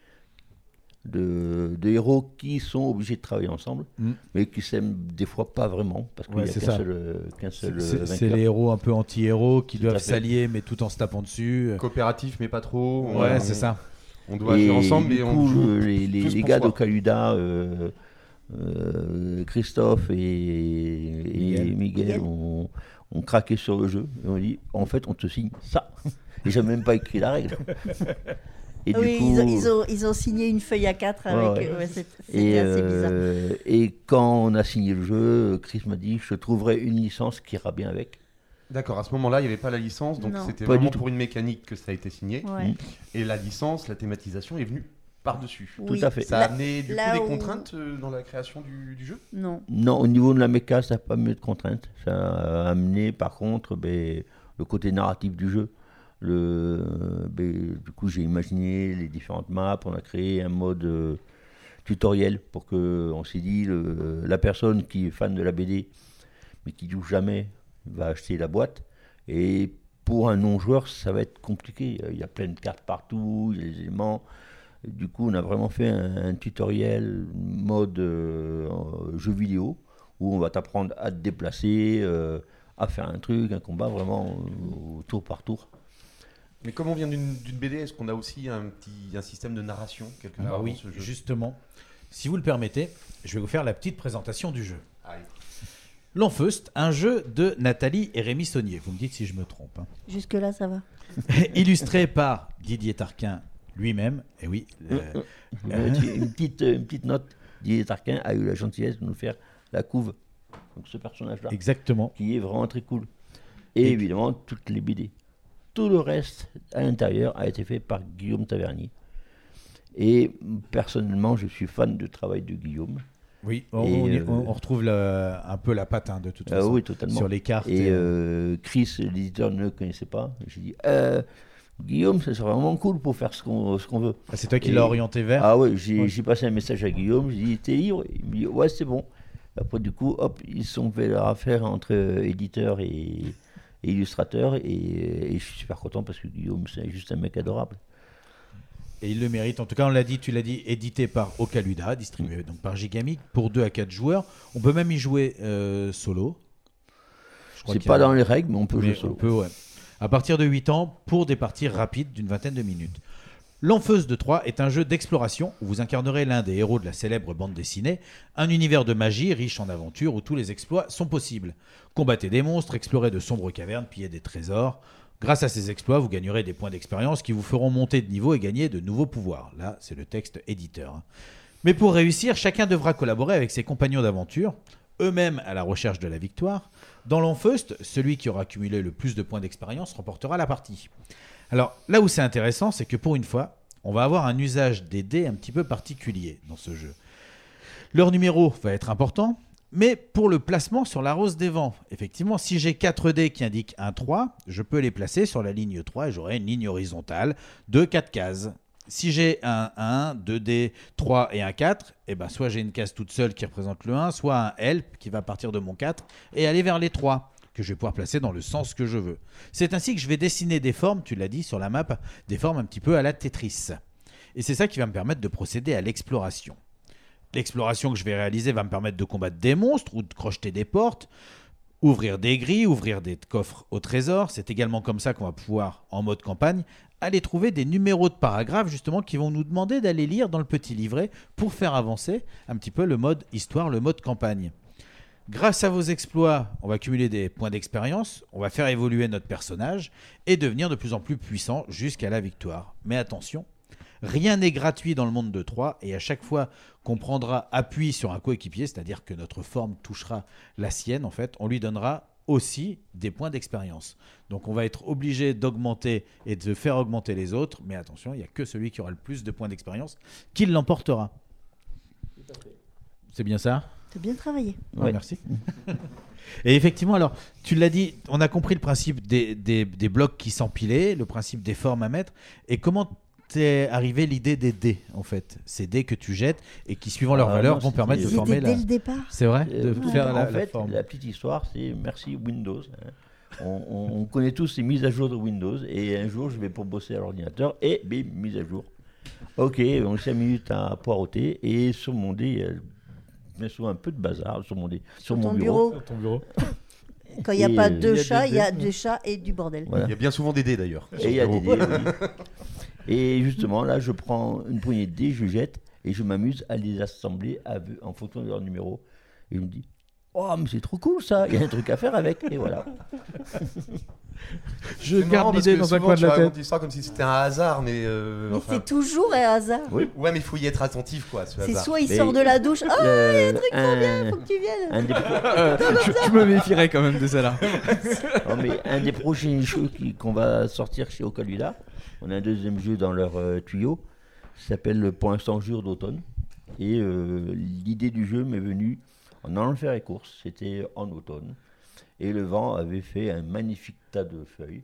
[SPEAKER 14] de, de héros qui sont obligés de travailler ensemble,
[SPEAKER 8] Mm.
[SPEAKER 14] mais qui s'aiment des fois pas vraiment, parce qu'il
[SPEAKER 8] Ouais,
[SPEAKER 14] n'y a
[SPEAKER 8] c'est
[SPEAKER 14] qu'un seul, euh, seul euh,
[SPEAKER 8] les héros un peu anti-héros qui
[SPEAKER 14] Tout
[SPEAKER 8] doivent s'allier, mais tout en se tapant dessus.
[SPEAKER 15] Coopératif, mais pas trop.
[SPEAKER 8] Ouais,
[SPEAKER 15] On-
[SPEAKER 8] c'est ça.
[SPEAKER 15] On doit agir ensemble,
[SPEAKER 14] du
[SPEAKER 15] mais on
[SPEAKER 14] coup,
[SPEAKER 15] joue
[SPEAKER 14] le- les, gars
[SPEAKER 15] soi.
[SPEAKER 14] de Caluda, euh, euh, Christophe et, et
[SPEAKER 8] Miguel.
[SPEAKER 14] Miguel,
[SPEAKER 8] Miguel.
[SPEAKER 14] ont, ont craqué sur le jeu. Et on dit, en fait, on te signe ça. Et j'ai même pas écrit la règle. Et
[SPEAKER 13] oui,
[SPEAKER 14] du coup,
[SPEAKER 13] ils, ont, ils, ont, ils ont signé une feuille à 4 avec.
[SPEAKER 14] Ouais, ouais.
[SPEAKER 13] ouais, c'est-
[SPEAKER 14] et,
[SPEAKER 13] C'était assez bizarre.
[SPEAKER 14] euh, et quand on a signé le jeu, Chris m'a dit, je trouverai une licence qui ira bien avec.
[SPEAKER 15] D'accord, à ce moment-là, il n'y avait pas la licence, donc
[SPEAKER 13] Non.
[SPEAKER 15] c'était vraiment pour une mécanique que ça a été signé.
[SPEAKER 13] Ouais. Mm.
[SPEAKER 15] Et la licence, la thématisation est venue par-dessus.
[SPEAKER 14] Tout à fait.
[SPEAKER 15] Ça a
[SPEAKER 13] Là-
[SPEAKER 15] amené du coup des
[SPEAKER 13] où-
[SPEAKER 15] contraintes euh, dans la création du, du jeu?
[SPEAKER 13] Non.
[SPEAKER 14] Non, au niveau de la méca, ça n'a pas mis de contraintes. Ça a amené, par contre, ben, le côté narratif du jeu. Ben, du coup, j'ai imaginé les différentes maps. On a créé un mode euh, tutoriel pour que, on s'est dit, le- la personne qui est fan de la BD, mais qui joue jamais, va acheter la boîte. Et pour un non-joueur, ça va être compliqué. Il y a plein de cartes partout, il y a des éléments. Du coup, on a vraiment fait un, tutoriel mode euh, jeu vidéo où on va t'apprendre à te déplacer, euh, à faire un truc, un combat vraiment tour par tour.
[SPEAKER 15] Mais comme on vient d'une BD, est-ce qu'on a aussi un petit un système de narration quelque part
[SPEAKER 8] Ah
[SPEAKER 15] dans
[SPEAKER 8] oui,
[SPEAKER 15] ce jeu
[SPEAKER 8] justement. Si vous le permettez, je vais vous faire la petite présentation du jeu.
[SPEAKER 15] Allez.
[SPEAKER 8] L'Enfeust, un jeu de Nathalie et Rémi Saunier. Vous me dites si je me trompe. hein.
[SPEAKER 13] Jusque-là, ça va.
[SPEAKER 8] Illustré par Didier Tarquin lui-même. Et oui. le-
[SPEAKER 14] Euh, une, petite, une petite note, Didier Tarquin a eu la gentillesse de nous faire la couve. Donc ce personnage-là.
[SPEAKER 8] Exactement.
[SPEAKER 14] Qui est vraiment très cool. Et, évidemment, toutes les BD. Tout le reste à l'intérieur a été fait par Guillaume Tavernier. Et personnellement, je suis fan du travail de Guillaume.
[SPEAKER 8] Oui, on,
[SPEAKER 14] Et,
[SPEAKER 8] on y-
[SPEAKER 14] euh,
[SPEAKER 8] on- on retrouve un peu la patte hein, de toute
[SPEAKER 14] ah
[SPEAKER 8] façon.
[SPEAKER 14] oui, totalement.
[SPEAKER 8] Sur les cartes.
[SPEAKER 14] Et
[SPEAKER 8] et-
[SPEAKER 14] euh, Chris, l'éditeur, ne le connaissait pas. J'ai dit, euh, Guillaume, ça serait vraiment cool pour faire ce qu'on veut.
[SPEAKER 8] Ah, c'est toi qui l'as orienté vers
[SPEAKER 14] Ah oui, j'ai
[SPEAKER 8] Ouais.
[SPEAKER 14] passé un message à Guillaume. J'ai dit, t'es libre Il me dit, ouais, c'est bon. Après, du coup, hop, ils sont fait leur affaire entre euh, éditeur et, et illustrateur. Et, et je suis super content parce que Guillaume, c'est juste un mec adorable.
[SPEAKER 8] Et il le mérite. En tout cas, on l'a dit, tu l'as dit, édité par Ocaluda, distribué donc par Gigamic pour 2 à 4 joueurs. On peut même y jouer euh, solo.
[SPEAKER 14] C'est
[SPEAKER 8] a-
[SPEAKER 14] pas dans les règles, mais on peut jouer solo.
[SPEAKER 8] On peut, ouais. À partir de 8 ans, pour des parties rapides d'une vingtaine de minutes. L'Enfeuse de Troyes est un jeu d'exploration où vous incarnerez l'un des héros de la célèbre bande dessinée, un univers de magie riche en aventures où tous les exploits sont possibles. Combattez des monstres, explorez de sombres cavernes, pillez des trésors. Grâce à ces exploits, vous gagnerez des points d'expérience qui vous feront monter de niveau et gagner de nouveaux pouvoirs. Là, c'est le texte éditeur. Mais pour réussir, chacun devra collaborer avec ses compagnons d'aventure, eux-mêmes à la recherche de la victoire. Dans l'Enfeust, celui qui aura cumulé le plus de points d'expérience remportera la partie. Alors là où c'est intéressant, c'est que pour une fois, on va avoir un usage des dés un petit peu particulier dans ce jeu. Leur numéro va être important, mais pour le placement sur la rose des vents, effectivement, si j'ai 4 dés qui indiquent un 3, je peux les placer sur la ligne 3 et j'aurai une ligne horizontale de 4 cases. Si j'ai un 1, 2 dés, 3 et un 4, eh ben soit j'ai une case toute seule qui représente le 1, soit un help qui va partir de mon 4 et aller vers les 3 que je vais pouvoir placer dans le sens que je veux. C'est ainsi que je vais dessiner des formes, tu l'as dit sur la map, des formes un petit peu à la Tetris. Et c'est ça qui va me permettre de procéder à l'exploration. L'exploration que je vais réaliser va me permettre de combattre des monstres ou de crocheter des portes, ouvrir des grilles, ouvrir des coffres au trésor. C'est également comme ça qu'on va pouvoir, en mode campagne, aller trouver des numéros de paragraphes justement qui vont nous demander d'aller lire dans le petit livret pour faire avancer un petit peu le mode histoire, le mode campagne. Grâce à vos exploits, on va cumuler des points d'expérience, on va faire évoluer notre personnage et devenir de plus en plus puissant jusqu'à la victoire. Mais attention, rien n'est gratuit dans le monde de 3 et à chaque fois qu'on prendra appui sur un coéquipier, c'est-à-dire que notre forme touchera la sienne, en fait, on lui donnera aussi des points d'expérience. Donc on va être obligé d'augmenter et de faire augmenter les autres, mais attention, il n'y a que celui qui aura le plus de points d'expérience qui l'emportera. C'est bien ça?
[SPEAKER 13] T'as bien travaillé.
[SPEAKER 8] Ouais, Merci. Et effectivement, alors, tu l'as dit, on a compris le principe des, des- des blocs qui s'empilaient, le principe des formes à mettre. Et comment t'es arrivé l'idée des dés, en fait? Ces dés que tu jettes et qui, suivant leur
[SPEAKER 14] Ah,
[SPEAKER 8] valeur,
[SPEAKER 14] non,
[SPEAKER 8] vont permettre de former la.
[SPEAKER 13] dès le départ.
[SPEAKER 8] C'est vrai? De
[SPEAKER 14] Euh,
[SPEAKER 8] faire
[SPEAKER 14] en
[SPEAKER 8] la, la
[SPEAKER 14] fait,
[SPEAKER 8] forme.
[SPEAKER 14] la petite histoire, c'est merci Windows. hein. On, on- on connaît tous les mises à jour de Windows et un jour je vais pour bosser à l'ordinateur et bim, mise à jour. Ok, donc 5 minutes à poireauter et sur mon dé, il y a bien souvent un peu de bazar sur mon dé, sur, mon bureau.
[SPEAKER 13] bureau.
[SPEAKER 8] Ton bureau.
[SPEAKER 13] Quand il n'y a
[SPEAKER 14] Et,
[SPEAKER 13] pas deux
[SPEAKER 14] il y a
[SPEAKER 13] chats,
[SPEAKER 14] des
[SPEAKER 13] il y a des chats et du bordel.
[SPEAKER 14] Voilà.
[SPEAKER 15] Il y a bien souvent des dés d'ailleurs.
[SPEAKER 14] Et il y a des dés, oui. Et justement, là, je prends une poignée de dés, je jette et je m'amuse à les assembler à en fonction de leur numéro. Et je me dis, oh, mais c'est trop cool ça, il y a un truc à faire avec. Et voilà.
[SPEAKER 8] Je garde l'idée
[SPEAKER 15] que
[SPEAKER 8] dans un coin de
[SPEAKER 15] tu
[SPEAKER 8] la
[SPEAKER 15] racontes
[SPEAKER 8] tête.
[SPEAKER 15] l'histoire comme si c'était un hasard, mais. euh,
[SPEAKER 13] Mais
[SPEAKER 15] enfin-
[SPEAKER 13] c'est toujours un hasard.
[SPEAKER 14] Oui.
[SPEAKER 15] Ouais, mais il faut y être attentif, quoi. ce
[SPEAKER 13] C'est
[SPEAKER 15] hasard.
[SPEAKER 13] soit il
[SPEAKER 14] Mais-
[SPEAKER 13] sort de la douche, ah, il y a un truc trop
[SPEAKER 14] un-
[SPEAKER 13] bien, faut que tu viennes.
[SPEAKER 14] un des-
[SPEAKER 6] Euh, je, je me méfierais quand même de celle-là.
[SPEAKER 14] Non, mais un des prochains jeux qui- qu'on va sortir chez Ocaluda, on a un deuxième jeu dans leur euh, tuyau, ça s'appelle le Point sans jour d'automne. Et euh, l'idée du jeu m'est venue en allant faire les courses, c'était en automne. Et le vent avait fait un magnifique tas de feuilles.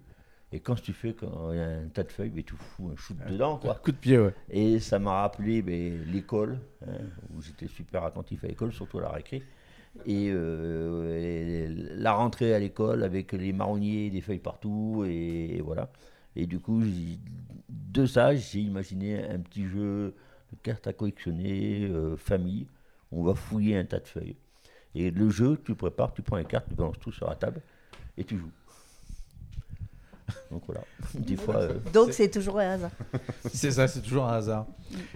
[SPEAKER 14] Et quand tu fais quand il y a un tas de feuilles, mais tu fous un shoot dedans. Quoi.
[SPEAKER 8] Coup de pied, ouais.
[SPEAKER 14] Et ça m'a rappelé ben, l'école, hein, où j'étais super attentif à l'école, surtout à la récré. Et, euh, et la rentrée à l'école avec les marronniers, des feuilles partout, et, et voilà. Et du coup, j'ai- de ça, j'ai imaginé un petit jeu de cartes à collectionner, euh, famille. On va fouiller un tas de feuilles. Et le jeu, tu prépares, tu prends les cartes, tu balances tout sur la table et tu joues. Donc voilà. Des fois. euh,
[SPEAKER 13] Donc c'est toujours un hasard.
[SPEAKER 8] C'est ça, c'est toujours un hasard.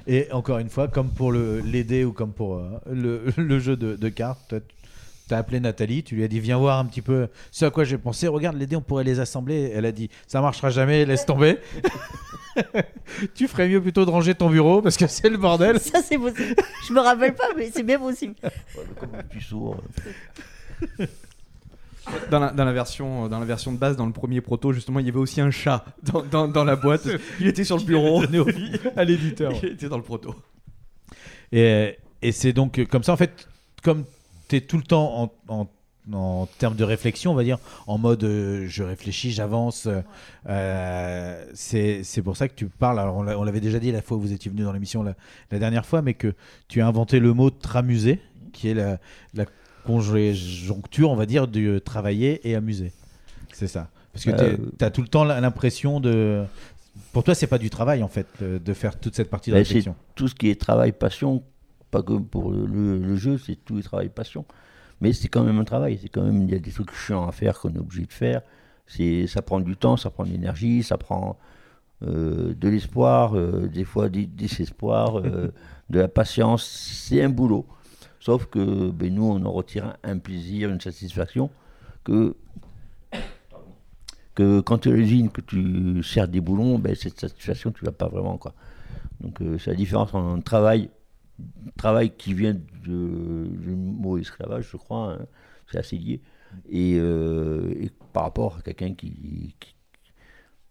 [SPEAKER 8] Et encore une fois, comme pour le l'aider ou comme pour euh, le, le jeu de, de cartes, tu as appelé Nathalie, tu lui as dit viens voir un petit peu ce à quoi j'ai pensé. Regarde, les dés, on pourrait les assembler. Elle a dit ça marchera jamais, laisse tomber. tu ferais mieux plutôt de ranger ton bureau parce que c'est le bordel.
[SPEAKER 13] Ça c'est possible. Je me rappelle pas, mais c'est bien possible.
[SPEAKER 14] comme sourd.
[SPEAKER 6] Dans la, dans la version, dans la version de base, dans le premier proto, justement, il y avait aussi un chat dans, dans- dans la boîte. Il était sur le bureau.
[SPEAKER 8] À l'éditeur.
[SPEAKER 6] Il était dans le proto.
[SPEAKER 8] Et, et c'est donc euh, comme ça, en fait, comme tu es tout le temps en, en, en termes de réflexion, on va dire, en mode euh, je réfléchis, j'avance, euh, c'est pour ça que tu parles. Alors, on l'a- l'avait déjà dit la fois où vous étiez venu dans l'émission la, la dernière fois, mais que tu as inventé le mot tramuser, qui est la, la conjoncture, on va dire, de travailler et amuser. C'est ça. Parce que
[SPEAKER 14] Euh,
[SPEAKER 8] tu as tout le temps l'impression de. Pour toi, c'est pas du travail, en fait, de faire toute cette partie de
[SPEAKER 14] Ben, c'est
[SPEAKER 8] réflexion.
[SPEAKER 14] tout ce qui est travail passion, pas comme pour le, le- le jeu, c'est tout le travail passion. Mais c'est quand même un travail, c'est quand même il y a des trucs chiants à faire qu'on est obligé de faire. C'est ça prend du temps, ça prend de l'énergie, ça prend euh, de l'espoir, euh, des fois du désespoir, euh, de la patience. C'est un boulot. Sauf que ben, nous, on en retire un, plaisir, une satisfaction que que quand tu l'usine, que tu sers des boulons, ben, cette satisfaction, tu l'as pas vraiment. Quoi. Donc euh, c'est la différence entre un travail, travail qui vient de, du mot esclavage, je crois, hein, c'est assez lié, et, euh, et par rapport à quelqu'un qui, qui,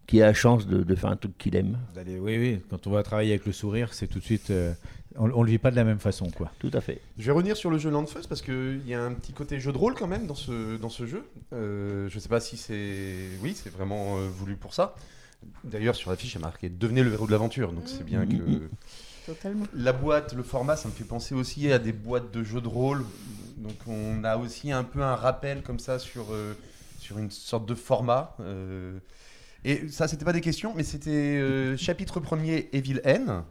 [SPEAKER 14] qui a la chance de, de faire un truc qu'il aime.
[SPEAKER 8] Oui, oui, quand on va travailler avec le sourire, c'est tout de suite. euh, on, on le vit pas de la même façon, quoi.
[SPEAKER 14] Tout à fait.
[SPEAKER 15] Je vais revenir sur le jeu Landfuzz parce qu'il y a un petit côté jeu de rôle quand même dans ce, dans ce jeu. Euh, je ne sais pas si c'est. Oui, c'est vraiment euh, voulu pour ça. D'ailleurs, sur l'affiche, il y a marqué Devenez le héros de l'aventure. Donc c'est bien que.
[SPEAKER 13] Totalement.
[SPEAKER 15] La boîte, le format, ça me fait penser aussi à des boîtes de jeux de rôle. Donc on a aussi un peu un rappel comme ça sur, euh, sur une sorte de format. euh. Et ça, c'était pas des questions, mais c'était euh, chapitre 1er Evil N.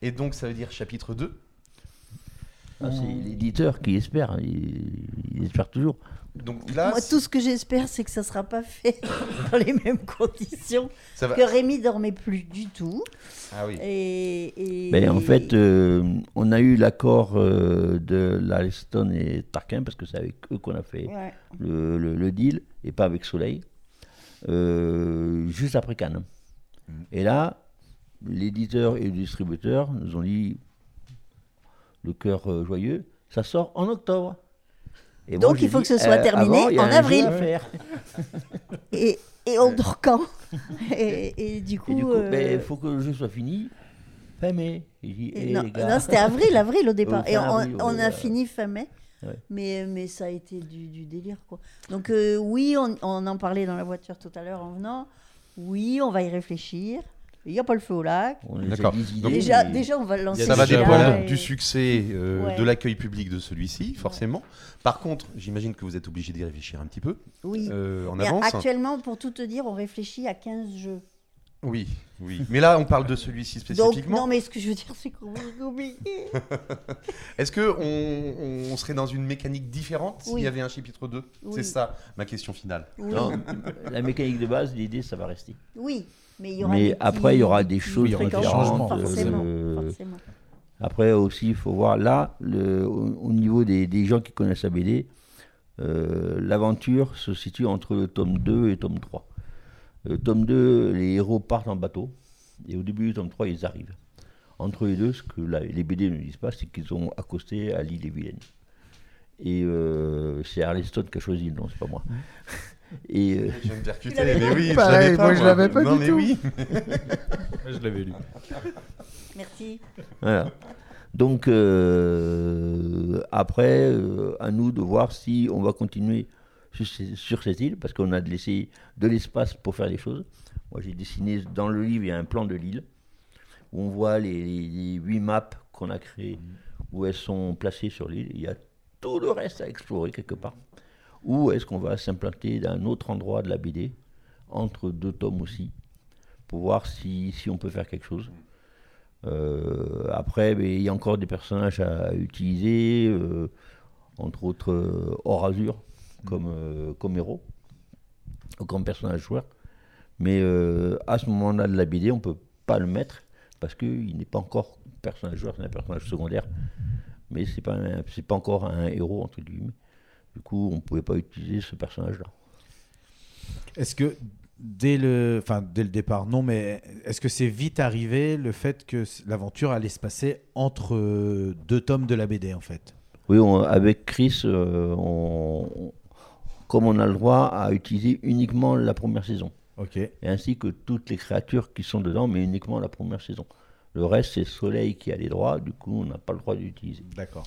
[SPEAKER 15] Et donc ça veut dire chapitre 2.
[SPEAKER 14] Ah, c'est l'éditeur qui espère, il, il espère toujours.
[SPEAKER 15] Donc là,
[SPEAKER 13] Moi, tout ce que j'espère, c'est que ça sera pas fait dans les mêmes conditions.
[SPEAKER 14] Ça va.
[SPEAKER 13] Que Rémi dormait plus du tout.
[SPEAKER 15] Ah oui.
[SPEAKER 13] Et, et-
[SPEAKER 14] Ben, en fait, euh, on a eu l'accord euh, de Larleston et Tarquin, parce que c'est avec eux qu'on a fait
[SPEAKER 13] Ouais.
[SPEAKER 14] le, le- le deal, et pas avec Soleil, euh, juste après Cannes. Et là, l'éditeur et le distributeur nous ont dit, le cœur joyeux, ça sort en octobre. Et
[SPEAKER 13] Donc il faut
[SPEAKER 14] dit,
[SPEAKER 13] que ce soit
[SPEAKER 14] euh,
[SPEAKER 13] terminé
[SPEAKER 14] avant, il
[SPEAKER 13] en avril. et, et on dort quand et, et du coup.
[SPEAKER 14] Coup,
[SPEAKER 13] euh,
[SPEAKER 14] ben, il faut que le jeu soit fini fin mai. Dit, Eh,
[SPEAKER 13] non, c'était avril, avril au départ. Et on,
[SPEAKER 14] avril,
[SPEAKER 13] on
[SPEAKER 14] ouais,
[SPEAKER 13] a fini fin mai.
[SPEAKER 14] Ouais.
[SPEAKER 13] Mais, mais ça a été du, du délire, quoi. Donc, euh, oui, on, on en parlait dans la voiture tout à l'heure en venant. Oui, on va y réfléchir. Il n'y a pas le feu au lac.
[SPEAKER 15] D'accord. Donc-
[SPEAKER 13] Déjà, déjà, on va le lancer.
[SPEAKER 15] Ça va dépendre
[SPEAKER 13] et-
[SPEAKER 15] du succès, euh,
[SPEAKER 13] Ouais.
[SPEAKER 15] de l'accueil public de celui-ci, forcément. Par contre, j'imagine que vous êtes obligé d'y réfléchir un petit peu
[SPEAKER 13] Oui.
[SPEAKER 15] euh, en
[SPEAKER 13] Mais
[SPEAKER 15] avance.
[SPEAKER 13] Actuellement, pour tout te dire, on réfléchit à 15 jeux.
[SPEAKER 15] Oui, oui. Mais là, on parle de celui-ci
[SPEAKER 13] Donc,
[SPEAKER 15] spécifiquement.
[SPEAKER 13] non, mais ce que je veux dire, c'est qu'on compliqué.
[SPEAKER 15] Est-ce que on, on serait dans une mécanique différente s'il y avait un chapitre 2
[SPEAKER 13] Oui.
[SPEAKER 15] C'est ça ma question finale.
[SPEAKER 13] Oui.
[SPEAKER 14] Non, la mécanique de base, l'idée, ça va rester.
[SPEAKER 13] Oui, mais il y aura
[SPEAKER 14] Mais
[SPEAKER 13] des
[SPEAKER 14] après, il y aura des choses
[SPEAKER 13] aura des
[SPEAKER 14] différentes.
[SPEAKER 13] changements, forcément,
[SPEAKER 14] euh,
[SPEAKER 13] forcément.
[SPEAKER 14] Après aussi, il faut voir là, le, au, au niveau des, des gens qui connaissent la BD, euh, l'aventure se situe entre le tome 2 et le tome 3. Le tome 2, les héros partent en bateau, et au début du tome 3, ils arrivent. Entre les deux, ce que la- les BD ne disent pas, c'est qu'ils ont accosté à l'île des Vilaines. Et euh, c'est Arleston qui a choisi le nom, c'est pas moi. Et, euh,
[SPEAKER 15] Je viens de percuter, mais oui, je
[SPEAKER 12] Pareil,
[SPEAKER 15] l'avais pas,
[SPEAKER 12] moi, je l'avais pas
[SPEAKER 15] Non,
[SPEAKER 12] du
[SPEAKER 15] mais
[SPEAKER 12] tout.
[SPEAKER 15] oui.
[SPEAKER 8] Je l'avais lu.
[SPEAKER 13] Merci.
[SPEAKER 14] Voilà. Donc euh, après, euh, à nous de voir si on va continuer sur, cette île, parce qu'on a laissé de l'espace pour faire des choses. Moi j'ai dessiné dans le livre, il y a un plan de l'île, où on voit les, les huit maps qu'on a créées, où elles sont placées sur l'île. Il y a tout le reste à explorer quelque part. Ou est-ce qu'on va s'implanter dans un autre endroit de la BD, entre deux tomes aussi, pour voir si, si on peut faire quelque chose. Euh, après, ben, il y a encore des personnages à utiliser, euh, entre autres euh, hors azur, comme, euh, comme héros, ou comme personnage joueur. Mais à ce moment-là de la BD, on ne peut pas le mettre parce qu'il n'est pas encore personnage joueur, c'est un personnage secondaire. Mais ce n'est pas, pas encore un héros, entre guillemets. Du coup, on ne pouvait pas utiliser ce personnage-là.
[SPEAKER 8] Est-ce que dès le, enfin dès le départ, non, mais est-ce que c'est vite arrivé le fait que l'aventure allait se passer entre euh, deux tomes de la BD en fait?
[SPEAKER 14] Oui, on- avec Chris, euh, on- on- comme on a le droit à utiliser uniquement la première saison.
[SPEAKER 8] Ok.
[SPEAKER 14] Et ainsi que toutes les créatures qui sont dedans, mais uniquement la première saison. Le reste, c'est Soleil qui a les droits, du coup, on n'a pas le droit d'utiliser.
[SPEAKER 8] D'accord.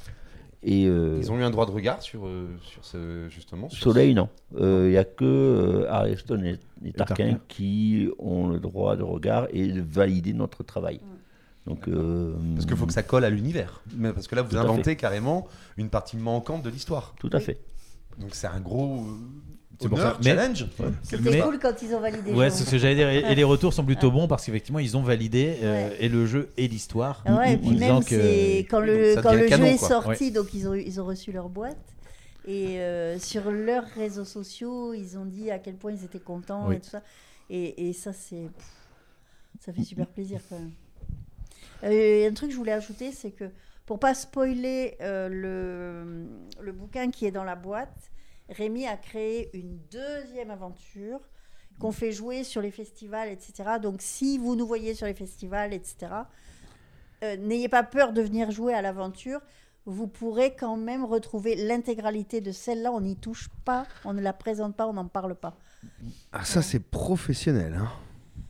[SPEAKER 14] Et euh,
[SPEAKER 15] Ils ont eu un droit de regard sur, euh, sur ce, justement sur
[SPEAKER 14] Soleil,
[SPEAKER 15] ce-
[SPEAKER 14] non. Il n'y a que euh, Ariston et, et Tarquin
[SPEAKER 15] Tarquin.
[SPEAKER 14] qui ont le droit de regard et de valider notre travail. Donc, euh,
[SPEAKER 15] Parce qu'il faut que ça colle à l'univers. Mais Parce que là, vous inventez carrément une partie manquante de l'histoire.
[SPEAKER 14] Tout à fait.
[SPEAKER 15] Donc c'est un gros euh,
[SPEAKER 8] C'est pour ça. Mais-
[SPEAKER 15] challenge.
[SPEAKER 8] Ouais.
[SPEAKER 13] C'était
[SPEAKER 8] Mais-
[SPEAKER 13] cool quand ils ont validé.
[SPEAKER 8] Ouais,
[SPEAKER 13] le
[SPEAKER 8] c'est
[SPEAKER 13] jeu.
[SPEAKER 8] ce que j'allais dire. Et, et les retours sont plutôt bons parce qu'effectivement, ils ont validé euh, et le jeu et l'histoire.
[SPEAKER 13] Ah Ouais, et puis même
[SPEAKER 8] que-
[SPEAKER 13] quand
[SPEAKER 8] Oui,
[SPEAKER 13] le quand le
[SPEAKER 8] canon,
[SPEAKER 13] jeu est
[SPEAKER 8] quoi.
[SPEAKER 13] sorti,
[SPEAKER 8] Ouais.
[SPEAKER 13] donc ils ont ils ont reçu leur boîte et euh, sur leurs réseaux sociaux, ils ont dit à quel point ils étaient contents
[SPEAKER 8] Oui.
[SPEAKER 13] et tout ça. Et, et ça c'est pff, ça fait super plaisir quand même. Euh, et un truc que je voulais ajouter, c'est que pour pas spoiler euh, le, le bouquin qui est dans la boîte, Rémi a créé une deuxième aventure qu'on fait jouer sur les festivals, etc. Donc si vous nous voyez sur les festivals, etc., euh, n'ayez pas peur de venir jouer à l'aventure. Vous pourrez quand même retrouver l'intégralité de celle-là. On n'y touche pas, on ne la présente pas, on n'en parle pas.
[SPEAKER 12] Ah, ça, c'est professionnel. Hein.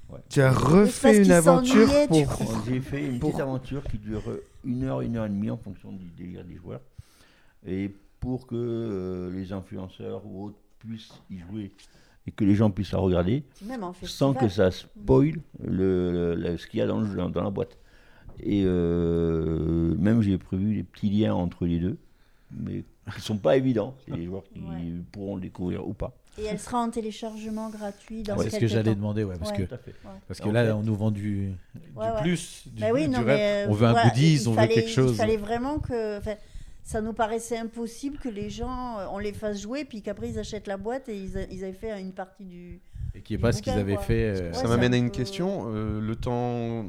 [SPEAKER 14] Ouais.
[SPEAKER 12] Tu as refait une aventure pour.
[SPEAKER 14] J'ai fait une
[SPEAKER 12] pour-
[SPEAKER 14] petite aventure qui dure une heure, une heure et demie en fonction du délire des joueurs. Et pour que euh, les influenceurs ou autres puissent y jouer et que les gens puissent la regarder
[SPEAKER 13] Même en
[SPEAKER 14] sans que ça spoil le, le- le- ce qu'il y a dans, le dans la boîte. Et euh, même j'ai prévu des petits liens entre les deux, mais qui ne sont pas évidents. C'est les joueurs qui pourront le découvrir ou pas.
[SPEAKER 13] Et elle sera en téléchargement gratuit dans
[SPEAKER 8] Ouais, c'est ce que j'allais demander, ouais, parce
[SPEAKER 13] Ouais.
[SPEAKER 8] que, parce que là,
[SPEAKER 14] fait-
[SPEAKER 8] on nous vend du, du
[SPEAKER 13] Ouais, ouais.
[SPEAKER 8] plus, du,
[SPEAKER 13] Bah oui,
[SPEAKER 8] du
[SPEAKER 13] non,
[SPEAKER 8] rêve.
[SPEAKER 13] euh,
[SPEAKER 8] on veut un
[SPEAKER 13] voilà,
[SPEAKER 8] goodies, on
[SPEAKER 13] fallait-
[SPEAKER 8] veut quelque chose.
[SPEAKER 13] Il fallait vraiment que. Ça nous paraissait impossible que les gens, euh, on les fasse jouer, puis qu'après ils achètent la boîte et ils, a- ils avaient fait une partie du.
[SPEAKER 8] Et qui est
[SPEAKER 13] du
[SPEAKER 8] pas ce qu'ils avaient
[SPEAKER 13] quoi.
[SPEAKER 8] fait. euh,
[SPEAKER 15] Ça m'amène à une
[SPEAKER 13] peu-
[SPEAKER 15] question. euh, le temps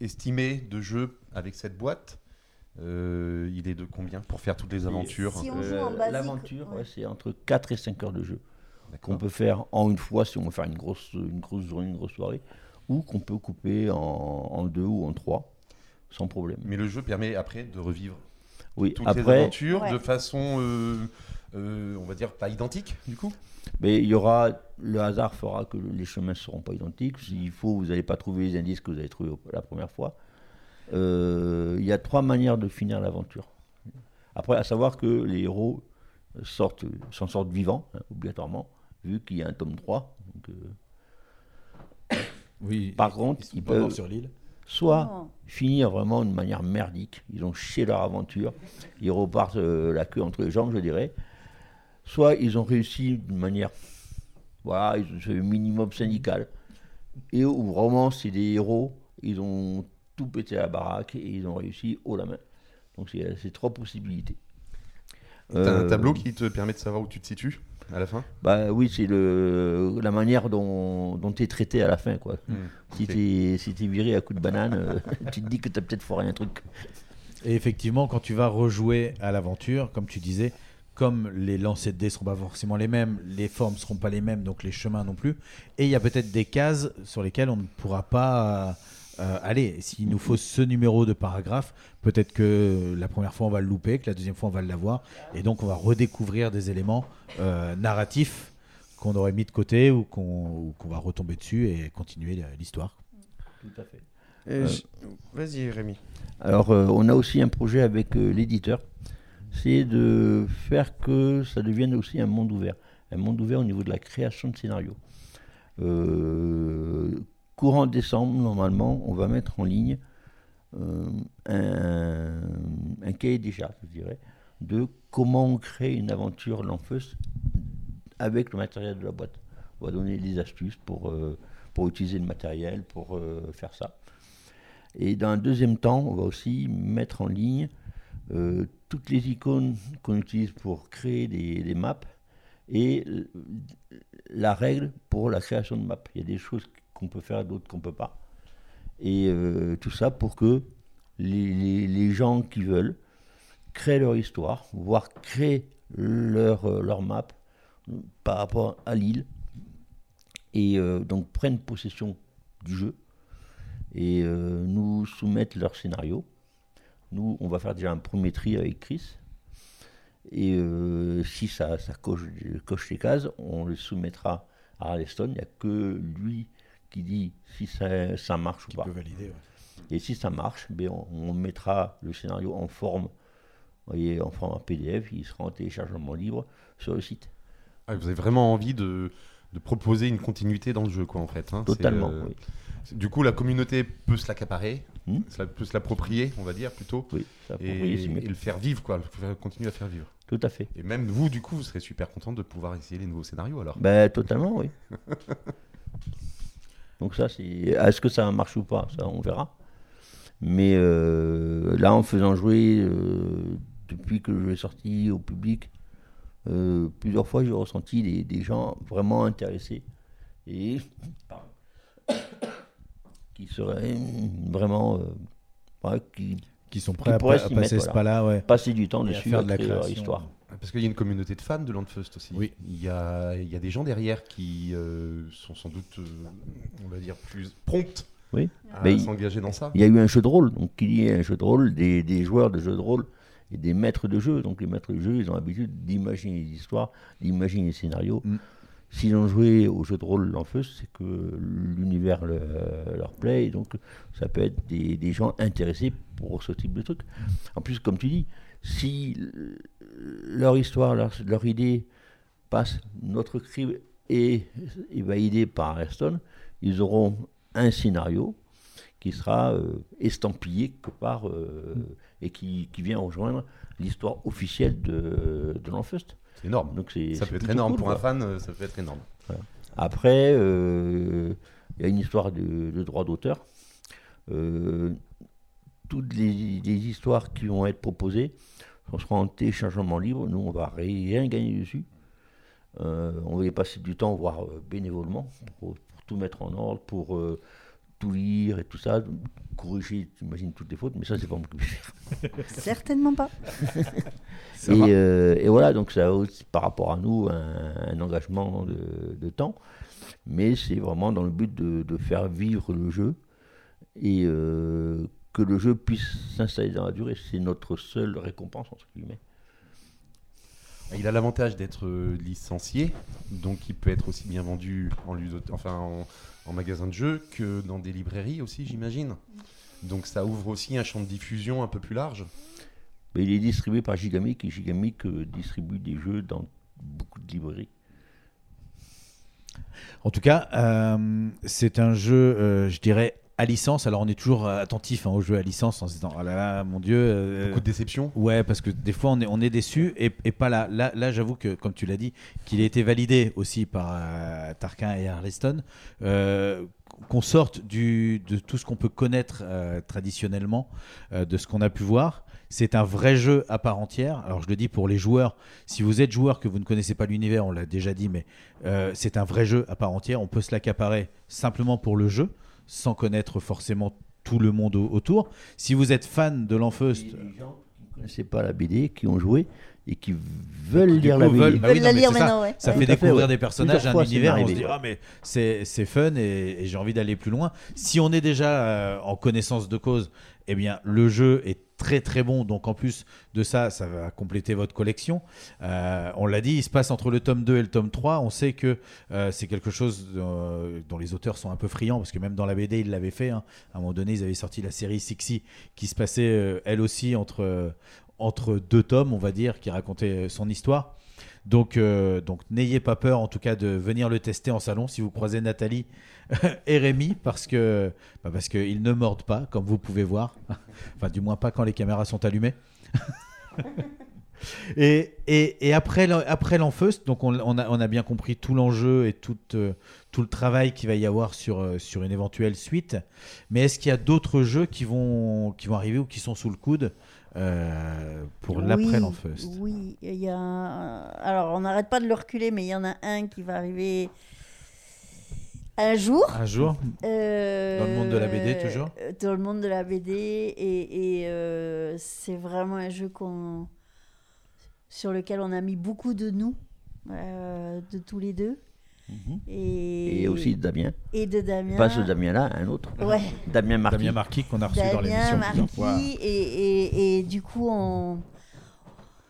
[SPEAKER 15] estimé de jeu avec cette boîte, euh, il est de combien pour faire toutes les aventures
[SPEAKER 13] Si on joue
[SPEAKER 14] Euh,
[SPEAKER 13] en basique,
[SPEAKER 14] L'aventure,
[SPEAKER 13] ouais.
[SPEAKER 14] ouais, c'est entre 4 et 5 heures de jeu. Qu'on peut faire en une fois si on veut faire une grosse, une grosse journée, une grosse soirée, ou qu'on peut couper en, en deux ou en trois, sans problème.
[SPEAKER 15] Mais le jeu permet après de revivre
[SPEAKER 14] Oui,
[SPEAKER 15] toutes
[SPEAKER 14] après-
[SPEAKER 15] les aventures
[SPEAKER 13] Ouais.
[SPEAKER 15] de façon, euh, euh, on va dire, pas identique, du coup?
[SPEAKER 14] Mais il y aura, le hasard fera que les chemins ne seront pas identiques. S'il faut, vous n'allez pas trouver les indices que vous avez trouvés la première fois. Euh, il y a trois manières de finir l'aventure. Après, à savoir que les héros sortent, s'en sortent vivants, hein, obligatoirement, vu qu'il y a un tome 3. Donc, euh,
[SPEAKER 8] Oui,
[SPEAKER 14] Par contre,
[SPEAKER 8] ils sont
[SPEAKER 14] ils
[SPEAKER 8] pas
[SPEAKER 14] peuvent
[SPEAKER 8] sur l'île.
[SPEAKER 14] Soit finir vraiment de manière merdique, ils ont chié leur aventure, ils repartent euh, la queue entre les jambes, je dirais. Soit ils ont réussi d'une manière, voilà, ils ont fait le minimum syndical. Et où vraiment c'est des héros, ils ont tout pété à la baraque et ils ont réussi haut la main. Donc c'est c'est trois possibilités.
[SPEAKER 15] T'as
[SPEAKER 14] Euh,
[SPEAKER 15] un tableau qui te permet de savoir où tu te situes? À la fin?
[SPEAKER 14] Bah oui, c'est le la manière dont, dont tu es traité à la fin. Quoi.
[SPEAKER 15] Hmm,
[SPEAKER 14] Si t'es viré à coup de banane, euh, tu te dis que tu as peut-être foiré un truc.
[SPEAKER 8] Et effectivement, quand tu vas rejouer à l'aventure, comme tu disais, comme les lancers de dés seront pas forcément les mêmes, les formes seront pas les mêmes, donc les chemins non plus. Et il y a peut-être des cases sur lesquelles on ne pourra pas euh, aller. S'il nous faut ce numéro de paragraphe, peut-être que la première fois on va le louper, que la deuxième fois on va l'avoir, et donc on va redécouvrir des éléments euh, narratifs qu'on aurait mis de côté ou qu'on va retomber dessus et continuer l'histoire.
[SPEAKER 14] Tout à fait.
[SPEAKER 12] Euh, Vas-y, Rémi.
[SPEAKER 14] Alors, euh, on a aussi un projet avec euh, l'éditeur, c'est de faire que ça devienne aussi un monde ouvert. Un monde ouvert au niveau de la création de scénarios. Euh, courant décembre, normalement, on va mettre en ligne euh, un, un cahier des charges, je dirais, de comment on crée une aventure Lanfeust avec le matériel de la boîte. On va donner des astuces pour, euh, pour utiliser le matériel, pour euh, faire ça. Et dans un deuxième temps, on va aussi mettre en ligne toutes les icônes qu'on utilise pour créer des, des maps et la règle pour la création de maps. Il y a des choses qu'on peut faire, d'autres qu'on peut pas. Et euh, tout ça pour que les, gens qui veulent créent leur histoire, voire créent leur, euh, leur map par rapport à l'île, et euh, donc prennent possession du jeu, et nous soumettent leur scénario. Nous, on va faire déjà un premier tri avec Chris, et si ça, ça coche, coche les cases, on le soumettra à Arleston. Il n'y a que lui qui dit si ça, ça marche ou pas. Et si ça marche, ben on, on mettra le scénario en forme, voyez, en format PDF. Il sera en téléchargement libre sur le site.
[SPEAKER 15] Ah, vous avez vraiment envie de, de proposer une continuité dans le jeu, quoi, en fait. hein.
[SPEAKER 14] Totalement, oui.
[SPEAKER 15] c'est- Du coup, la communauté peut se l'accaparer,
[SPEAKER 14] Hmm.
[SPEAKER 15] peut se l'approprier, on va dire, plutôt.
[SPEAKER 14] Oui,
[SPEAKER 15] et, le faire vivre, quoi. continuer à faire vivre.
[SPEAKER 14] Tout à fait.
[SPEAKER 15] Et même vous, du coup, vous serez super content de pouvoir essayer les nouveaux scénarios, alors.
[SPEAKER 14] Ben, totalement, oui. Donc ça, c'est... Est-ce que ça marche ou pas Ça, on verra. Mais euh, là, en faisant jouer, euh, depuis que jeu est sorti au public, euh, plusieurs fois, j'ai ressenti des, gens vraiment intéressés et qui seraient vraiment... qui,
[SPEAKER 8] Qui sont prêts à passer
[SPEAKER 14] mettre,
[SPEAKER 8] ce
[SPEAKER 14] voilà.
[SPEAKER 8] pas-là, ouais.
[SPEAKER 14] Passer du temps
[SPEAKER 8] Et à
[SPEAKER 14] dessus,
[SPEAKER 8] faire de la création.
[SPEAKER 14] histoire.
[SPEAKER 15] Parce qu'il y a une communauté de fans de Landfest aussi.
[SPEAKER 8] Oui.
[SPEAKER 15] Il y a, il y a des gens derrière qui euh, sont sans doute, euh, on va dire, plus promptes
[SPEAKER 14] Oui.
[SPEAKER 15] à
[SPEAKER 14] Mais il-
[SPEAKER 15] s'engager dans ça.
[SPEAKER 14] Il y a eu un jeu de rôle, donc il y a un jeu de rôle, des, des joueurs de jeux de rôle et des maîtres de jeu. Donc les maîtres de jeu, ils ont l'habitude d'imaginer des histoires, d'imaginer des scénarios.
[SPEAKER 8] Mm.
[SPEAKER 14] S'ils ont joué au jeu de rôle l'enfeu, c'est que l'univers le- leur plaît, et donc ça peut être des, gens intéressés pour ce type de truc. En plus, comme tu dis, si leur histoire, leur, idée passe notre cri et est validée par Ariston, ils auront un scénario qui sera euh, estampillé quelque part euh, et qui, vient rejoindre l'histoire officielle de, de.
[SPEAKER 15] C'est énorme.
[SPEAKER 14] Donc c'est,
[SPEAKER 15] Ça peut être énorme
[SPEAKER 14] cool,
[SPEAKER 15] pour un fan, euh, ça peut être énorme.
[SPEAKER 14] Voilà. Après, euh, il y a une histoire de, de droit d'auteur. Euh, toutes les, les histoires qui vont être proposées on sera en téléchargement libre. Nous, on va rien gagner dessus. Euh, on va y passer du temps, voire euh, bénévolement, pour, pour tout mettre en ordre, pour euh, tout lire et tout ça, corriger, j'imagine, toutes les fautes, mais ça, c'est pas faire.
[SPEAKER 13] Certainement pas.
[SPEAKER 14] et, euh, et voilà, donc ça a aussi, par rapport à nous un, un engagement de, de temps, mais c'est vraiment dans le but de, de faire vivre le jeu et euh, que le jeu puisse s'installer dans la durée. C'est notre seule récompense, entre guillemets.
[SPEAKER 15] Il a l'avantage d'être euh, licencié, donc il peut être aussi bien vendu en, ludo- enfin, en, en magasin de jeux que dans des librairies aussi, j'imagine. Donc ça ouvre aussi un champ de diffusion un peu plus large.
[SPEAKER 14] Mais il est distribué par Gigamic et Gigamic euh, distribue des jeux dans beaucoup de librairies.
[SPEAKER 8] En tout cas, euh, c'est un jeu, euh, je dirais, à licence. Alors, on est toujours euh, attentif hein, aux jeux à licence en se disant, oh là là, mon Dieu. euh,
[SPEAKER 15] Beaucoup de déception.
[SPEAKER 8] Ouais, parce que des fois, on est, on est déçu et, et pas là. Là, là j'avoue que, comme tu l'as dit, qu'il a été validé aussi par euh, Tarquin et Harleston. euh, qu'on sorte du, de tout ce qu'on peut connaître traditionnellement, de ce qu'on a pu voir. C'est un vrai jeu à part entière. Alors je le dis pour les joueurs, si vous êtes joueur que vous ne connaissez pas l'univers, on l'a déjà dit, mais euh, c'est un vrai jeu à part entière. On peut se l'accaparer simplement pour le jeu, sans connaître forcément tout le monde au- autour. Si vous êtes fan de l'Enfeust,
[SPEAKER 14] ne connaissaient pas la BD, qui ont joué et qui veulent
[SPEAKER 8] du
[SPEAKER 14] lire
[SPEAKER 8] coup,
[SPEAKER 14] la BD.
[SPEAKER 8] veulent- bah oui, non, mais c'est ça.
[SPEAKER 13] ouais.
[SPEAKER 8] Ça
[SPEAKER 14] Ouais.
[SPEAKER 8] fait découvrir
[SPEAKER 14] ouais.
[SPEAKER 8] des personnages,
[SPEAKER 14] Plusieurs
[SPEAKER 8] un
[SPEAKER 14] c'est
[SPEAKER 8] univers. On se dit, ah, mais c'est c'est fun et, et j'ai envie d'aller plus loin. Si on est déjà euh, en connaissance de cause, eh bien, le jeu est très très bon. Donc, en plus de ça, ça va compléter votre collection. Euh, on l'a dit, il se passe entre le tome 2 et le tome 3. On sait que euh, c'est quelque chose euh, dont les auteurs sont un peu friands parce que même dans la BD, ils l'avaient fait. hein. À un moment donné, ils avaient sorti la série Sixy qui se passait elle aussi entre, entre deux tomes, on va dire, qui racontait son histoire. Donc, euh, donc n'ayez pas peur en tout cas de venir le tester en salon si vous croisez Nathalie et Rémi parce que bah parce qu'ils ne mordent pas comme vous pouvez voir. enfin du moins pas quand les caméras sont allumées. Et, et, après, après l'enfeust, donc on, on a, on a bien compris tout l'enjeu et tout, euh, tout le travail qu'il va y avoir sur, euh, sur une éventuelle suite. Mais est-ce qu'il y a d'autres jeux qui vont, qui vont arriver ou qui sont sous le coude? Euh, pour
[SPEAKER 13] Oui,
[SPEAKER 8] l'après l'enfeust
[SPEAKER 13] Oui, il y a. un- Alors, on n'arrête pas de le reculer, mais il y en a un qui va arriver un jour.
[SPEAKER 8] Un jour
[SPEAKER 13] Euh,
[SPEAKER 8] Dans le monde de la BD, toujours
[SPEAKER 13] euh, Dans le monde de la BD. Et, et, euh, c'est vraiment un jeu qu'on sur lequel on a mis beaucoup de nous, de tous les deux. Et,
[SPEAKER 14] Et aussi de Damien.
[SPEAKER 13] Et de Damien.
[SPEAKER 14] Pas ce Damien-là, un autre.
[SPEAKER 13] Ouais.
[SPEAKER 14] Damien Marquis.
[SPEAKER 8] Damien Marquis qu'on a reçu dans
[SPEAKER 13] Damien
[SPEAKER 8] l'émission plusieurs
[SPEAKER 13] Marquis,
[SPEAKER 8] fois.
[SPEAKER 13] Et, et, et du coup, on.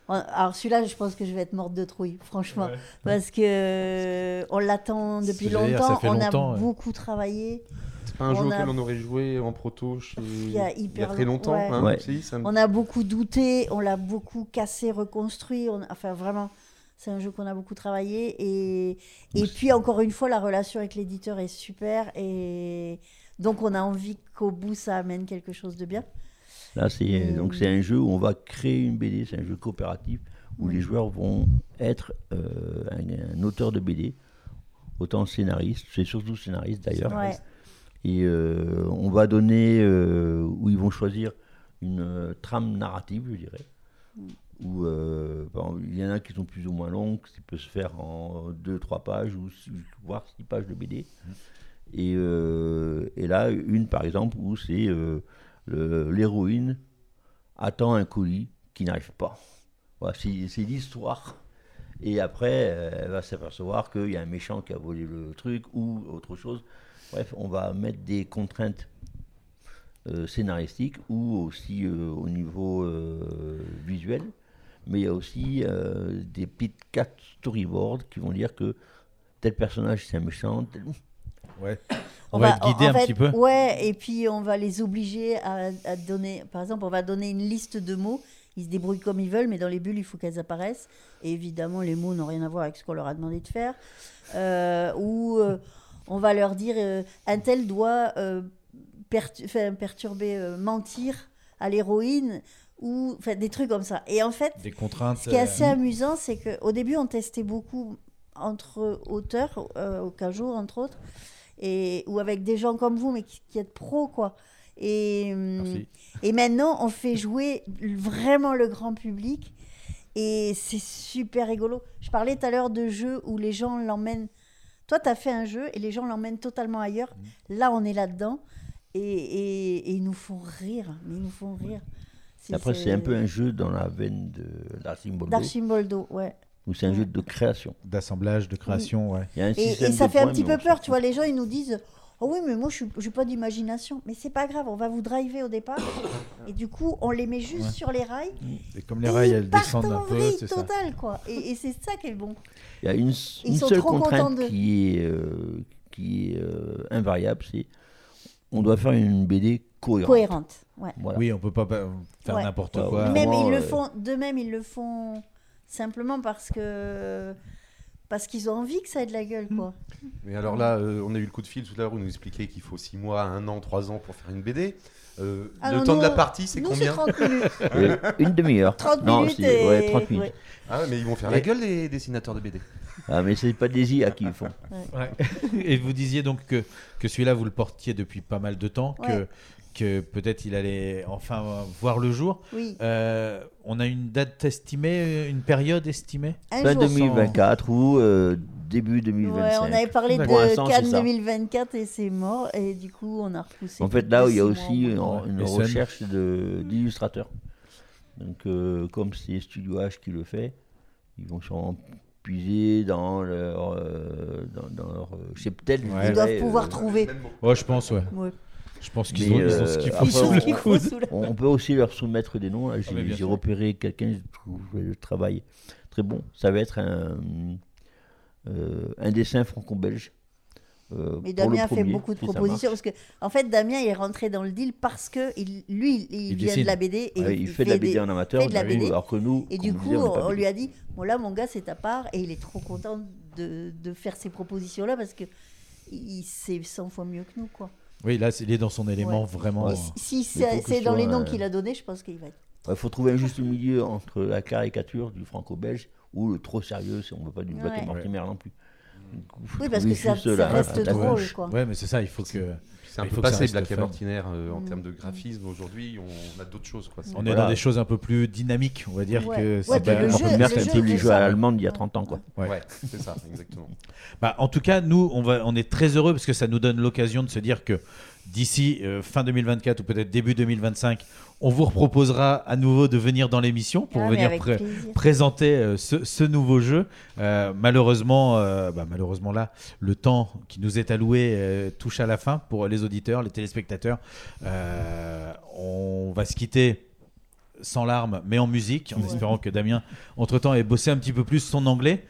[SPEAKER 13] on- Alors celui-là, je pense que je vais être morte de trouille, franchement,
[SPEAKER 10] Ouais.
[SPEAKER 13] parce que on l'attend depuis longtemps. on
[SPEAKER 10] longtemps,
[SPEAKER 13] a
[SPEAKER 10] ouais.
[SPEAKER 13] beaucoup travaillé.
[SPEAKER 10] C'est pas un jeu
[SPEAKER 13] On a-
[SPEAKER 10] auquel on aurait joué en proto chez-
[SPEAKER 13] Il y a hyper
[SPEAKER 10] très
[SPEAKER 13] long-
[SPEAKER 10] longtemps.
[SPEAKER 13] ouais.
[SPEAKER 10] hein, ça me-
[SPEAKER 13] On a beaucoup douté, on l'a beaucoup cassé, reconstruit. on- Enfin, vraiment, c'est un jeu qu'on a beaucoup travaillé. Et, et puis, encore une fois, la relation avec l'éditeur est super. Et donc, on a envie qu'au bout, ça amène quelque chose de bien.
[SPEAKER 14] Là, c'est
[SPEAKER 13] Et-
[SPEAKER 14] donc c'est un jeu où on va créer une BD, c'est un jeu coopératif où les joueurs vont être euh, un, un auteur de BD, autant scénariste, c'est surtout scénariste d'ailleurs.
[SPEAKER 13] Ouais.
[SPEAKER 14] Et euh, on va donner euh, où ils vont choisir une trame narrative, je dirais. Où euh, exemple, il y en a qui sont plus ou moins longues, qui peut se faire en 2-3 pages ou six- voire 6 pages de BD. Et, euh, et là, une par exemple où c'est euh, l'héroïne attend un colis qui n'arrive pas. Voilà, c'est l'histoire. Et après, elle va s'apercevoir qu'il y a un méchant qui a volé le truc ou autre chose. Bref, on va mettre des contraintes euh, scénaristiques ou aussi euh, au niveau euh, visuel. Mais il y a aussi euh, des petites cartes storyboard qui vont dire que tel personnage c'est un méchant. tel-
[SPEAKER 8] Ouais.
[SPEAKER 13] On, va, en- en fait, Ouais, et puis on va les obliger à, à donner. Par exemple, on va donner une liste de mots. Ils se débrouillent comme ils veulent, mais dans les bulles, il faut qu'elles apparaissent. Et évidemment, les mots n'ont rien à voir avec ce qu'on leur a demandé de faire. Euh, ou euh, on va leur dire euh, un tel doit euh, perturber, euh, mentir à l'héroïne, ou enfin, des trucs comme ça. Et en fait,
[SPEAKER 8] Des contraintes,
[SPEAKER 13] ce qui est assez
[SPEAKER 8] euh,
[SPEAKER 13] amusant, c'est qu'au début, on testait beaucoup entre auteurs, euh, au Cajo, entre autres, et, ou avec des gens comme vous, mais qui, qui êtes pros, quoi. Et, et maintenant, on fait jouer vraiment le grand public, et c'est super rigolo. Je parlais tout à l'heure de jeux où les gens l'emmènent. Toi, tu as fait un jeu et les gens l'emmènent totalement ailleurs. Là, on est là-dedans, et, et- et ils nous font rire. Ils nous font rire.
[SPEAKER 14] Après, c'est un peu un jeu dans la veine de d'Archimboldo.
[SPEAKER 13] D'Archimboldo, ouais.
[SPEAKER 14] Où c'est un jeu de création.
[SPEAKER 8] D'assemblage, de création, ouais.
[SPEAKER 14] Il y a un
[SPEAKER 13] Et, et ça fait un petit peu peur, tu vois. Les gens, ils nous disent Oh oui, mais moi, je n'ai pas d'imagination. Mais c'est pas grave, on va vous driver au départ. et du coup, on les met juste
[SPEAKER 8] Ouais.
[SPEAKER 13] sur les rails.
[SPEAKER 8] Et comme les rails,
[SPEAKER 13] ils
[SPEAKER 8] elles
[SPEAKER 13] partent
[SPEAKER 8] descendent un
[SPEAKER 13] en
[SPEAKER 8] peu,
[SPEAKER 13] vrille
[SPEAKER 8] c'est ça.
[SPEAKER 13] totale, quoi. Et, et c'est ça qui est bon.
[SPEAKER 14] Il y a une,
[SPEAKER 13] Ils
[SPEAKER 14] une
[SPEAKER 13] sont
[SPEAKER 14] seule
[SPEAKER 13] trop contents
[SPEAKER 14] contrainte
[SPEAKER 13] d'eux.
[SPEAKER 14] qui est, euh, qui est euh, invariable, c'est on doit faire une BD cohérente.
[SPEAKER 13] Cohérente, ouais.
[SPEAKER 14] Voilà.
[SPEAKER 8] Oui, on peut pas pas faire
[SPEAKER 13] Ouais.
[SPEAKER 8] n'importe
[SPEAKER 14] Ouais,
[SPEAKER 8] quoi.
[SPEAKER 13] Même
[SPEAKER 14] Moi,
[SPEAKER 13] ils le
[SPEAKER 14] euh,
[SPEAKER 13] font, de même, ils le font simplement parce que parce qu'ils ont envie que ça ait de la gueule, quoi.
[SPEAKER 10] Mais alors là, euh, on a eu le coup de fil tout à l'heure où nous expliquait qu'il faut 6 mois, 1 an, 3 ans pour faire une BD. Euh,
[SPEAKER 13] Ah
[SPEAKER 10] le
[SPEAKER 13] non,
[SPEAKER 10] temps
[SPEAKER 13] nous,
[SPEAKER 10] de la partie, c'est combien
[SPEAKER 13] c'est 30 minutes.
[SPEAKER 14] Euh, une demi-heure.
[SPEAKER 13] 30
[SPEAKER 14] Non,
[SPEAKER 13] minutes
[SPEAKER 14] c'est- ouais,
[SPEAKER 13] et-
[SPEAKER 14] 30 minutes.
[SPEAKER 13] ouais.
[SPEAKER 10] Ah mais ils vont faire la gueule les dessinateurs de BD.
[SPEAKER 14] Ah, mais c'est pas des IA qui le font.
[SPEAKER 8] Ouais. Et vous disiez donc que, que celui-là, vous le portiez depuis pas mal de temps, que. Que peut-être il allait enfin voir le jour.
[SPEAKER 13] Oui.
[SPEAKER 8] Euh, on a une date estimée, une période estimée?
[SPEAKER 14] Fin 2024 ou euh, début 2025.
[SPEAKER 13] Ouais, on avait parlé de Cannes
[SPEAKER 14] ça.
[SPEAKER 13] 2024 et c'est mort. Et du coup, on a repoussé.
[SPEAKER 14] En fait, là, il y a aussi une, une recherche de- d'illustrateurs. Donc, euh, comme c'est Studio H qui le fait, ils vont sûrement puiser dans leur, euh, dans, dans leur cheptel.
[SPEAKER 8] Ouais.
[SPEAKER 13] Ils doivent pouvoir
[SPEAKER 14] euh,
[SPEAKER 13] trouver.
[SPEAKER 8] Ouais, je pense, ouais.
[SPEAKER 13] Ouais.
[SPEAKER 8] Je pense qu'ils ont, ils ont
[SPEAKER 14] euh,
[SPEAKER 8] ce qu'il faut
[SPEAKER 14] après,
[SPEAKER 8] sous
[SPEAKER 14] on-
[SPEAKER 8] le coude.
[SPEAKER 14] On on peut aussi leur soumettre des noms. J'ai
[SPEAKER 8] Ah,
[SPEAKER 14] j'ai repéré quelqu'un, je trouve le travail très bon. Ça va être un, euh, un dessin franco-belge. euh,
[SPEAKER 13] Mais Damien a fait beaucoup de propositions parce que, en fait, Damien est rentré dans le deal parce que il, lui, il,
[SPEAKER 14] Il
[SPEAKER 13] vient de la BD et
[SPEAKER 14] Ouais, il fait de la BD
[SPEAKER 13] des-
[SPEAKER 14] en amateur,
[SPEAKER 13] fait de la
[SPEAKER 14] oui,
[SPEAKER 13] BD.
[SPEAKER 14] alors que nous,
[SPEAKER 13] et du coup,
[SPEAKER 14] disait, on
[SPEAKER 13] lui a dit bon là, mon gars, c'est ta part et il est trop content de, de faire ces propositions là parce que il sait 100 fois mieux que nous, quoi.
[SPEAKER 8] Oui, là, c'est- il est dans son élément
[SPEAKER 13] Ouais.
[SPEAKER 8] vraiment.
[SPEAKER 13] Et si si c'est c'est dans les noms qu'il a donnés, je pense qu'il va être
[SPEAKER 14] Il faut trouver un juste milieu entre la caricature du franco-belge ou le trop sérieux, si on ne veut pas du Black
[SPEAKER 13] Ouais.
[SPEAKER 14] Mortimer non plus.
[SPEAKER 13] Oui, parce que ça- reste drôle, quoi.
[SPEAKER 8] Ouais, mais c'est ça, il faut que.
[SPEAKER 15] C'est un
[SPEAKER 8] il
[SPEAKER 15] peu passé Black. Mortiner euh, en
[SPEAKER 13] Mm.
[SPEAKER 15] termes de graphisme. Aujourd'hui, on a d'autres choses. Quoi.
[SPEAKER 8] On est dans des choses un peu plus dynamiques, on va dire
[SPEAKER 15] Ouais.
[SPEAKER 8] que
[SPEAKER 15] Ouais,
[SPEAKER 8] c'est pas-
[SPEAKER 14] c'est un peu les jeux à l'allemande il y a 30 ans. Quoi.
[SPEAKER 8] Ouais.
[SPEAKER 15] Ouais, c'est ça, exactement.
[SPEAKER 8] Bah, en tout cas, nous, on, va, on est très heureux parce que ça nous donne l'occasion de se dire que d'ici euh, fin 2024 ou peut-être début 2025, on vous reproposera à nouveau de venir dans l'émission pour
[SPEAKER 13] Ah,
[SPEAKER 8] venir
[SPEAKER 13] plaisir.
[SPEAKER 8] présenter euh, ce, ce nouveau jeu. Euh, malheureusement, bah, malheureusement là, le temps qui nous est alloué touche à la fin pour les auditeurs, les téléspectateurs. On va se quitter sans larmes, mais en musique, en espérant que Damien, entre-temps, ait bossé un petit peu plus son anglais.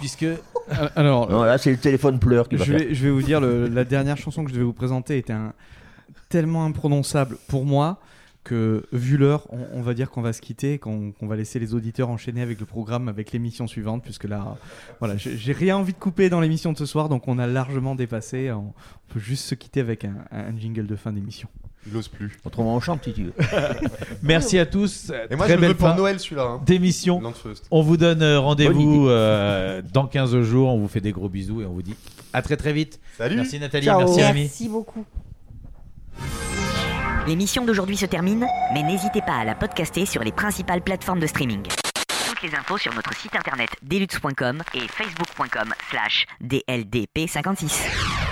[SPEAKER 8] Puisque.
[SPEAKER 6] Alors,
[SPEAKER 14] Non, là, c'est le téléphone pleure qui va
[SPEAKER 6] je
[SPEAKER 14] faire.
[SPEAKER 6] vais, je vais vous dire, le- la dernière chanson que je devais vous présenter était un, tellement imprononçable pour moi que, vu l'heure, on, on va dire qu'on va se quitter, qu'on va laisser les auditeurs enchaîner avec le programme, avec l'émission suivante, puisque là, voilà, j'ai j'ai rien envie de couper dans l'émission de ce soir, donc on a largement dépassé. On, on peut juste se quitter avec un, un jingle de fin d'émission.
[SPEAKER 15] Il ose plus.
[SPEAKER 14] Autrement, on chante si tu veux.
[SPEAKER 8] Merci à tous.
[SPEAKER 15] Et moi,
[SPEAKER 8] Très
[SPEAKER 15] je le
[SPEAKER 8] belle
[SPEAKER 15] veux pour
[SPEAKER 8] fin
[SPEAKER 15] Noël, celui-là, hein.
[SPEAKER 8] D'émission.
[SPEAKER 15] Landfeust.
[SPEAKER 8] On vous donne euh,
[SPEAKER 14] Bonne
[SPEAKER 8] rendez-vous euh, dans 15 jours. On vous fait des gros bisous et on vous dit à très très vite.
[SPEAKER 15] Salut.
[SPEAKER 8] Merci Nathalie.
[SPEAKER 6] Ciao.
[SPEAKER 8] Merci Rémi.
[SPEAKER 13] Merci beaucoup.
[SPEAKER 1] L'émission d'aujourd'hui se termine, mais n'hésitez pas à la podcaster sur les principales plateformes de streaming. Toutes les infos sur notre site internet deluxe.com et facebook.com slash dldp56.